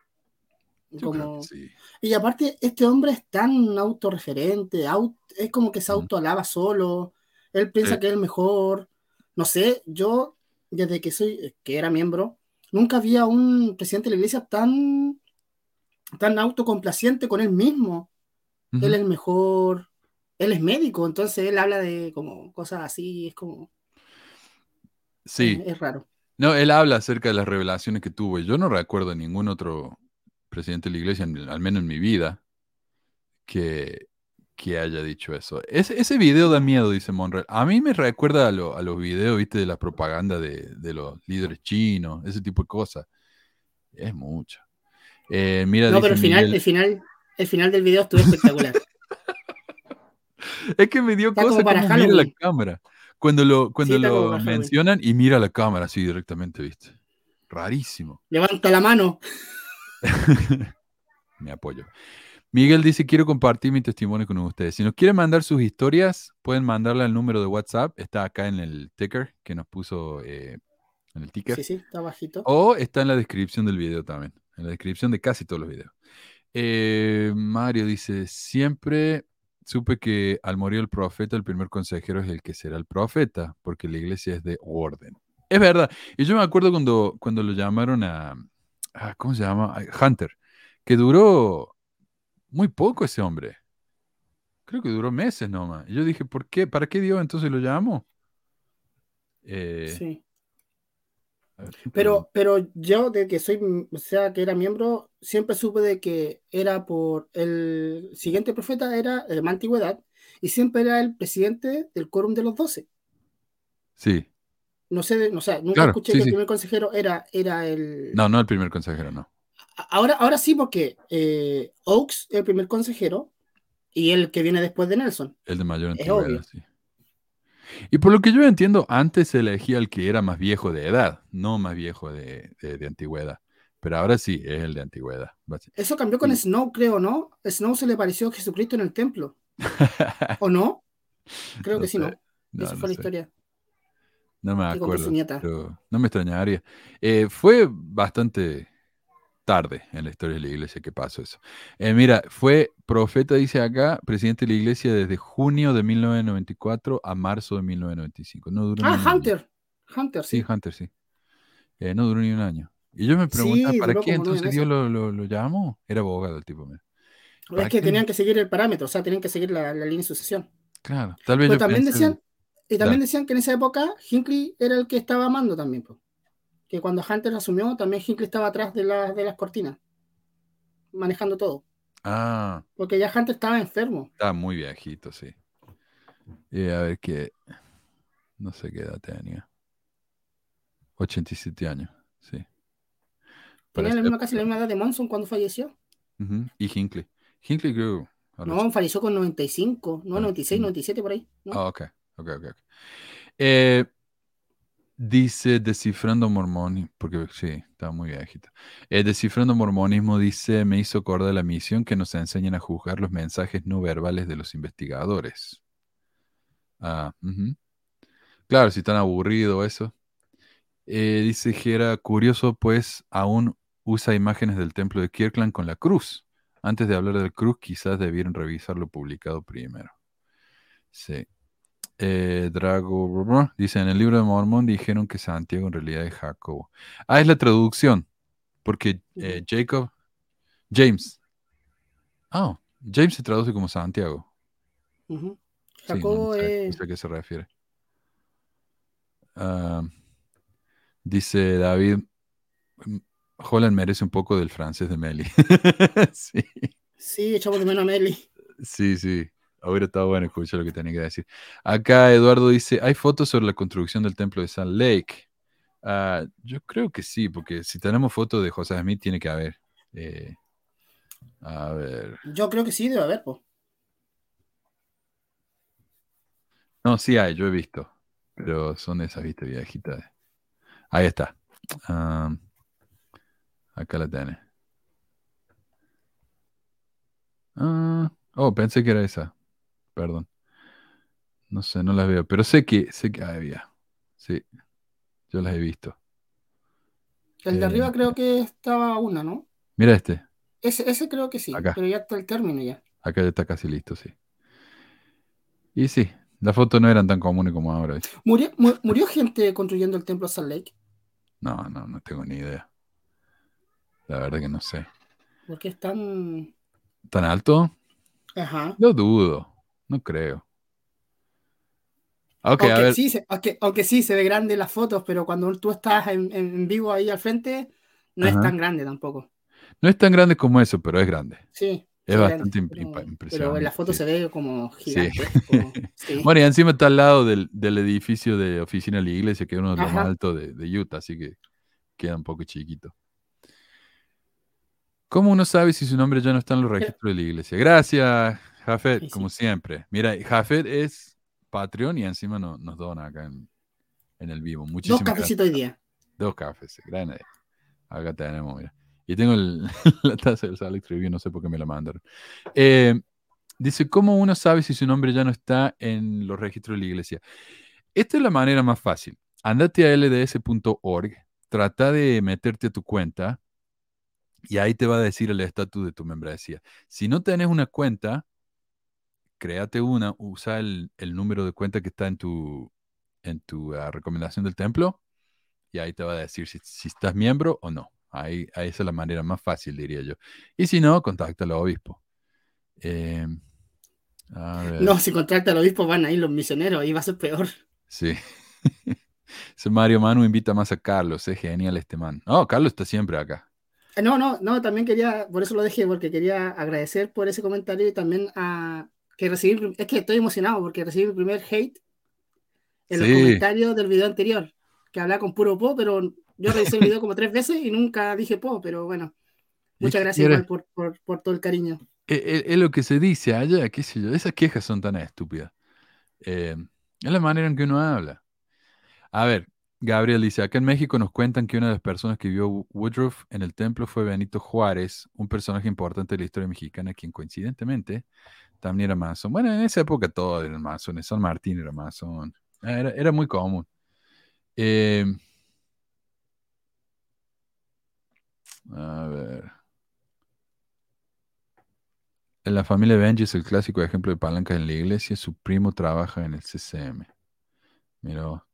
S5: Como,
S4: sí.
S5: y aparte, este hombre es tan autorreferente, au- es como que se autoalaba solo, él piensa
S4: Sí.
S5: que es el mejor. No sé, yo desde que soy, que era miembro, nunca había un presidente de la iglesia tan, tan autocomplaciente con él mismo. Él es el mejor, él es médico, entonces él habla de como cosas así, es como,
S4: Sí.
S5: es raro.
S4: No, él habla acerca de las revelaciones que tuvo. y Yo no recuerdo ningún otro presidente de la iglesia, en- al menos en mi vida, que, que haya dicho eso. Ese, ese video da miedo, dice Monreal. A mí me recuerda a, lo- a los videos, viste, de la propaganda de, de los líderes chinos, ese tipo de cosas. Es mucho. Eh, mira,
S5: No, pero el final,
S4: Miguel-
S5: el final, el final del video estuvo espectacular.
S4: Es que me dio
S5: Está
S4: cosa
S5: como para
S4: como mira la cámara. Cuando lo, cuando lo mencionan y mira la cámara así directamente, ¿viste? Rarísimo.
S5: Levanta la mano.
S4: Me apoyo. Miguel dice, quiero compartir mi testimonio con ustedes. Si nos quieren mandar sus historias, pueden mandarle al número de WhatsApp. Está acá en el ticker que nos puso eh, en el ticker.
S5: Sí, sí, está bajito.
S4: O está en la descripción del video también. En la descripción de casi todos los videos. Eh, Mario dice, siempre supe que al morir el profeta, el primer consejero es el que será el profeta, porque la iglesia es de orden. Es verdad. Y yo me acuerdo cuando, cuando lo llamaron a, a- ¿cómo se llama? Hunter, que duró muy poco ese hombre. Creo que duró meses nomás. Y yo dije, ¿por qué? ¿Para qué Dios entonces lo llamó? Eh,
S5: Sí.
S4: a ver, ¿qué
S5: Pero, pero yo, de que soy, o sea, que era miembro, siempre supe de que era por el siguiente profeta, era de más antigüedad, y siempre era el presidente del quórum de los doce.
S4: Sí.
S5: No sé, no, o sea, nunca
S4: Claro,
S5: escuché
S4: sí,
S5: que
S4: sí.
S5: el primer consejero era, era el...
S4: No, no el primer consejero, no.
S5: Ahora, ahora sí, porque eh, Oaks es el primer consejero y el que viene después de Nelson.
S4: El de mayor antigüedad, sí. Y por lo que yo entiendo, antes se elegía el que era más viejo de edad, no más viejo de, de- de antigüedad. Pero ahora sí, es el de antigüedad.
S5: Eso cambió con Snow, creo, ¿no? Snow se le pareció a Jesucristo en el templo. ¿O no? Creo
S4: No
S5: que sí, ¿no? Esa
S4: no
S5: fue la
S4: sé.
S5: historia.
S4: No me acuerdo, pero no me extrañaría. Eh, fue bastante tarde en la historia de la iglesia que pasó eso. Eh, mira, fue profeta, dice acá, presidente de la iglesia desde junio de 1994 a marzo de 1995. No duró
S5: Ah,
S4: año.
S5: Hunter. Hunter,
S4: Sí,
S5: sí.
S4: Hunter, sí. Eh, no duró ni un año. Y yo me preguntaba,
S5: Sí,
S4: ¿para qué entonces Dios lo, lo, lo llamó? Era abogado el tipo. mira. ¿Para
S5: Es que
S4: qué?
S5: tenían que seguir el parámetro, o sea, tenían que seguir la, la línea de sucesión.
S4: Claro, tal vez
S5: Pero
S4: yo
S5: también
S4: pensé-
S5: decían, y también decían que en esa época Hinckley era el que estaba amando también. po. Que cuando Hunter asumió, también Hinckley estaba atrás de, la- de las cortinas, manejando todo.
S4: Ah,
S5: Porque ya Hunter estaba enfermo.
S4: está muy viejito, sí. Y a ver qué. No sé qué edad tenía. 87 años, sí.
S5: Tenía la misma, casi la misma edad de Monson cuando falleció.
S4: Y Hinckley. Hinckley creo.
S5: No, falleció con 95, no, 96, 97 por ahí. ¿no?
S4: Ah, ok, ok, ok. ok. Eh, dice Descifrando Mormón, porque sí, está muy viejito. Eh, Descifrando Mormonismo dice, me hizo acordar la misión que nos enseñan a juzgar los mensajes no verbales de los investigadores. Ah. Claro, si están aburrido eso. Eh, dice Gera, curioso, pues aún usa imágenes del templo de Kirkland con la cruz. Antes de hablar del cruz, quizás debieron revisar lo publicado primero. Sí. Eh, Drago dice, en el libro de Mormón dijeron que Santiago en realidad es Jacobo. Ah, es la traducción, porque eh, Jacob, James. Ah, James se traduce como Santiago. Sí, no,
S5: Jacobo
S4: no sé, no
S5: es...
S4: sé a qué se refiere. Ah, dice David, "Mm, Holland merece un poco del francés de Meli. sí,
S5: Sí, echamos de menos a Meli.
S4: sí, sí. Hubiera estado bueno escuchar lo que tenía que decir. Acá Eduardo dice, ¿hay fotos sobre la construcción del templo de Salt Lake? Ah, yo creo que sí, porque si tenemos fotos de José Smith, tiene que haber. Eh, a ver.
S5: Yo creo que sí, debe haber, pues.
S4: No, sí hay, yo he visto. Pero son esas, viste, viejitas. Ahí está. Ah, acá la tenés. Ah, oh, pensé que era esa. Perdón. No sé, no las veo. Pero sé que, sé que había. Sí, yo las he visto.
S5: El de
S4: Eh,
S5: arriba creo que estaba una, ¿no?
S4: Mira este.
S5: Ese, ese creo que sí,
S4: Acá.
S5: pero ya está el término ya.
S4: Acá ya está casi listo, sí. Y sí, las fotos no eran tan comunes como ahora.
S5: ¿Murió, mu- murió gente construyendo el templo Salt Lake?
S4: No, no, no tengo ni idea. La verdad que no sé.
S5: Porque es tan...
S4: ¿Tan alto?
S5: Ajá.
S4: Lo dudo. No creo. Ok, a
S5: aunque, sí, se, aunque, aunque sí se ve grande las fotos, pero cuando tú estás en, en vivo ahí al frente, no
S4: Ajá.
S5: es tan grande tampoco.
S4: No es tan grande como eso, pero es grande.
S5: Sí.
S4: Es
S5: sí,
S4: bastante
S5: grande,
S4: imp-
S5: pero, en la foto
S4: sí.
S5: se ve como gigante. como- sí.
S4: Bueno, y encima está al lado del, del edificio de oficina de la iglesia, que es uno de los
S5: Ajá.
S4: más altos de, de Utah, así que queda un poco chiquito. ¿Cómo uno sabe si su nombre ya no está en los registros de la iglesia? Gracias, Jafet, como siempre. Mira, Jafet es Patreon y encima no- nos dona acá en, en el vivo.
S5: Dos
S4: Muchísimas
S5: cafecitos hoy día.
S4: Dos cafés, gran idea. Acá tenemos, mira. Y tengo el- la taza del Salt Review, no sé por qué me la mandaron. Eh, dice, ¿cómo uno sabe si su nombre ya no está en los registros de la iglesia? Esta es la manera más fácil. Andate a lds.org, trata de meterte a tu cuenta Y ahí te va a decir el estatus de tu membresía. Si no tenés una cuenta, créate una, usa el, el número de cuenta que está en tu, en tu ah, recomendación del templo y ahí te va a decir si, si estás miembro o no. Ahí, ahí esa es la manera más fácil, diría yo. Y si no, contacta al obispo. Eh, a ver.
S5: No, si contacta al obispo van a ir los misioneros, ahí va a ser peor.
S4: Sí. Mario Manu invita más a Carlos, es genial este man. No, Carlos está siempre acá.
S5: Eh, No, no, no, también quería, por eso lo dejé, porque quería agradecer por ese comentario y también a que recibí, es que estoy emocionado porque recibí mi primer hate en los
S4: Sí.
S5: comentarios del video anterior, que hablaba con puro po, pero yo revisé el video como tres veces y nunca dije po, pero bueno, muchas gracias por, por, por todo el cariño.
S4: Es, es- es lo que se dice allá, qué sé yo. Esas quejas son tan estúpidas. Eh, es la manera en que uno habla. A ver, Gabriel dice, acá en México nos cuentan que una de las personas que vio Wo- Woodruff en el templo fue Benito Juárez, un personaje importante de la historia mexicana, quien coincidentemente también era masón. Bueno, en esa época todos eran masones. San Martín era masón. Era, era muy común. Eh, a ver. En la familia Benji es el clásico ejemplo de palancas en la iglesia. Su primo trabaja en el CCM. Mira.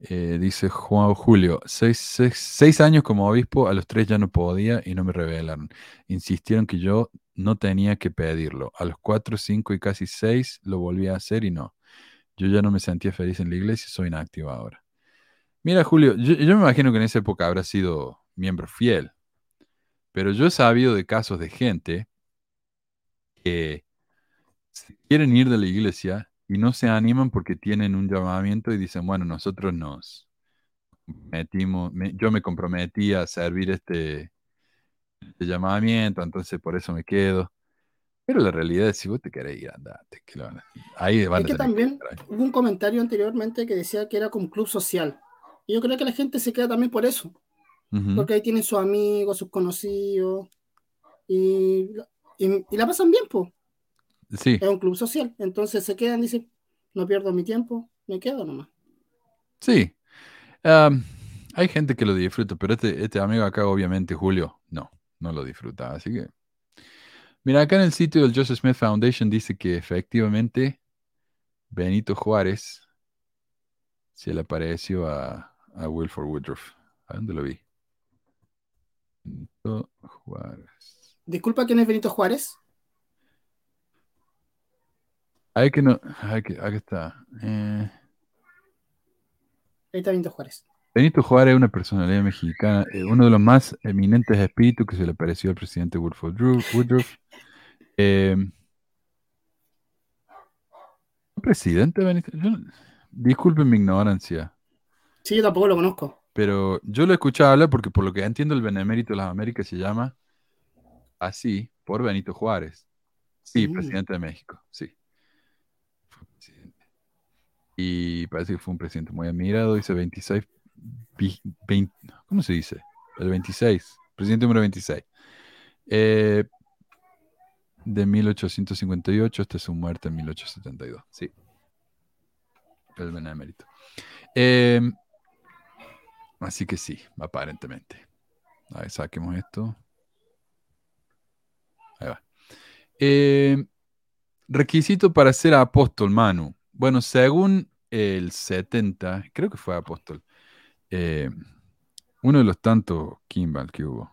S4: Eh, dice Juan Julio, seis, seis- años como obispo, a los tres ya no podía y no me revelaron. Insistieron que yo no tenía que pedirlo. A los cuatro, cinco y casi seis lo volví a hacer y no. Yo ya no me sentía feliz en la iglesia, soy inactivo ahora. Mira, Julio, yo, me imagino que en esa época habrá sido miembro fiel, pero yo he sabido de casos de gente que quieren ir de la iglesia y no se animan porque tienen un llamamiento y dicen, bueno, nosotros nos metimos, yo me comprometí a servir este, este llamamiento, entonces por eso me quedo. Pero la realidad es, si vos te querés ir, andate. que lo ahí van
S5: Es
S4: a
S5: que también hubo un comentario anteriormente que decía que era como club social. Y yo creo que la gente se queda también por eso,
S4: Ujú.
S5: porque ahí tienen sus amigos, sus conocidos, y, y, y la pasan bien, pues.
S4: Sí,
S5: Es un club social. Entonces se quedan, dicen, no pierdo mi tiempo, me quedo nomás.
S4: sí. Hay gente que lo disfruta, pero este, este amigo acá, obviamente, Julio, no, no lo disfruta. Así que, mira, acá en el sitio del Joseph Smith Foundation dice que efectivamente Benito Juárez se le apareció a, a Wilford Woodruff. ¿A dónde lo vi? Benito Juárez.
S5: Disculpa, ¿quién es Benito Juárez?
S4: Hay que no, hay que, acá está. Eh,
S5: Ahí está Benito Juárez.
S4: Benito Juárez es una personalidad mexicana, eh, uno de los más eminentes espíritus que se le apareció al presidente Woodrow Woodruff. Eh, presidente Benito, yo disculpen mi ignorancia,
S5: Sí, yo tampoco lo conozco.
S4: pero yo lo he escuchado hablar porque por lo que entiendo el Benemérito de las Américas se llama así, por Benito Juárez. Sí,
S5: Mm.
S4: presidente de México, sí. Y parece que fue un presidente muy admirado, dice 26, vi- 20 ¿cómo se dice? El 26, presidente número 26. Eh, de 1858 hasta su muerte en 1872, sí. El Benemérito. Eh, así que sí, aparentemente. A ver, saquemos esto. Ahí va. Eh, requisito para ser apóstol, Manu. Bueno, según el 70, creo que fue apóstol, eh, uno de los tantos Kimball que hubo,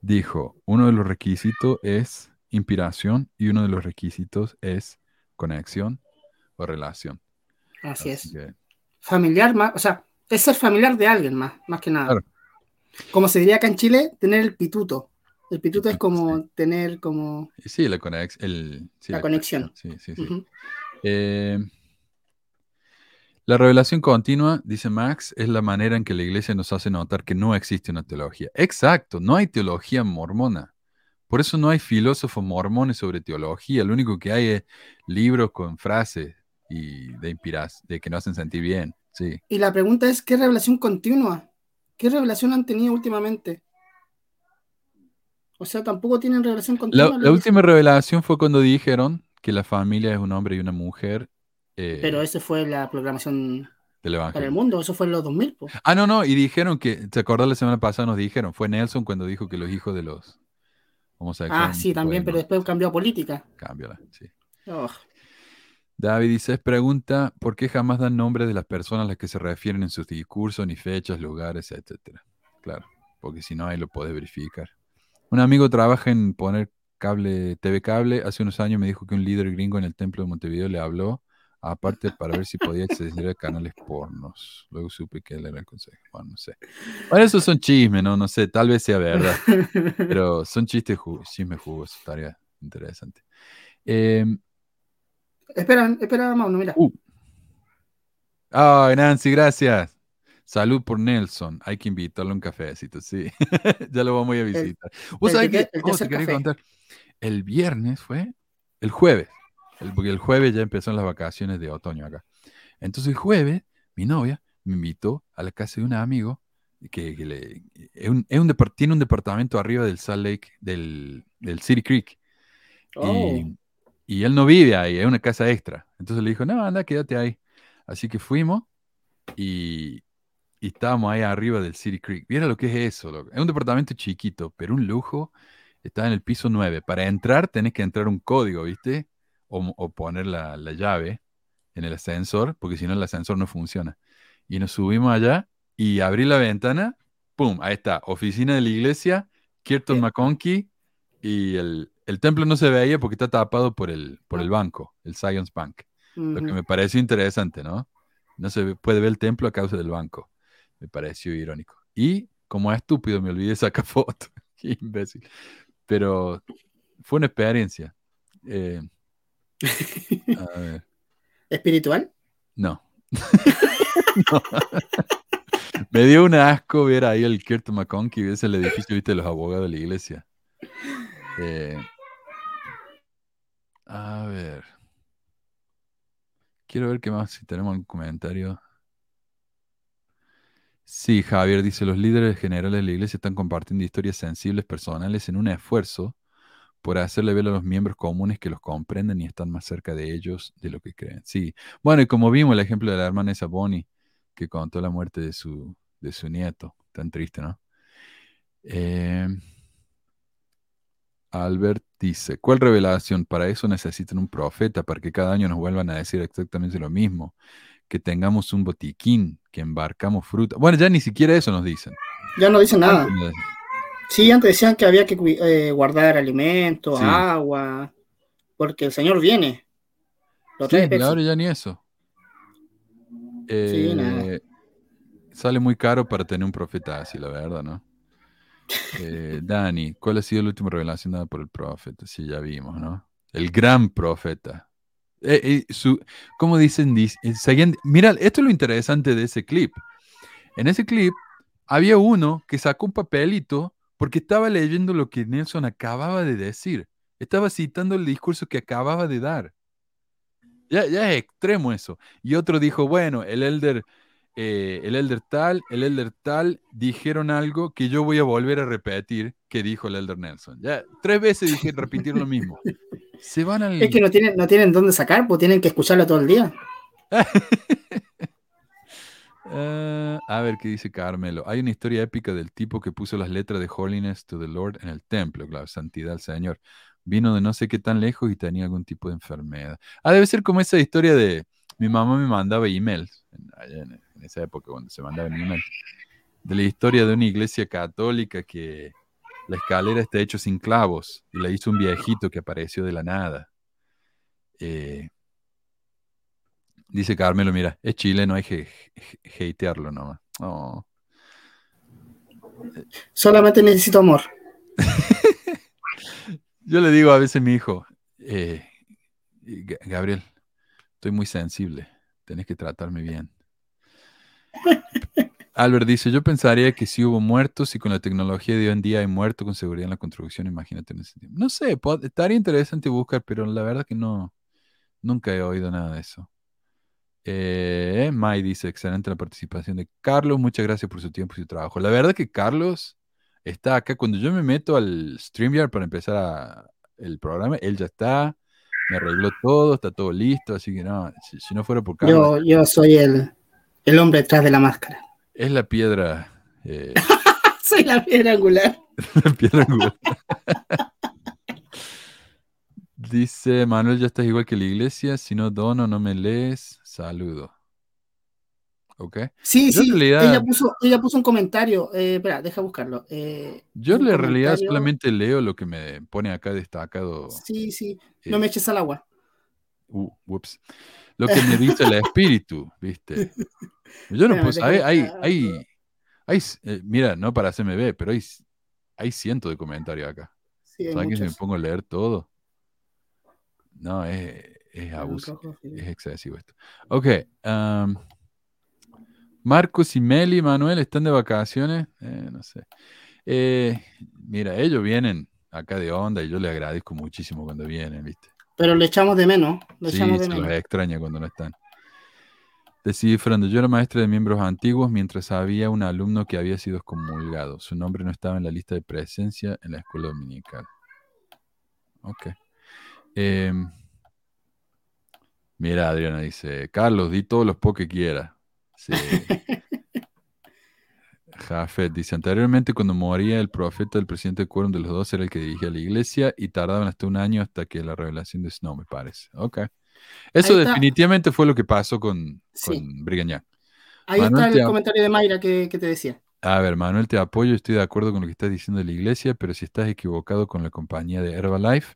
S4: dijo, uno de los requisitos es inspiración y uno de los requisitos es conexión o relación.
S5: Así es.
S4: que-
S5: Familiar más, o sea, es ser familiar de alguien más, más que nada.
S4: Claro.
S5: Como se diría acá en Chile, tener el pituto. El pituto es como tener como
S4: Sí, la, conex- el, sí,
S5: la conexión.
S4: Sí, sí, sí. Eh, la revelación continua, dice Max, es la manera en que la iglesia nos hace notar que no existe una teología. Exacto, no hay teología mormona. Por eso no hay filósofos mormones sobre teología. Lo único que hay es libros con frases y de inspiras, de que nos hacen sentir bien. Sí.
S5: Y la pregunta es, ¿qué revelación continua? ¿Qué revelación han tenido últimamente? O sea, tampoco tienen revelación
S4: La,
S5: continua.
S4: la última revelación fue cuando dijeron que la familia es un hombre y una mujer. Eh,
S5: Pero esa fue la programación
S4: del
S5: Para el mundo, eso fue en los 2000. po.
S4: Ah, no, no, y dijeron que, ¿te acordás la semana pasada nos dijeron? Fue Nelson cuando dijo que los hijos de los.
S5: Ah, sí, también, pero después cambió a política.
S4: Cámbiala, sí.
S5: Oh,
S4: David dice, es pregunta, ¿por qué jamás dan nombres de las personas a las que se refieren en sus discursos, ni fechas, lugares, etcétera? Claro, porque si no, ahí lo podés verificar. Un amigo trabaja en poner cable, TV cable. Hace unos años me dijo que un líder gringo en el templo de Montevideo le habló, aparte para ver si podía acceder a canales pornos. Luego supe que él era el consejo. Bueno, no sé. Bueno, esos son chismes, ¿no? No sé, tal vez sea verdad. Pero son chistes ju- chismes jugosos, estaría interesante. Em,
S5: Espera, espera, Mauno, mira.
S4: Uh. Ay, Nancy, gracias. Salud por Nelson. Hay que invitarlo a un cafecito, sí. ya lo vamos a visitar. ¿Vos
S5: el
S4: sabés
S5: que-
S4: que,
S5: el
S4: oh, te
S5: tercer
S4: quería contar? El viernes fue, el jueves, el- porque el jueves ya empezaron las vacaciones de otoño acá. Entonces el jueves, mi novia me invitó a la casa de un amigo que, que le- es un, es un depart- tiene un departamento arriba del Salt Lake, del, del City Creek.
S5: Oh.
S4: Y, y él no vive ahí, es una casa extra. Entonces le dijo, no, anda, quédate ahí. Así que fuimos y, y estábamos ahí arriba del City Creek. Mira lo que es eso, loco. Es un departamento chiquito, pero un lujo. Está en el piso 9. Para entrar tenés que entrar un código, ¿viste? O, o poner la, la llave en el ascensor, porque si no el ascensor no funciona. Y nos subimos allá y abrí la ventana, ¡pum! Ahí está, oficina de la iglesia, Kirton McConkie y el, el templo no se veía porque está tapado por el, por el banco, el Science Bank. Lo que me pareció interesante, ¿no? No se puede ver el templo a causa del banco. Me pareció irónico. Y como estúpido me olvidé sacar foto. Qué imbécil. Pero fue una experiencia. Eh, a ver.
S5: ¿Espiritual?
S4: No. No. Me dio un asco ver ahí el Kirton McConkie, ves el edificio, viste, de los abogados de la iglesia. Eh, a ver. Quiero ver qué más, si tenemos algún comentario. Sí, Javier dice, los líderes generales de la iglesia están compartiendo historias sensibles personales en un esfuerzo por hacerle ver a los miembros comunes que los comprenden y están más cerca de ellos de lo que creen. Sí, bueno, y como vimos el ejemplo de la hermana esa Bonnie, que contó la muerte de su, de su nieto, tan triste, ¿no? Eh, Albert dice, ¿cuál revelación? Para eso necesitan un profeta, para que cada año nos vuelvan a decir exactamente lo mismo, que tengamos un botiquín, que embarcamos fruta. Bueno, ya ni siquiera eso nos dicen.
S5: Ya no dicen nada. Sí, antes decían que había que eh, guardar alimentos,
S4: Sí.
S5: agua, porque el Señor viene. Lo
S4: Sí, ahora ya ni eso.
S5: Sí, nada.
S4: Eh, sale muy caro para tener un profeta así, la verdad, ¿no? Eh, Dani, ¿cuál ha sido la última revelación dada por el profeta? Sí, ya vimos, ¿no? El gran profeta. Eh, eh, su, ¿Cómo dicen? Dic- seguían- mira, esto es lo interesante de ese clip. En ese clip había uno que sacó un papelito porque estaba leyendo lo que Nelson acababa de decir. Estaba citando el discurso que acababa de dar. Ya, ya es extremo eso. Y otro dijo, bueno, el elder, eh, el elder tal, el elder tal, dijeron algo que yo voy a volver a repetir que dijo el elder Nelson. Ya tres veces dije, repitieron lo mismo. Se van al...
S5: Es que no tienen, no tienen dónde sacar, pues tienen que escucharlo todo el día.
S4: Ah, a ver qué dice Carmelo. Hay una historia épica del tipo que puso las letras de Holiness to the Lord en el templo, claro, santidad al Señor. Vino de no sé qué tan lejos y tenía algún tipo de enfermedad. Ah, debe ser como esa historia de mi mamá me mandaba emails, en esa época cuando se mandaban emails, de la historia de una iglesia católica que la escalera está hecha sin clavos y la hizo un viejito que apareció de la nada. Eh, Dice Carmelo, mira, es chileno, hay que hatearlo nomás. Oh.
S5: Solamente necesito amor.
S4: Yo le digo a veces a mi hijo, eh, Ga- Gabriel, estoy muy sensible, tenés que tratarme bien. Albert dice, yo pensaría que si hubo muertos y con la tecnología de hoy en día hay muertos con seguridad en la construcción, imagínate en ese tiempo. No sé, estaría interesante buscar, pero la verdad que no, nunca he oído nada de eso. Eh, Mai dice, excelente la participación de Carlos, muchas gracias por su tiempo y su trabajo. La verdad que Carlos está acá. Cuando yo me meto al StreamYard para empezar a- el programa, él ya está, me arregló todo, está todo listo, así que no, si, si no fuera por Carlos,
S5: Yo, yo soy el, El hombre detrás de la máscara.
S4: Es la piedra. eh,
S5: Soy la piedra angular.
S4: la piedra angular. Dice Manuel, ya estás igual que la iglesia. Si no dono, no me lees. Saludo. ¿Ok?
S5: Sí,
S4: Yo
S5: sí.
S4: realidad-
S5: Ella, puso, ella puso un comentario. Eh, espera, deja buscarlo. Eh,
S4: Yo en realidad
S5: comentario-
S4: solamente leo lo que me pone acá destacado.
S5: Sí, sí. No me eches al agua.
S4: Uh, ups. Lo que me dice el espíritu, ¿viste? Yo no puse. Hay, hay, hay, hay, eh, mira, no para hacerme ver, pero hay, hay cientos de comentarios acá.
S5: Sí,
S4: ¿Sabes que si me pongo a leer todo? No, es, es abuso. Es excesivo esto. Ok. Marcos y Meli, Manuel, ¿están de vacaciones? Eh, no sé. Eh, mira, ellos vienen acá de onda y yo les agradezco muchísimo cuando vienen, ¿viste?
S5: Pero le echamos de menos. Le
S4: Sí,
S5: echamos de
S4: se los
S5: menos.
S4: extraña cuando no están. Descifrando, yo era maestra de miembros antiguos mientras había un alumno que había sido excomulgado. Su nombre no estaba en la lista de presencia en la escuela dominical. Ok. Em, mira, Adriana dice, Carlos, di todos los po que quiera. Sí. Jafet dice, anteriormente cuando moría el profeta, el presidente de quórum de los dos era el que dirigía la iglesia y tardaban hasta un año hasta que la revelación de Snow, me parece. Ok. Eso definitivamente fue lo que pasó con,
S5: Sí.
S4: con Brigham Young.
S5: Ahí
S4: Manuel,
S5: está el comentario de Mayra que, que te decía.
S4: A ver, Manuel, te apoyo, estoy de acuerdo con lo que estás diciendo de la iglesia, pero si estás equivocado con la compañía de Herbalife,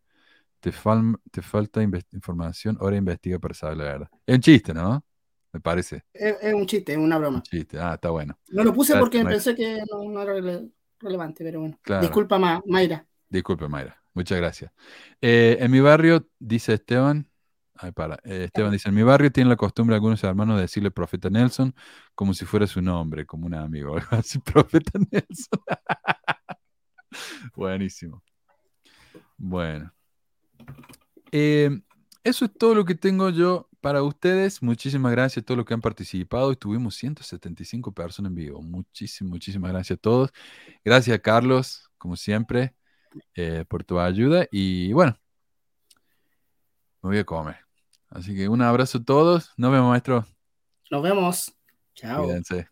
S4: te, fal- te falta información, ahora investiga para saber la verdad. Es un chiste, ¿no? Me parece.
S5: Es, es un chiste, es una broma.
S4: Un chiste. Ah, está bueno.
S5: No lo puse porque pensé que no, no era rele- relevante, pero bueno.
S4: Claro.
S5: Disculpa, Ma- Mayra.
S4: Disculpe, Mayra. Muchas gracias. Eh, en mi barrio, dice Esteban, ay, para, eh, Esteban dice, en mi barrio tienen la costumbre algunos hermanos de decirle profeta Nelson como si fuera su nombre, como un amigo, algo así, profeta Nelson. Buenísimo. Bueno. Eh, eso es todo lo que tengo yo para ustedes. Muchísimas gracias a todos los que han participado. Estuvimos 175 personas en vivo. Muchísimas, muchísimas gracias a todos. Gracias, Carlos, como siempre, eh, por tu ayuda. Y bueno, me voy a comer. Así que un abrazo a todos. Nos vemos, maestro.
S5: Nos vemos. Chao.
S4: Cuídense.